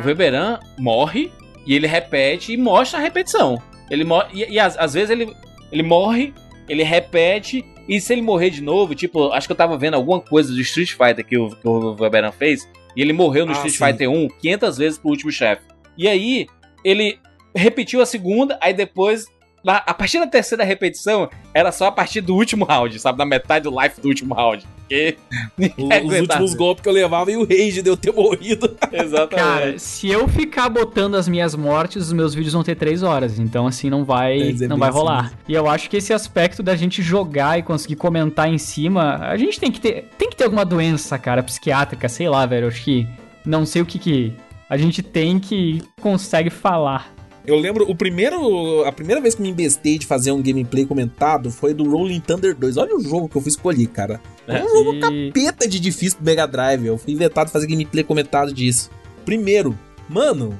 o Weberan morre e ele repete e mostra a repetição. Ele morre e, e às, às vezes ele, ele morre ele repete, e se ele morrer de novo, tipo, acho que eu tava vendo alguma coisa do Street Fighter que o, que o Weberan fez, e ele morreu no ah, Street sim. Fighter 1 500 vezes pro último chefe. E aí, ele repetiu a segunda, aí depois a partir da terceira repetição, era só a partir do último round, sabe? Na metade do life do último round. Porque os últimos golpes que eu levava e o rage de eu ter morrido. Exatamente. Cara, se eu ficar botando as minhas mortes, os meus vídeos vão ter três horas. Então, assim, não vai, não vai rolar. Assim. E eu acho que esse aspecto da gente jogar e conseguir comentar em cima, a gente tem que ter. Tem que ter alguma doença, cara, psiquiátrica, sei lá, velho. Eu acho que. Não sei o que que. A gente tem que consegue falar. Eu lembro, o primeiro. A primeira vez que me investei de fazer um gameplay comentado foi do Rolling Thunder 2. Olha o jogo que eu fui escolher, cara. É um jogo capeta de difícil do Mega Drive. Eu fui inventado fazer gameplay comentado disso. Primeiro, mano,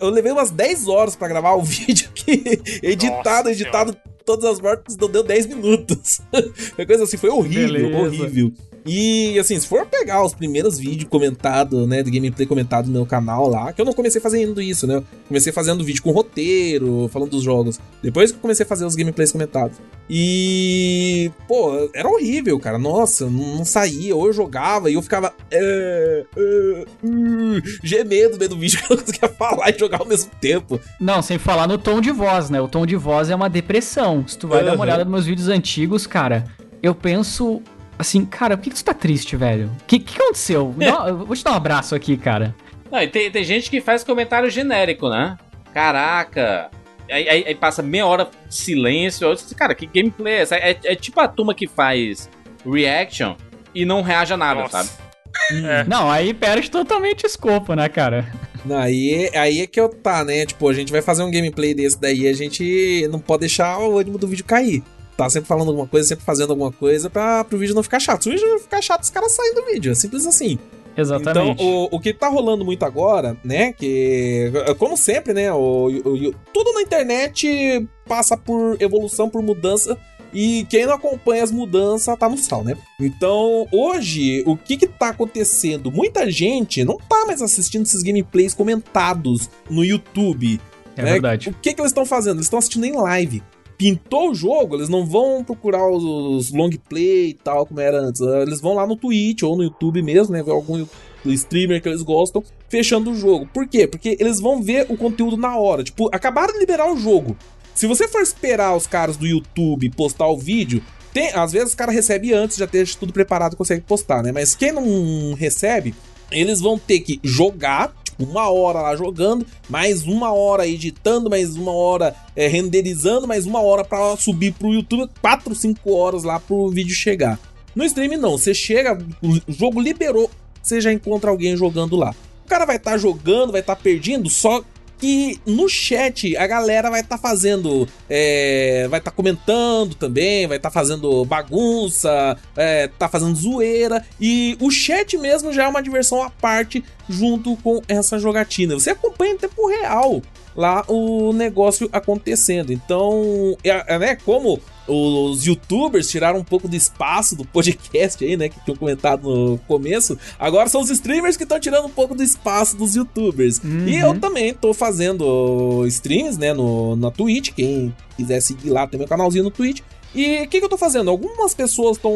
eu levei umas 10 horas para gravar o vídeo aqui. editado, Nossa editado, senhora. todas as mortes não deu 10 minutos. foi coisa assim, foi horrível, Beleza. horrível. E assim, se for pegar os primeiros vídeos comentados, né, de gameplay comentado no meu canal lá, que eu não comecei fazendo isso, né? Eu comecei fazendo vídeo com roteiro, falando dos jogos. Depois que eu comecei a fazer os gameplays comentados. E, pô, era horrível, cara. Nossa, não, saía. Ou eu jogava e eu ficava é, é, uh, gemendo dentro do vídeo que eu não conseguia falar e jogar ao mesmo tempo. Não, sem falar no tom de voz, né? O tom de voz é uma depressão. Se tu vai dar Aham. uma olhada nos meus vídeos antigos, cara, eu penso assim, cara, por que, que tu tá triste, velho? O que, que aconteceu? Não, eu vou te dar um abraço aqui, cara. Não, e tem, tem gente que faz comentário genérico, né? Caraca. Aí, aí- aí passa meia hora de silêncio. Disse, cara, que gameplay é essa? É, é tipo a turma que faz reaction e não reage a nada, Nossa. sabe? É. Não, aí perde totalmente escopo, né, cara? Não, Aí, aí é que eu tá, né? Tipo, a gente vai fazer um gameplay desse daí, a gente não pode deixar o ânimo do vídeo cair. Tá sempre falando alguma coisa, sempre fazendo alguma coisa pra, pro vídeo não ficar chato. Se o vídeo não ficar chato, os caras saem do vídeo. É simples assim. Exatamente. Então, o, o que tá rolando muito agora, né? Que, como sempre, né? O, o- o- tudo na internet passa por evolução, por mudança. E quem não acompanha as mudanças tá no sal, né? Então, hoje, o que que tá acontecendo? Muita gente não tá mais assistindo esses gameplays comentados no YouTube. é né? verdade. O que que eles estão fazendo? Eles estão assistindo em live. Pintou o jogo, eles não vão procurar os, long play e tal, como era antes. Ah, Eles vão lá no Twitch ou no YouTube mesmo, né? Ver algum streamer que eles gostam, fechando o jogo. Por quê? Porque eles vão ver o conteúdo na hora. Tipo, acabaram de liberar o jogo. Se você for esperar os caras do YouTube postar o vídeo, tem, às vezes os caras recebem antes, já deixa tudo preparado e consegue postar, né? Mas quem não recebe, eles vão ter que jogar, uma hora lá jogando, mais uma hora editando, mais uma hora é, renderizando, mais uma hora pra subir pro YouTube, 4, 5 horas lá pro vídeo chegar. No stream não, você chega, o jogo liberou, você já encontra alguém jogando lá. O cara vai estar jogando, vai estar perdendo, só que no chat a galera vai estar fazendo, é, vai estar comentando também, vai estar fazendo bagunça, é, tá fazendo zoeira e o chat mesmo já é uma diversão à parte junto com essa jogatina. Você acompanha em tempo real lá o negócio acontecendo. Então, é, é, né, como os youtubers tiraram um pouco do espaço do podcast aí, né, que tinham comentado no começo, agora são os streamers que estão tirando um pouco do espaço dos youtubers. E eu também tô fazendo streams, né, no, na Twitch, quem quiser seguir lá, tem meu canalzinho no Twitch. E o que, que eu tô fazendo? Algumas pessoas estão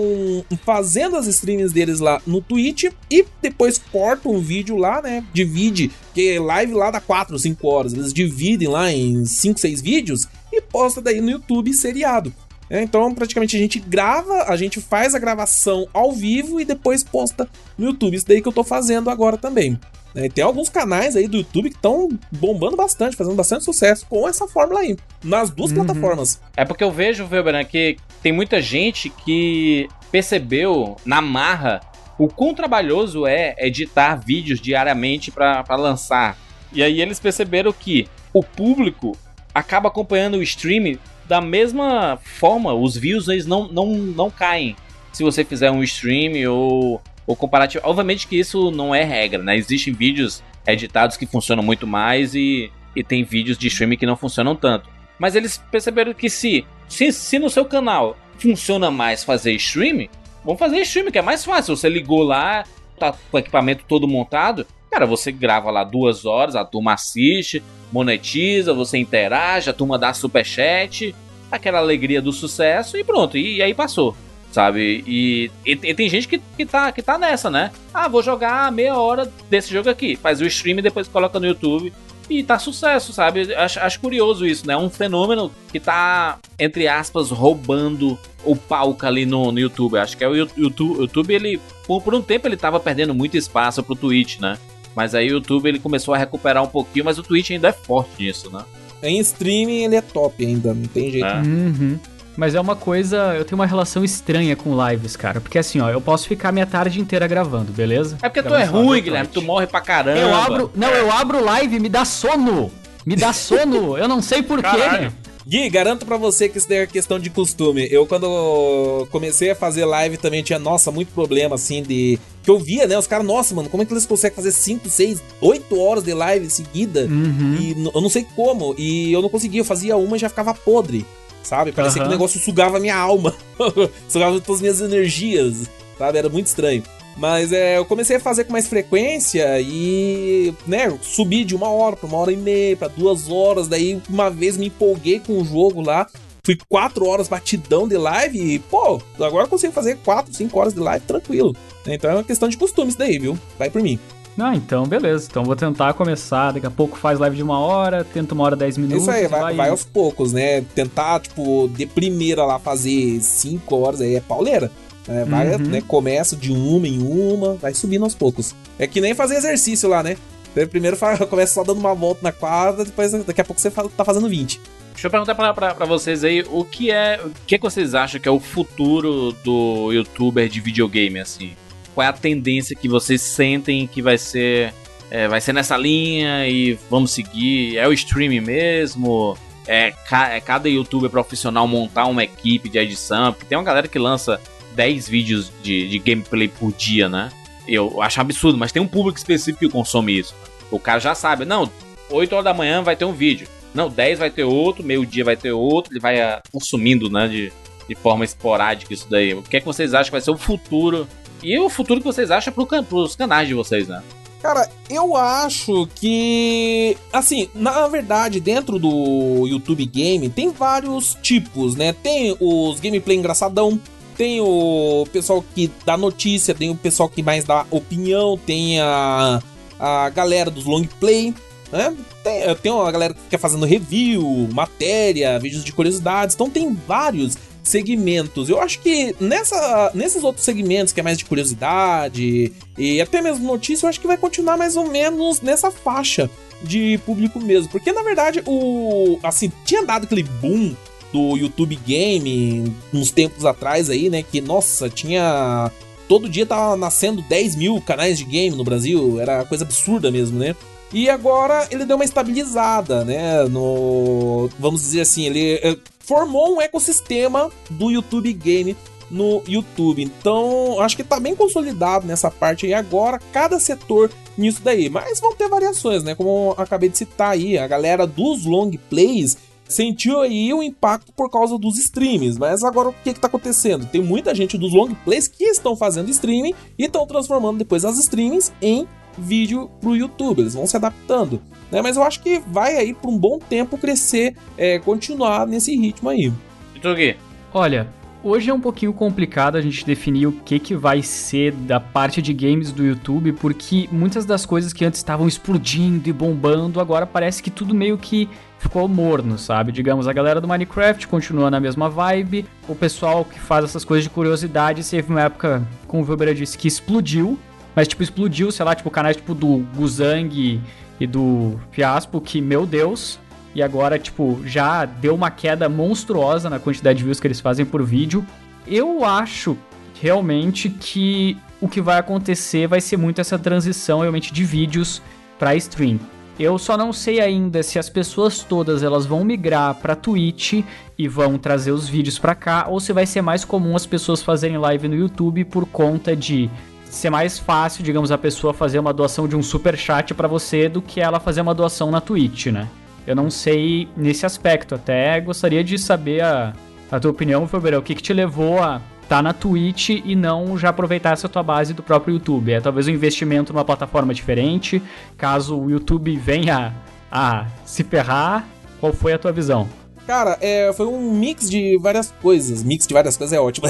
fazendo as streams deles lá no Twitch e depois cortam um vídeo lá, né? Divide, que live lá dá 4, 5 horas. Eles dividem lá em 5, 6 vídeos e posta daí no YouTube seriado. É, então, praticamente a gente grava, a gente faz a gravação ao vivo e depois posta no YouTube. Isso daí que eu tô fazendo agora também. É, tem alguns canais aí do YouTube que estão bombando bastante, fazendo bastante sucesso com essa fórmula aí, nas duas Uhum. plataformas. É porque eu vejo, Velberan, que tem muita gente que percebeu na marra o quão trabalhoso é editar vídeos diariamente pra pra lançar. E aí eles perceberam que o público acaba acompanhando o stream da mesma forma, os views eles não, não, não caem se você fizer um stream ou, ou comparativo. Obviamente que isso não é regra, né? Existem vídeos editados que funcionam muito mais e, e tem vídeos de streaming que não funcionam tanto. Mas eles perceberam que se, se, se no seu canal funciona mais fazer stream, vamos fazer stream, que é mais fácil. Você ligou lá, tá com o equipamento todo montado, cara, você grava lá duas horas, a turma assiste, monetiza, você interage, a turma dá superchat, aquela alegria do sucesso e pronto, e, e aí passou. Sabe? E, e- e tem gente que, que, tá, que tá nessa, né? Ah, vou jogar meia hora desse jogo aqui. Faz o stream e depois coloca no YouTube e tá sucesso, sabe? Acho, acho curioso isso, né? Um fenômeno que tá, entre aspas, roubando o palco ali no, no YouTube. Acho que é o YouTube, YouTube ele, por, por um tempo, ele tava perdendo muito espaço pro Twitch, né? Mas aí o YouTube ele começou a recuperar um pouquinho, mas o Twitch ainda é forte nisso, né? Em streaming ele é top ainda, não tem jeito. É. Uhum. Mas é uma coisa, eu tenho uma relação estranha com lives, cara. Porque assim, ó, eu posso ficar minha tarde inteira gravando, beleza? É porque tu é ruim, Guilherme, tu morre pra caramba. Eu abro, não, eu abro live e me dá sono. Me dá sono. eu não sei porquê. Gui, garanto pra você que isso daí é questão de costume. Eu, quando comecei a fazer live, também tinha, nossa, muito problema, assim, de. Que eu via, né? Os caras, nossa, mano, como é que eles conseguem fazer 5, 6, 8 horas de live seguida? Uhum. E eu não sei como. E eu não conseguia, eu fazia uma e já ficava podre. Sabe? Parecia que o negócio sugava minha alma. sugava todas as minhas energias. sabe? Era muito estranho. Mas é, eu comecei a fazer com mais frequência e, né, subi de uma hora pra uma hora e meia, pra duas horas. Daí, uma vez me empolguei com o jogo lá. Fui quatro horas batidão de live e, pô, agora eu consigo fazer quatro, cinco horas de live tranquilo. Então é uma questão de costume isso daí, viu? Vai por mim. Ah, então beleza. Então vou tentar começar. Daqui a pouco faz live de uma hora, tenta uma hora, dez minutos. Isso aí, e vai, vai aos poucos, né? Tentar, tipo, de primeira lá fazer cinco horas aí é pauleira. É, vai, Uhum. né, começa de uma em uma, vai subindo aos poucos. É que nem fazer exercício lá, né? Você primeiro fa- começa só dando uma volta na quadra, depois daqui a pouco você tá fazendo 20. Deixa eu perguntar pra, pra, pra vocês aí, o que é. O que, é que vocês acham que é o futuro do youtuber de videogame, assim? Qual é a tendência que vocês sentem que vai ser. é, vai ser nessa linha e vamos seguir? É o streaming mesmo? É, ca- é cada youtuber profissional montar uma equipe de edição? Porque tem uma galera que lança 10 vídeos de, de gameplay por dia, né? Eu acho absurdo, mas tem um público específico que consome isso. O cara já sabe, não, 8 horas da manhã vai ter um vídeo. Não, 10 vai ter outro, meio-dia vai ter outro, ele vai ah, consumindo, né, de, de forma esporádica isso daí. O que é que vocês acham que vai ser o futuro? E o futuro que vocês acham pro, pros canais de vocês, né? Cara, eu acho que. Assim, na verdade, dentro do YouTube Game tem vários tipos, né? Tem os gameplay engraçadão, tem o pessoal que dá notícia, tem o pessoal que mais dá opinião, tem a, a galera dos long play, né? Tem, tem uma galera que fica fazendo review, matéria, vídeos de curiosidades, então tem vários segmentos. Eu acho que nessa, nesses outros segmentos, que é mais de curiosidade e até mesmo notícia, eu acho que vai continuar mais ou menos nessa faixa de público mesmo. Porque na verdade, o. Assim, tinha dado aquele boom do YouTube Game uns tempos atrás aí, né? Que, nossa, tinha. Todo dia tava nascendo 10 mil canais de game no Brasil, era coisa absurda mesmo, né? E agora ele deu uma estabilizada, né? No. Vamos dizer assim, ele eh, formou um ecossistema do YouTube Game no YouTube. Então, acho que tá bem consolidado nessa parte aí agora, cada setor nisso daí. Mas vão ter variações, né? Como acabei de citar aí, a galera dos long plays sentiu aí o impacto por causa dos streams. Mas agora o que que tá acontecendo? Tem muita gente dos long plays que estão fazendo streaming e estão transformando depois as streamings em vídeo pro YouTube. Eles vão se adaptando. Né? Mas eu acho que vai aí por um bom tempo crescer, é, continuar nesse ritmo aí. Então Gui, Olha, hoje é um pouquinho complicado a gente definir o que, que vai ser da parte de games do YouTube, porque muitas das coisas que antes estavam explodindo e bombando, agora parece que tudo meio que ficou morno, sabe? Digamos, a galera do Minecraft continua na mesma vibe, o pessoal que faz essas coisas de curiosidade teve uma época, como o Weber disse, que explodiu, mas tipo, explodiu, sei lá, tipo, canais tipo do Guzang e do Fiaspo, que, meu Deus, e agora, tipo, já deu uma queda monstruosa na quantidade de views que eles fazem por vídeo. Eu acho realmente que o que vai acontecer vai ser muito essa transição realmente de vídeos para stream. Eu só não sei ainda se as pessoas todas elas vão migrar para Twitch e vão trazer os vídeos para cá ou se vai ser mais comum as pessoas fazerem live no YouTube por conta de ser mais fácil, digamos, a pessoa fazer uma doação de um super chat para você do que ela fazer uma doação na Twitch, né? Eu não sei nesse aspecto. Até gostaria de saber a, a tua opinião, Faber. O que, que te levou a estar na Twitch e não já aproveitar essa tua base do próprio YouTube? É talvez um investimento numa plataforma diferente? Caso o YouTube venha a se ferrar, qual foi a tua visão? Cara, é, foi um mix de várias coisas. Mix de várias coisas é ótimo.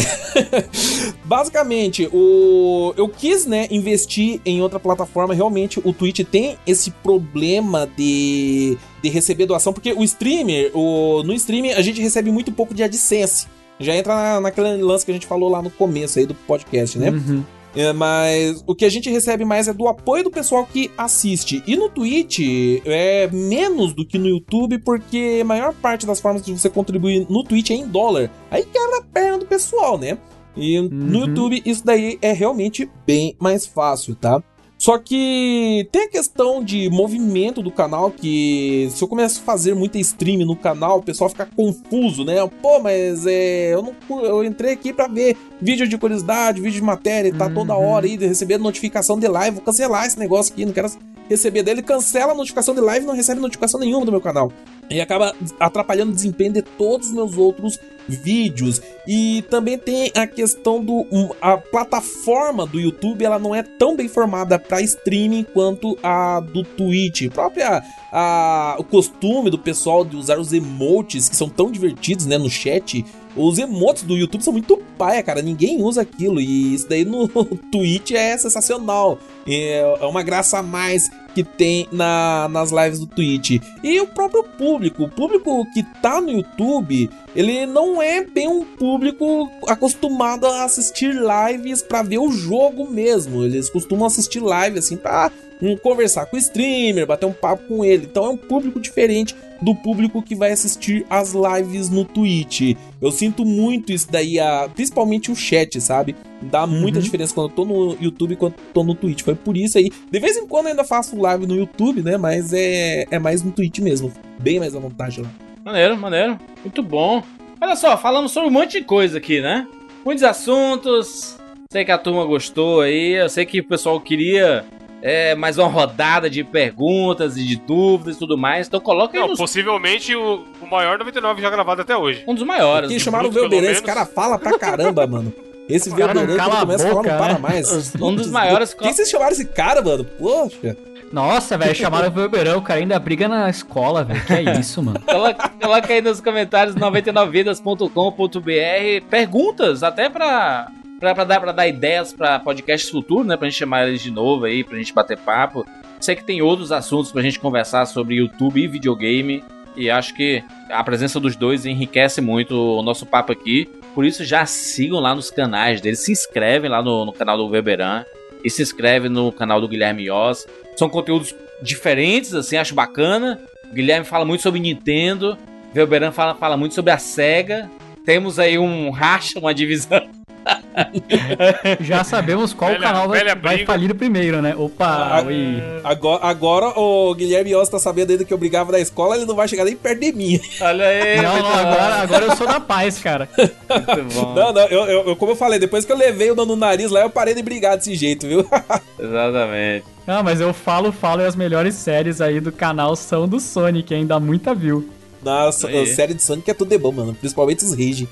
Basicamente, o, eu quis, né, investir em outra plataforma. Realmente, o Twitch tem esse problema de, de receber doação, porque o streamer, o, no streaming, a gente recebe muito pouco de AdSense. Já entra na, naquele lance que a gente falou lá no começo aí do podcast, né? Uhum. É, mas o que a gente recebe mais é do apoio do pessoal que assiste. E no Twitch é menos do que no YouTube, porque a maior parte das formas de você contribuir no Twitch é em dólar. Aí quebra a perna do pessoal, né? E no Uhum. YouTube isso daí é realmente bem mais fácil, tá? Só que tem a questão de movimento do canal, que se eu começo a fazer muita stream no canal, o pessoal fica confuso, né? Pô, mas é, eu não eu entrei aqui pra ver vídeo de curiosidade, vídeo de matéria, e tá toda Uhum. hora aí de receber notificação de live, vou cancelar esse negócio aqui, não quero receber dele, cancela a notificação de live, não recebe notificação nenhuma do meu canal. E acaba atrapalhando o desempenho de todos os meus outros vídeos. E também tem a questão do a plataforma do YouTube, ela não é tão bem formada para streaming quanto a do Twitch. Própria a, o costume do pessoal de usar os emotes que são tão divertidos, né, no chat. Os emotes do YouTube são muito paia, cara. Ninguém usa aquilo. E isso daí no Twitch é sensacional. É, é uma graça a mais que tem na, nas lives do Twitch. E o próprio público. O público que tá no YouTube, ele não é bem um público acostumado a assistir lives para ver o jogo mesmo. Eles costumam assistir live assim pra um, conversar com o streamer, bater um papo com ele. Então é um público diferente do público que vai assistir as lives no Twitch. Eu sinto muito isso daí, a, principalmente o chat, sabe? Dá muita Uhum. diferença quando eu tô no YouTube e quando eu tô no Twitch. Foi por isso aí. De vez em quando eu ainda faço live no YouTube, né? Mas é, é mais no Twitch mesmo. Bem mais à vontade lá. Maneiro, maneiro. Muito bom. Olha só, falamos sobre um monte de coisa aqui, né? Muitos assuntos. Sei que a turma gostou aí. Eu sei que o pessoal queria é, mais uma rodada de perguntas e de dúvidas e tudo mais. Então coloca aí Não, nos... possivelmente o, o maior 99 já gravado até hoje. um dos maiores. Que né? chamaram o Velberan, esse cara fala pra caramba, mano. Esse a começa a falar, não para né? mais. Um dos maiores- Quem vocês chamaram esse cara, mano? Poxa. Nossa, velho, chamaram o Beberão, o cara ainda briga na escola, velho. Que é isso, mano? Coloca, coloca aí nos comentários 99vidas.com.br perguntas, até pra, pra, pra dar, pra dar ideias pra podcasts futuros, né? Pra gente chamar eles de novo aí, pra gente bater papo. Sei que tem outros assuntos pra gente conversar sobre YouTube e videogame. E acho que a presença dos dois enriquece muito o nosso papo aqui. Por isso já sigam lá nos canais deles, se inscrevem lá no, no canal do Weberan e se inscreve no canal do Guilherme Oz. São conteúdos diferentes, assim, acho bacana. O Guilherme fala muito sobre Nintendo, Weberan fala, fala muito sobre a SEGA. Temos aí um racha, uma divisão. Já sabemos qual Velha- canal vai, vai falir primeiro, né? Opa, Ah, oi. Agora, agora o Guilherme Oz tá sabendo ainda que eu brigava na escola, ele não vai chegar nem perto de mim. Olha aí, Não, não, agora, agora eu sou da paz, cara. muito bom. Não, não, eu, eu- como eu falei, depois que eu levei o no nariz lá, eu parei de brigar desse jeito, viu? Exatamente. Não, mas eu falo, falo e as melhores séries aí do canal são do Sonic, ainda muita view. Nossa, a série de Sonic é tudo de bom, mano. Principalmente os Rage.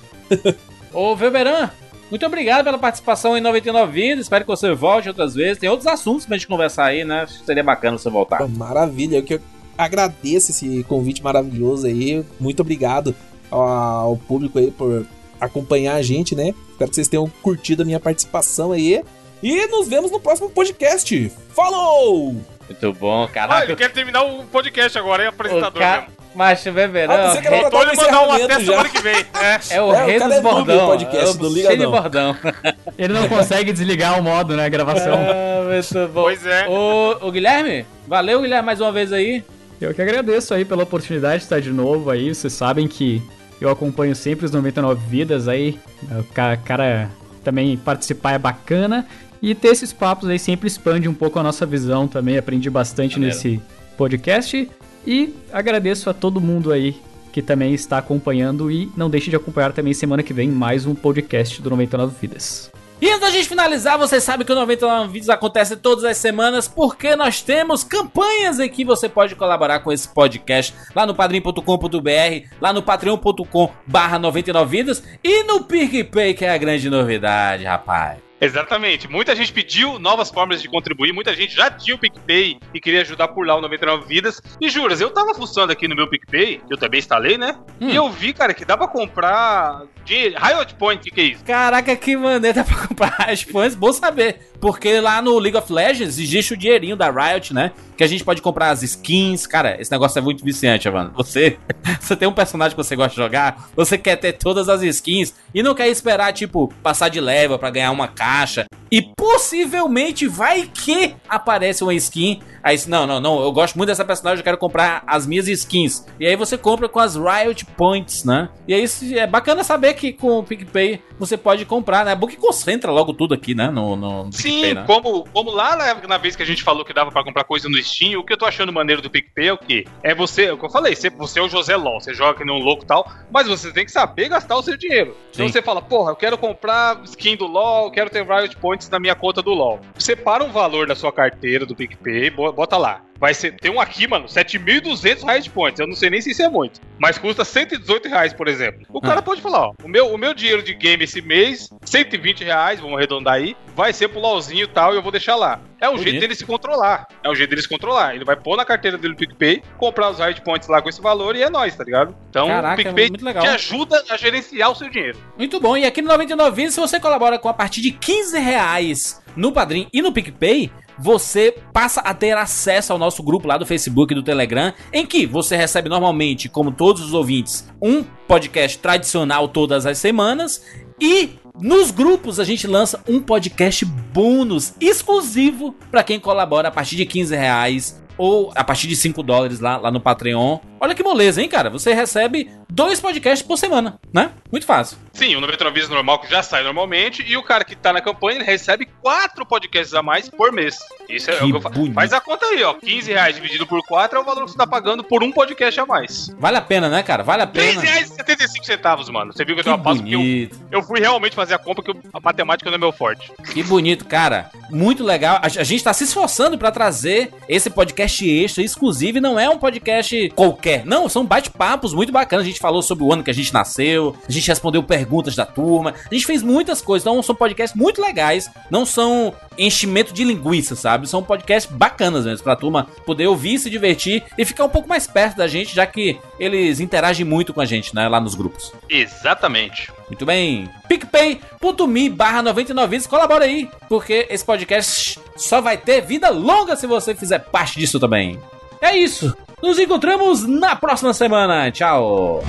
Ô, Weberan, muito obrigado pela participação em 99 Vidas. Espero que você volte outras vezes. Tem outros assuntos pra gente conversar aí, né? Acho que seria bacana você voltar. Pô, Maravilha, eu que agradeço esse convite maravilhoso aí. Muito obrigado ao público aí por acompanhar a gente, né? Espero que vocês tenham curtido a minha participação aí. E nos vemos no próximo podcast. Falou! Muito bom, Ah, caraca. ele quer terminar o podcast agora, o apresentador ca... Macho Weberan. Ah, pensei que Tava no mandar um até encerramento semana que vem. É. É o É, o rei dos é noob bordão. do podcast, é o não liga cheio de não. bordão. Ele não consegue desligar o modo, né? Gravação. Ah, muito bom. Pois é. Ô, ô, Guilherme, valeu, Guilherme, mais uma vez aí. Eu que agradeço aí pela oportunidade de estar de novo aí. Vocês sabem que eu acompanho sempre os 99 vidas aí. O ca- cara também participar é bacana. E ter esses papos aí sempre expande um pouco a nossa visão também. Aprendi bastante Maneiro. nesse podcast. E agradeço a todo mundo aí que também está acompanhando. E não deixe de acompanhar também semana que vem mais um podcast do 99 Vidas. E antes da gente finalizar, vocês sabem que o 99 Vídeos acontece todas as semanas porque nós temos campanhas em que você pode colaborar com esse podcast lá no padrim.com.br, lá no patreon.com barra 99 vidas e no PicPay, que é a grande novidade, rapaz. Exatamente. Muita gente pediu novas formas de contribuir, muita gente já tinha o PicPay e queria ajudar por lá o 99 Vidas. E juras, eu tava fuçando aqui no meu PicPay, que eu também instalei, né? Hum. E eu vi, cara, que dá pra comprar dinheiro. Riot Point, o que, que é isso? Caraca, que maneira pra comprar as fãs, bom saber. Porque lá no League of Legends existe o dinheirinho da Riot, né? Que a gente pode comprar as skins. Cara, esse negócio é muito viciante, mano. Você, você tem um personagem que você gosta de jogar, você quer ter todas as skins e não quer esperar, tipo, passar de level pra ganhar uma caixa. E possivelmente vai que aparece uma skin. Aí, não, não, não, eu gosto muito dessa personagem, eu quero comprar as minhas skins. E aí você compra com as Riot Points, né? E aí é bacana saber que com o PicPay você pode comprar, né? É bom que concentra logo tudo aqui, né? No, no PicPay, Sim, né? como, como lá na, na vez que a gente falou que dava pra comprar coisa no Steam, o que eu tô achando maneiro do PicPay é o quê? É você, é o que eu falei, você, você é o José LOL, você joga que nem um louco e tal, mas você tem que saber gastar o seu dinheiro. Então Sim. você fala, porra, eu quero comprar skin do LOL, eu quero ter Riot Points na minha conta do LOL. Separa um valor da sua carteira do PicPay, bo- bota lá. Vai ser. Tem um aqui, mano, 7.200 Riot Points. Eu não sei nem se isso é muito. Mas custa 118 reais, por exemplo. O cara pode falar, ó, o meu, o meu dinheiro de game esse mês, 120 reais, vamos arredondar aí, vai ser pro LOLzinho e tal, e eu vou deixar lá. É um Bonito. jeito dele se controlar. É um jeito dele se controlar. Ele vai pôr na carteira dele do PicPay, comprar os Riot Points lá com esse valor e é nóis, tá ligado? Então, Caraca, o PicPay muito legal. te ajuda a gerenciar o seu dinheiro. Muito bom. E aqui no 99 Vidas, se você colabora com a partir de 15 reais no Padrim e no PicPay, você passa a ter acesso ao nosso grupo lá do Facebook e do Telegram, em que você recebe normalmente, como todos os ouvintes, um podcast tradicional todas as semanas e nos grupos a gente lança um podcast bônus exclusivo para quem colabora a partir de 15 reais ou a partir de 5 dólares lá, lá no Patreon. Olha que moleza, hein, cara? Você recebe dois podcasts por semana, né? Muito fácil. Sim, o 99 Vidas normal que já sai normalmente, e o cara que tá na campanha, ele recebe quatro podcasts a mais por mês. Isso é Que o que eu bonito. Faz a conta aí, ó. 15 reais dividido por 4 é o valor que você tá pagando por um podcast a mais. Vale a pena, né, cara? Vale a 3 pena. reais e 75 centavos, mano. Você viu que eu Que uma pausa porque eu, eu fui realmente fazer a compra, porque a matemática não é meu forte. Que bonito, cara. Muito legal. A, a gente tá se esforçando pra trazer esse podcast extra, exclusivo, e não é um podcast qualquer. Não, são bate-papos muito bacanas. A gente falou sobre o ano que a gente nasceu, a gente respondeu perguntas da turma, a gente fez muitas coisas. Então são podcasts muito legais, não são enchimento de linguiça, sabe? São podcasts bacanas mesmo, pra turma poder ouvir, se divertir e ficar um pouco mais perto da gente, já que eles interagem muito com a gente, né, lá nos grupos. Exatamente. Muito bem. PicPay.me barra 99 vidas. Colabora aí, porque esse podcast só vai ter vida longa se você fizer parte disso também. É isso. Nos encontramos na próxima semana. Tchau.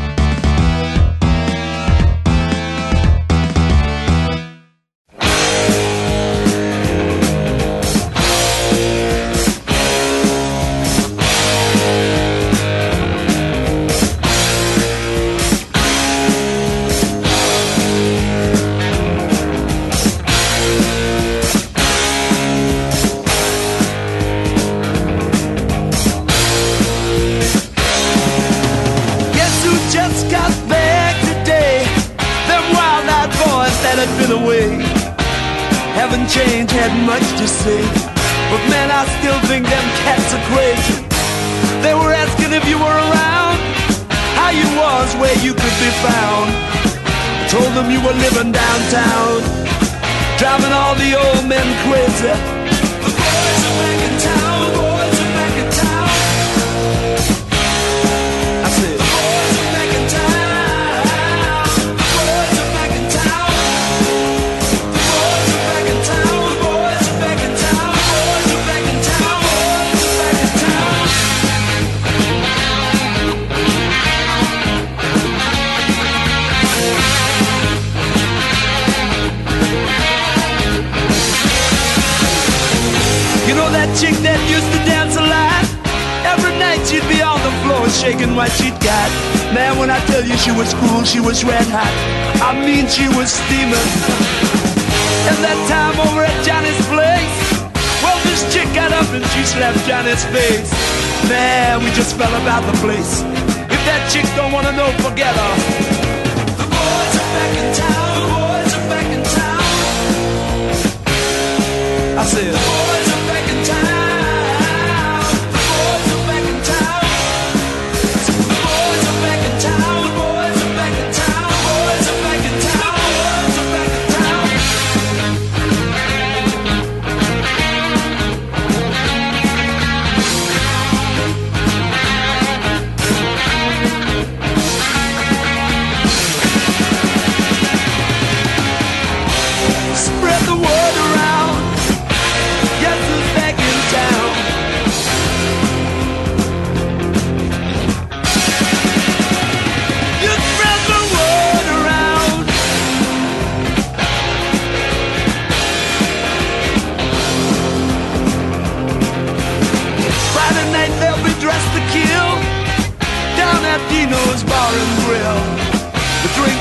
Haven't changed, had much to say. But man, I still think them cats are crazy. They were asking if you were around, how you was, where you could be found. I told them you were living downtown, driving all the old men crazy. Slapped Johnny's face. Man, we just fell about the place. If that chick don't wanna know, forget her. The boys are back in town. The boys are back in town. I said,